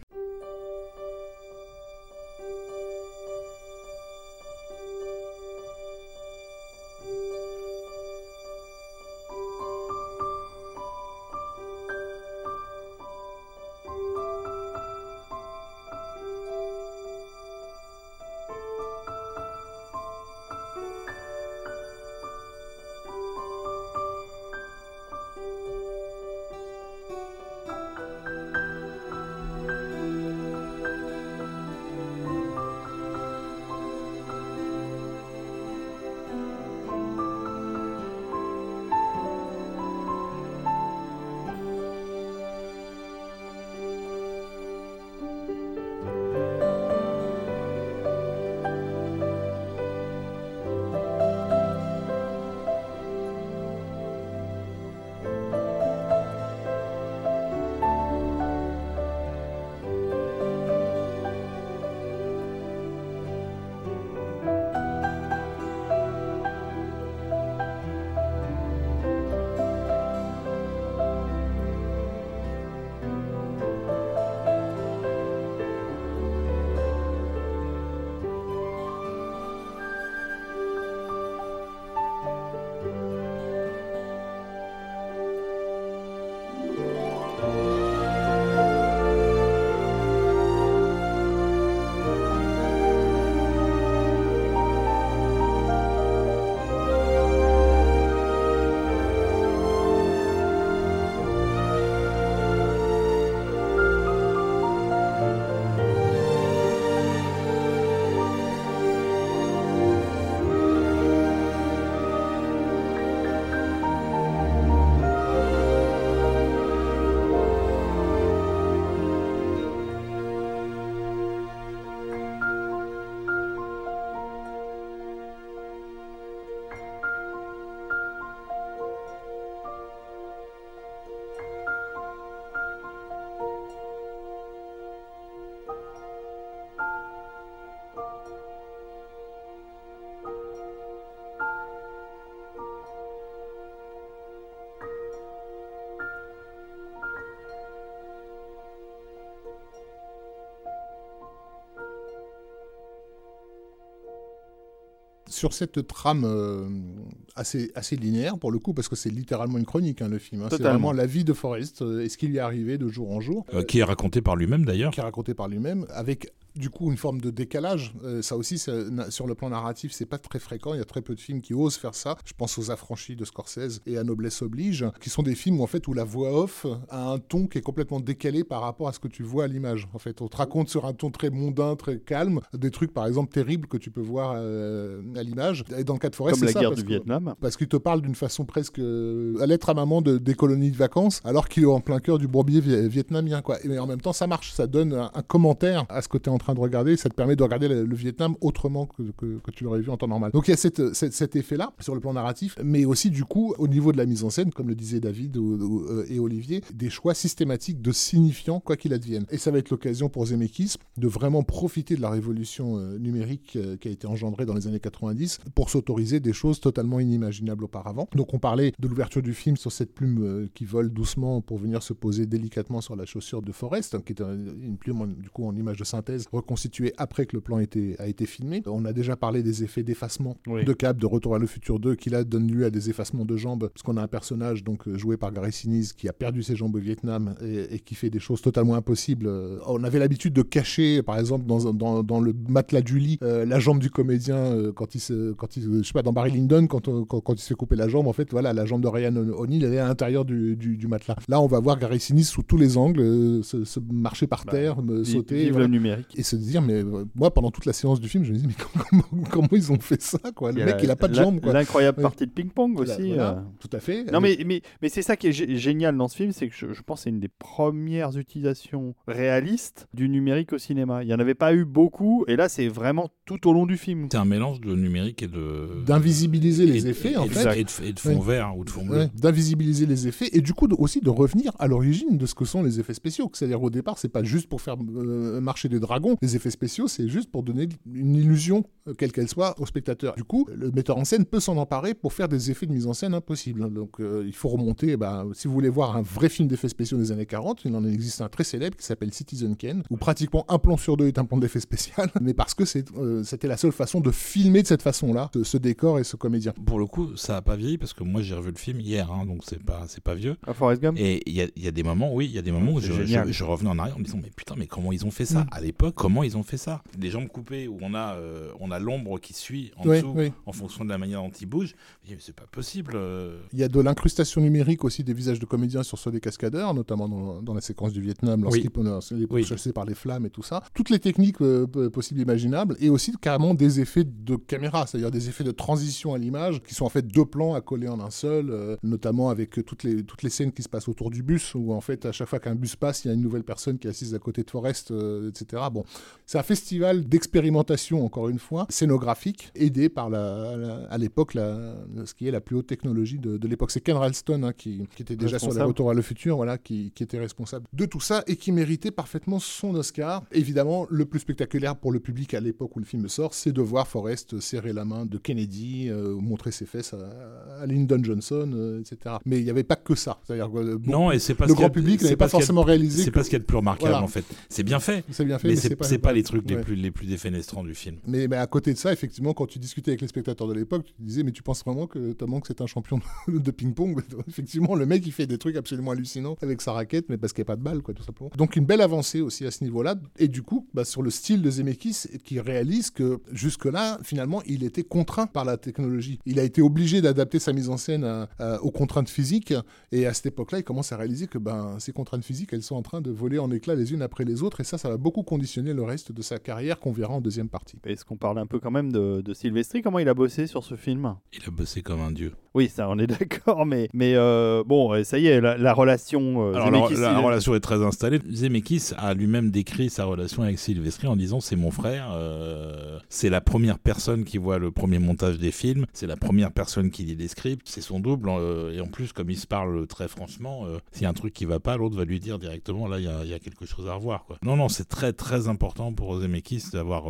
[SPEAKER 3] Sur cette trame euh, assez, assez linéaire, pour le coup, parce que c'est littéralement une chronique, hein, le film. Hein. C'est vraiment la vie de Forrest euh, et ce qui lui est arrivé de jour en jour.
[SPEAKER 2] Euh, qui est raconté par lui-même, d'ailleurs.
[SPEAKER 3] Qui est raconté par lui-même, avec du coup une forme de décalage. Euh, ça aussi, sur le plan narratif, c'est pas très fréquent. Il y a très peu de films qui osent faire ça. Je pense aux Affranchis de Scorsese et à Noblesse oblige, qui sont des films où, en fait où la voix off a un ton qui est complètement décalé par rapport à ce que tu vois à l'image. En fait, on te raconte sur un ton très mondain, très calme, des trucs par exemple terribles que tu peux voir euh, à l'image. Et dans le cas de Forest,
[SPEAKER 1] comme la
[SPEAKER 3] ça,
[SPEAKER 1] guerre du Vietnam,
[SPEAKER 3] parce qu'il te parle d'une façon presque euh, à l'être à maman de, des colonies de vacances, alors qu'il est en plein cœur du bourbier vietnamien. Quoi. Et en même temps, ça marche, ça donne un, un commentaire à ce que tu es en train de regarder. Ça te permet de regarder le, Vietnam autrement que, que, tu l'aurais vu en temps normal. Donc il y a cette, cet effet-là sur le plan narratif, mais aussi du coup au niveau de la mise en scène, comme le disaient David euh, et Olivier, des choix systématiques de signifiants quoi qu'il advienne. Et ça va être l'occasion pour Zemeckis de vraiment profiter de la révolution euh, numérique euh, qui a été engendrée dans les années 90 pour s'autoriser des choses totalement inimaginables auparavant. Donc on parlait de l'ouverture du film sur cette plume qui vole doucement pour venir se poser délicatement sur la chaussure de Forrest, qui est une plume du coup en image de synthèse reconstitué après que le plan était, a été filmé. On a déjà parlé des effets d'effacement
[SPEAKER 1] Oui.
[SPEAKER 3] de Cap, de Retour à le futur 2, qui là donne lieu à des effacements de jambes, parce qu'on a un personnage donc euh, joué par Gary Sinise qui a perdu ses jambes au Vietnam et, et qui fait des choses totalement impossibles. Euh, On avait l'habitude de cacher, par exemple, dans, un- dans, dans le matelas du lit, euh, la jambe du comédien euh, quand il se, quand il, je sais pas, dans Barry Lyndon, quand, on- quand, quand il se fait couper la jambe, en fait, voilà, la jambe de Ryan O'Neill, elle est à l'intérieur du, du, du matelas. Là, on va voir Gary Sinise sous tous les angles, euh, se, se marcher par
[SPEAKER 1] Bah,
[SPEAKER 3] terre, sauter.
[SPEAKER 1] Vive
[SPEAKER 3] voilà.
[SPEAKER 1] le numérique.
[SPEAKER 3] Et se dire, mais euh, moi, pendant toute la séance du film, je me dis, mais comment, comment ils ont fait ça, quoi? Le mec, il a pas de
[SPEAKER 1] la-
[SPEAKER 3] jambes, quoi.
[SPEAKER 1] L'incroyable
[SPEAKER 3] Ouais.
[SPEAKER 1] partie de ping-pong aussi.
[SPEAKER 3] voilà,
[SPEAKER 1] euh.
[SPEAKER 3] Tout à fait.
[SPEAKER 1] Non, mais, mais, mais c'est ça qui est gé- génial dans ce film, c'est que je, je pense que c'est une des premières utilisations réalistes du numérique au cinéma. Il n'y en avait pas eu beaucoup, et là, c'est vraiment tout au long du film.
[SPEAKER 2] C'est un mélange de numérique et de.
[SPEAKER 3] D'invisibiliser les
[SPEAKER 2] et-
[SPEAKER 3] effets,
[SPEAKER 2] et-
[SPEAKER 3] en fait.
[SPEAKER 2] Et de, et de fond
[SPEAKER 3] Ouais.
[SPEAKER 2] vert ou de fond bleu.
[SPEAKER 3] Ouais, d'invisibiliser les effets et du coup de- aussi de revenir à l'origine de ce que sont les effets spéciaux. C'est-à-dire au départ, c'est pas juste pour faire euh, marcher des dragons. Les effets spéciaux, c'est juste pour donner une illusion, euh, quelle qu'elle soit, au spectateur. Du coup, le metteur en scène peut s'en emparer pour faire des effets de mise en scène impossibles. Donc euh, il faut remonter. bah, si vous voulez voir un vrai film d'effets spéciaux des années 40, il en existe un très célèbre qui s'appelle Citizen Kane, où pratiquement un plan sur deux est un plan d'effet spécial, mais parce que euh, c'était la seule façon de filmer de cette façon-là ce, ce décor et ce comédien.
[SPEAKER 2] Pour le coup, ça a pas vieilli parce que moi j'ai revu le film hier, hein, donc c'est pas c'est pas vieux.
[SPEAKER 1] À Forrest Gump?
[SPEAKER 2] Et il y a, il y a des moments, oui, il y a des moments où je,
[SPEAKER 1] génial.
[SPEAKER 2] je- je revenais en arrière en me disant mais putain mais comment ils ont fait ça?
[SPEAKER 3] Mm.
[SPEAKER 2] à l'époque Comment ils ont fait ça Des jambes coupées où on a euh, on a l'ombre qui suit en
[SPEAKER 3] Oui,
[SPEAKER 2] dessous
[SPEAKER 3] oui.
[SPEAKER 2] en fonction de la manière dont il bouge. Je me dis, mais c'est pas possible. euh.
[SPEAKER 3] Il y a de l'incrustation numérique aussi des visages de comédiens sur ceux des cascadeurs, notamment dans, dans la séquence du Vietnam, lorsqu'ils lorsqu'ils sont
[SPEAKER 2] Oui.
[SPEAKER 3] pourchassés par les flammes et tout ça. Toutes les techniques euh, possibles et imaginables, et aussi carrément des effets de caméra, c'est-à-dire des effets de transition à l'image, qui sont en fait deux plans à coller en un seul, euh, notamment avec toutes les, toutes les scènes qui se passent autour du bus, où en fait à chaque fois qu'un bus passe, il y a une nouvelle personne qui est assise à côté de Forrest, euh, etc. Bon, c'est un festival d'expérimentation, encore une fois, scénographique, aidé par la, la- à l'époque la- ce qui est la plus haute technologie de, de l'époque. C'est Ken Ralston hein, qui, qui était déjà sur
[SPEAKER 1] Responsable.
[SPEAKER 3] retours à le futur, voilà, qui, qui était responsable de tout ça et qui méritait parfaitement son Oscar. Évidemment, le plus spectaculaire pour le public à l'époque où le film sort, c'est de voir Forrest serrer la main de Kennedy, euh, montrer ses fesses à, à Lyndon Johnson, euh, etc. Mais il n'y avait pas que ça. C'est-à-dire euh,
[SPEAKER 2] Non, et c'est pas
[SPEAKER 3] le grand public n'avait pas forcément réalisé.
[SPEAKER 2] C'est
[SPEAKER 3] que-
[SPEAKER 2] pas ce qu'il y a de plus remarquable
[SPEAKER 3] Voilà.
[SPEAKER 2] en fait. C'est bien fait,
[SPEAKER 3] C'est bien fait,
[SPEAKER 2] mais,
[SPEAKER 3] mais,
[SPEAKER 2] c'est c'est pas les trucs les plus les plus défenestrants du film.
[SPEAKER 3] Mais, mais à côté de ça, effectivement, quand tu discutais avec les spectateurs de l'époque, tu te disais, mais tu penses vraiment que Tom Hanks est un champion de, de ping-pong? Effectivement, le mec, il fait des trucs absolument hallucinants avec sa raquette, mais parce qu'il n'y a pas de balle, quoi, tout simplement. Donc, une belle avancée aussi à ce niveau-là. Et du coup, bah, sur le style de Zemeckis, qui réalise que jusque-là, finalement, il était contraint par la technologie. Il a été obligé d'adapter sa mise en scène à- à- aux contraintes physiques. Et à cette époque-là, il commence à réaliser que ben, ces contraintes physiques, elles sont en train de voler en éclats les unes après les autres. Et ça, ça va beaucoup conditionner le reste de sa carrière qu'on verra en deuxième partie.
[SPEAKER 1] Est-ce qu'on parle un peu quand même de, de Sylvestri? Comment il a bossé sur ce film?
[SPEAKER 2] Il a bossé comme un dieu.
[SPEAKER 1] Oui, ça, on est d'accord, mais, mais euh, bon, euh, ça y est, la, la relation. euh,
[SPEAKER 2] Alors la,
[SPEAKER 1] Zemeckis,
[SPEAKER 2] la
[SPEAKER 1] il-
[SPEAKER 2] relation est très installée. Zemeckis a lui-même décrit sa relation avec Sylvestri en disant c'est mon frère, euh, c'est la première personne qui voit le premier montage des films, c'est la première personne qui lit les scripts, c'est son double et en plus comme ils se parlent très franchement, s'il y a un truc qui va pas, l'autre va lui dire directement là il y a, il y a quelque chose à revoir quoi. Non non c'est très très important pour Zemeckis d'avoir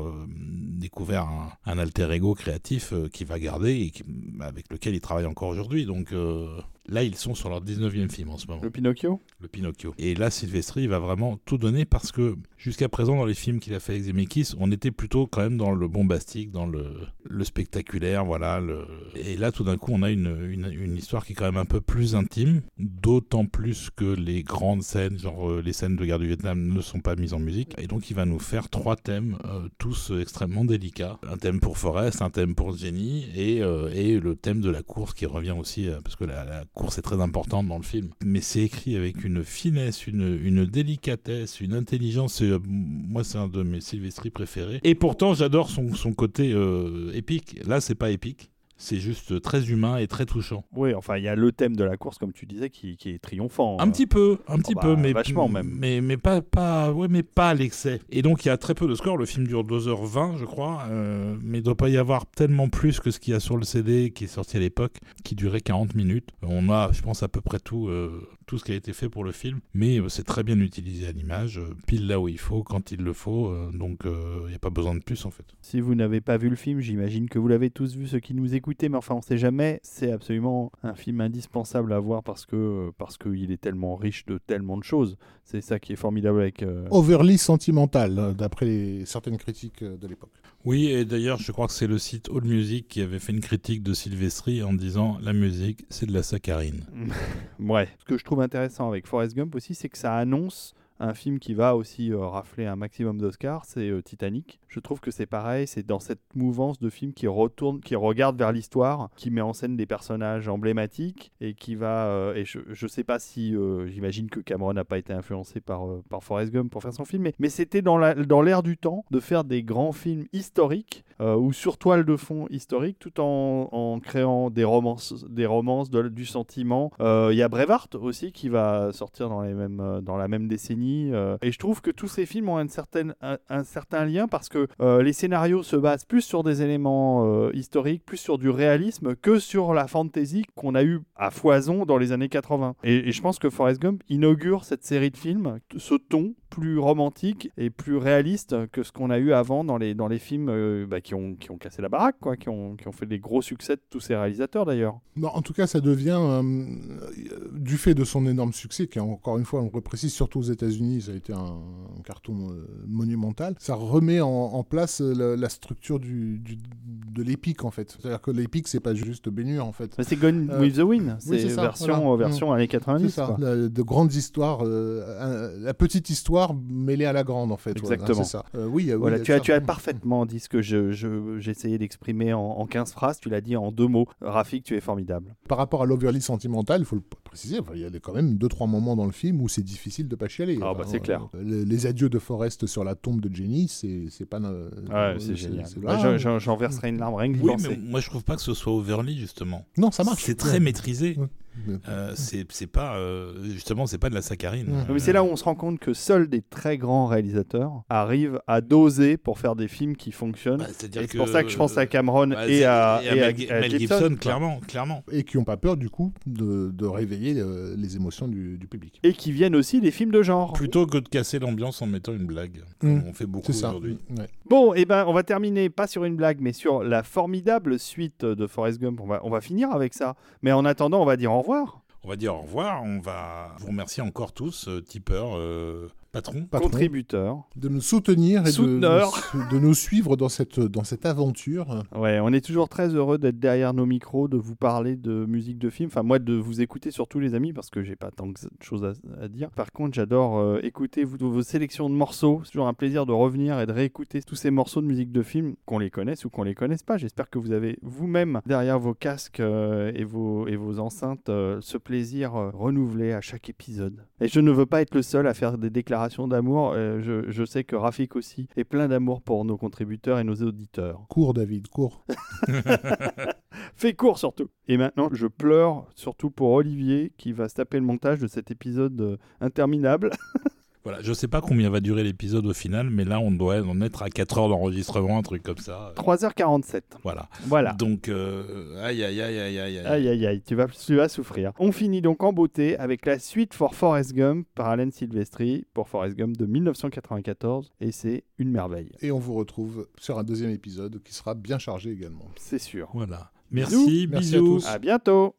[SPEAKER 2] découvert un, un alter ego créatif qui va garder et qui- avec lequel il travaille encore aujourd'hui donc euh, Là, ils sont sur leur 19e film en ce moment
[SPEAKER 1] Le Pinocchio?
[SPEAKER 2] Le Pinocchio. Et là, Sylvestri va vraiment tout donner parce que jusqu'à présent, dans les films qu'il a fait avec Zemeckis, on était plutôt quand même dans le bombastique, dans le, le spectaculaire, voilà. Le... Et là, tout d'un coup, on a une, une, une histoire qui est quand même un peu plus intime, d'autant plus que les grandes scènes, genre euh, les scènes de guerre du Vietnam, ne sont pas mises en musique. Et donc, il va nous faire trois thèmes, euh, tous extrêmement délicats. Un thème pour Forrest, un thème pour Jenny, et, euh, et le thème de la course qui revient aussi, euh, parce que la, la course est très importante dans le film. Mais c'est écrit avec une finesse, une, une délicatesse, une intelligence. et, euh, moi, c'est un de mes Sylvestri préférés. Et pourtant, j'adore son, son côté euh, épique. Là, c'est pas épique. C'est juste très humain et très touchant.
[SPEAKER 1] Oui, enfin, il y a le thème de la course, comme tu disais, qui, qui est triomphant.
[SPEAKER 2] Un petit peu, un petit
[SPEAKER 1] bah,
[SPEAKER 2] peu, mais
[SPEAKER 1] vachement même.
[SPEAKER 2] Mais mais pas pas ouais, mais pas à l'excès. Et donc il y a très peu de scores. Le film dure 2h20, je crois, euh, mais il doit pas y avoir tellement plus que ce qu'il y a sur le CD qui est sorti à l'époque, qui durait 40 minutes. On a, je pense, à peu près tout euh, tout ce qui a été fait pour le film, mais euh, c'est très bien utilisé à l'image, pile là où il faut, quand il le faut. donc il n'y a pas besoin de plus en fait.
[SPEAKER 1] Si vous n'avez pas vu le film, j'imagine que vous l'avez tous vu, ceux qui nous écoutent. Écouté, mais enfin, on sait jamais. C'est absolument un film indispensable à voir parce que parce qu'il est tellement riche de tellement de choses. C'est ça qui est formidable avec. euh,
[SPEAKER 3] Overly sentimental, euh, d'après certaines critiques euh, de l'époque.
[SPEAKER 2] Oui, et d'ailleurs, je crois que c'est le site AllMusic qui avait fait une critique de Sylvestri en disant la musique, c'est de la saccharine.
[SPEAKER 1] Ouais. Ce que je trouve intéressant avec Forrest Gump aussi, c'est que ça annonce un film qui va aussi euh, rafler un maximum d'Oscars, c'est euh, Titanic. Je trouve que c'est pareil, c'est dans cette mouvance de films qui retourne, qui regarde vers l'histoire, qui met en scène des personnages emblématiques et qui va. euh, et je, je sais pas si, j'imagine que Cameron n'a pas été influencé par par Forrest Gump pour faire son film, mais, mais c'était dans la- dans l'air du temps de faire des grands films historiques ou sur toile de fond historique, tout en, en créant des romances, des romances du sentiment. Il y a Brevard aussi qui va sortir dans, les mêmes, dans la même décennie. Euh, et je trouve que tous ces films ont un, certain lien parce que euh, les scénarios se basent plus sur des éléments euh, historiques, plus sur du réalisme que sur la fantasy qu'on a eu à foison dans les années 80. Et, et je pense que Forrest Gump inaugure cette série de films, ce ton plus romantique et plus réaliste que ce qu'on a eu avant dans les, dans les films euh, bah, qui, ont, qui ont cassé la baraque, quoi, qui, ont, qui ont fait des gros succès de tous ces réalisateurs d'ailleurs.
[SPEAKER 3] En tout cas, ça devient, euh, du fait de son énorme succès, qui encore une fois, on le reprécise, surtout aux États-Unis, ça a été un, un carton euh, monumental, ça remet en, en place euh, la, la structure du, du- de l'épique, en fait. C'est-à-dire que l'épique, c'est pas juste bénure, en fait.
[SPEAKER 1] Mais c'est Gone
[SPEAKER 3] Euh,
[SPEAKER 1] with the Wind, c'est version,
[SPEAKER 3] voilà.
[SPEAKER 1] version années
[SPEAKER 3] C'est
[SPEAKER 1] 90.
[SPEAKER 3] ça, la- de grandes histoires, euh, la petite histoire mêlée à la grande, en fait. voilà,
[SPEAKER 1] Exactement.
[SPEAKER 3] ça. Euh, oui, euh, oui,
[SPEAKER 1] Voilà, tu, as,
[SPEAKER 3] ça-
[SPEAKER 1] tu as parfaitement dit ce que je, je- j'ai essayé d'exprimer en, en 15 phrases, tu l'as dit en deux mots. Rafik, tu es formidable.
[SPEAKER 3] Par rapport à l'overly sentimental, il faut le préciser, enfin, il y a quand même deux trois moments dans le film où c'est difficile de pas chialer.
[SPEAKER 1] Ah,
[SPEAKER 3] Enfin,
[SPEAKER 1] bah, c'est clair.
[SPEAKER 3] euh, les, les adieux de Forrest sur la tombe de Jenny, c'est pas. euh,
[SPEAKER 1] Ouais,
[SPEAKER 3] euh,
[SPEAKER 1] c'est génial. Bah, j'en- verserai une larme rien que d'y
[SPEAKER 2] Oui,
[SPEAKER 1] penser.
[SPEAKER 2] mais moi je trouve pas que ce soit overly justement.
[SPEAKER 3] Non, ça marche.
[SPEAKER 2] C'est très
[SPEAKER 3] Ouais.
[SPEAKER 2] maîtrisé.
[SPEAKER 3] Ouais.
[SPEAKER 2] Euh, c'est c'est pas euh, justement c'est pas de la saccharine.
[SPEAKER 1] Mais c'est là où on se rend compte que seuls des très grands réalisateurs arrivent à doser pour faire des films qui fonctionnent.
[SPEAKER 2] Bah,
[SPEAKER 1] c'est pour ça que je pense à Cameron
[SPEAKER 2] bah,
[SPEAKER 1] et à, et à-
[SPEAKER 2] Mel,
[SPEAKER 1] à
[SPEAKER 2] Mel
[SPEAKER 1] Gibson.
[SPEAKER 2] Gibson, clairement, clairement.
[SPEAKER 3] Et qui n'ont pas peur, du coup, de, de réveiller euh, les émotions du, du public.
[SPEAKER 1] Et qui viennent aussi des films de genre.
[SPEAKER 2] Plutôt que de casser l'ambiance en mettant une blague,
[SPEAKER 3] Mm.
[SPEAKER 2] comme on fait beaucoup aujourd'hui.
[SPEAKER 3] Ouais.
[SPEAKER 1] Bon, et ben, on va terminer pas sur une blague, mais sur la formidable suite de Forrest Gump. On va, on va finir avec ça. Mais en attendant, on va dire au revoir.
[SPEAKER 2] On va dire au revoir. On va vous remercier encore tous, euh, tipeurs, euh,
[SPEAKER 3] Patron,
[SPEAKER 1] Contributeurs.
[SPEAKER 3] de nous soutenir et de, nous suivre dans cette, dans cette aventure.
[SPEAKER 1] Ouais, on est toujours très heureux d'être derrière nos micros, de vous parler de musique de film. Enfin, moi, de vous écouter surtout, les amis, parce que j'ai pas tant que- de choses à, à dire. Par contre, j'adore euh, écouter vos, vos sélections de morceaux. C'est toujours un plaisir de revenir et de réécouter tous ces morceaux de musique de film, qu'on les connaisse ou qu'on les connaisse pas. J'espère que vous avez vous-même, derrière vos casques euh, et, vos, et vos enceintes, euh, ce plaisir euh, renouvelé à chaque épisode. Et je ne veux pas être le seul à faire des déclarations d'amour. euh, je, je sais que Rafik aussi est plein d'amour pour nos contributeurs et nos auditeurs.
[SPEAKER 3] Cours, David, cours.
[SPEAKER 1] Fais court surtout. Et maintenant, je pleure surtout pour Olivier qui va se taper le montage de cet épisode euh, interminable.
[SPEAKER 2] Voilà, je sais pas combien va durer l'épisode au final, mais là on doit en être à 4 heures d'enregistrement, un truc comme ça.
[SPEAKER 1] 3h47.
[SPEAKER 2] Voilà.
[SPEAKER 1] Voilà.
[SPEAKER 2] Donc, euh, aïe aïe aïe aïe aïe aïe.
[SPEAKER 1] Aïe aïe aïe, tu vas, tu vas souffrir. On finit donc en beauté avec la suite for Forrest Gump par Alan Silvestri pour Forrest Gump de 1994 et c'est une merveille.
[SPEAKER 3] Et on vous retrouve sur un deuxième épisode qui sera bien chargé également.
[SPEAKER 1] C'est sûr.
[SPEAKER 2] Voilà.
[SPEAKER 1] Bisous.
[SPEAKER 2] Merci,
[SPEAKER 3] Merci à
[SPEAKER 2] bisous.
[SPEAKER 3] tous.
[SPEAKER 1] À bientôt.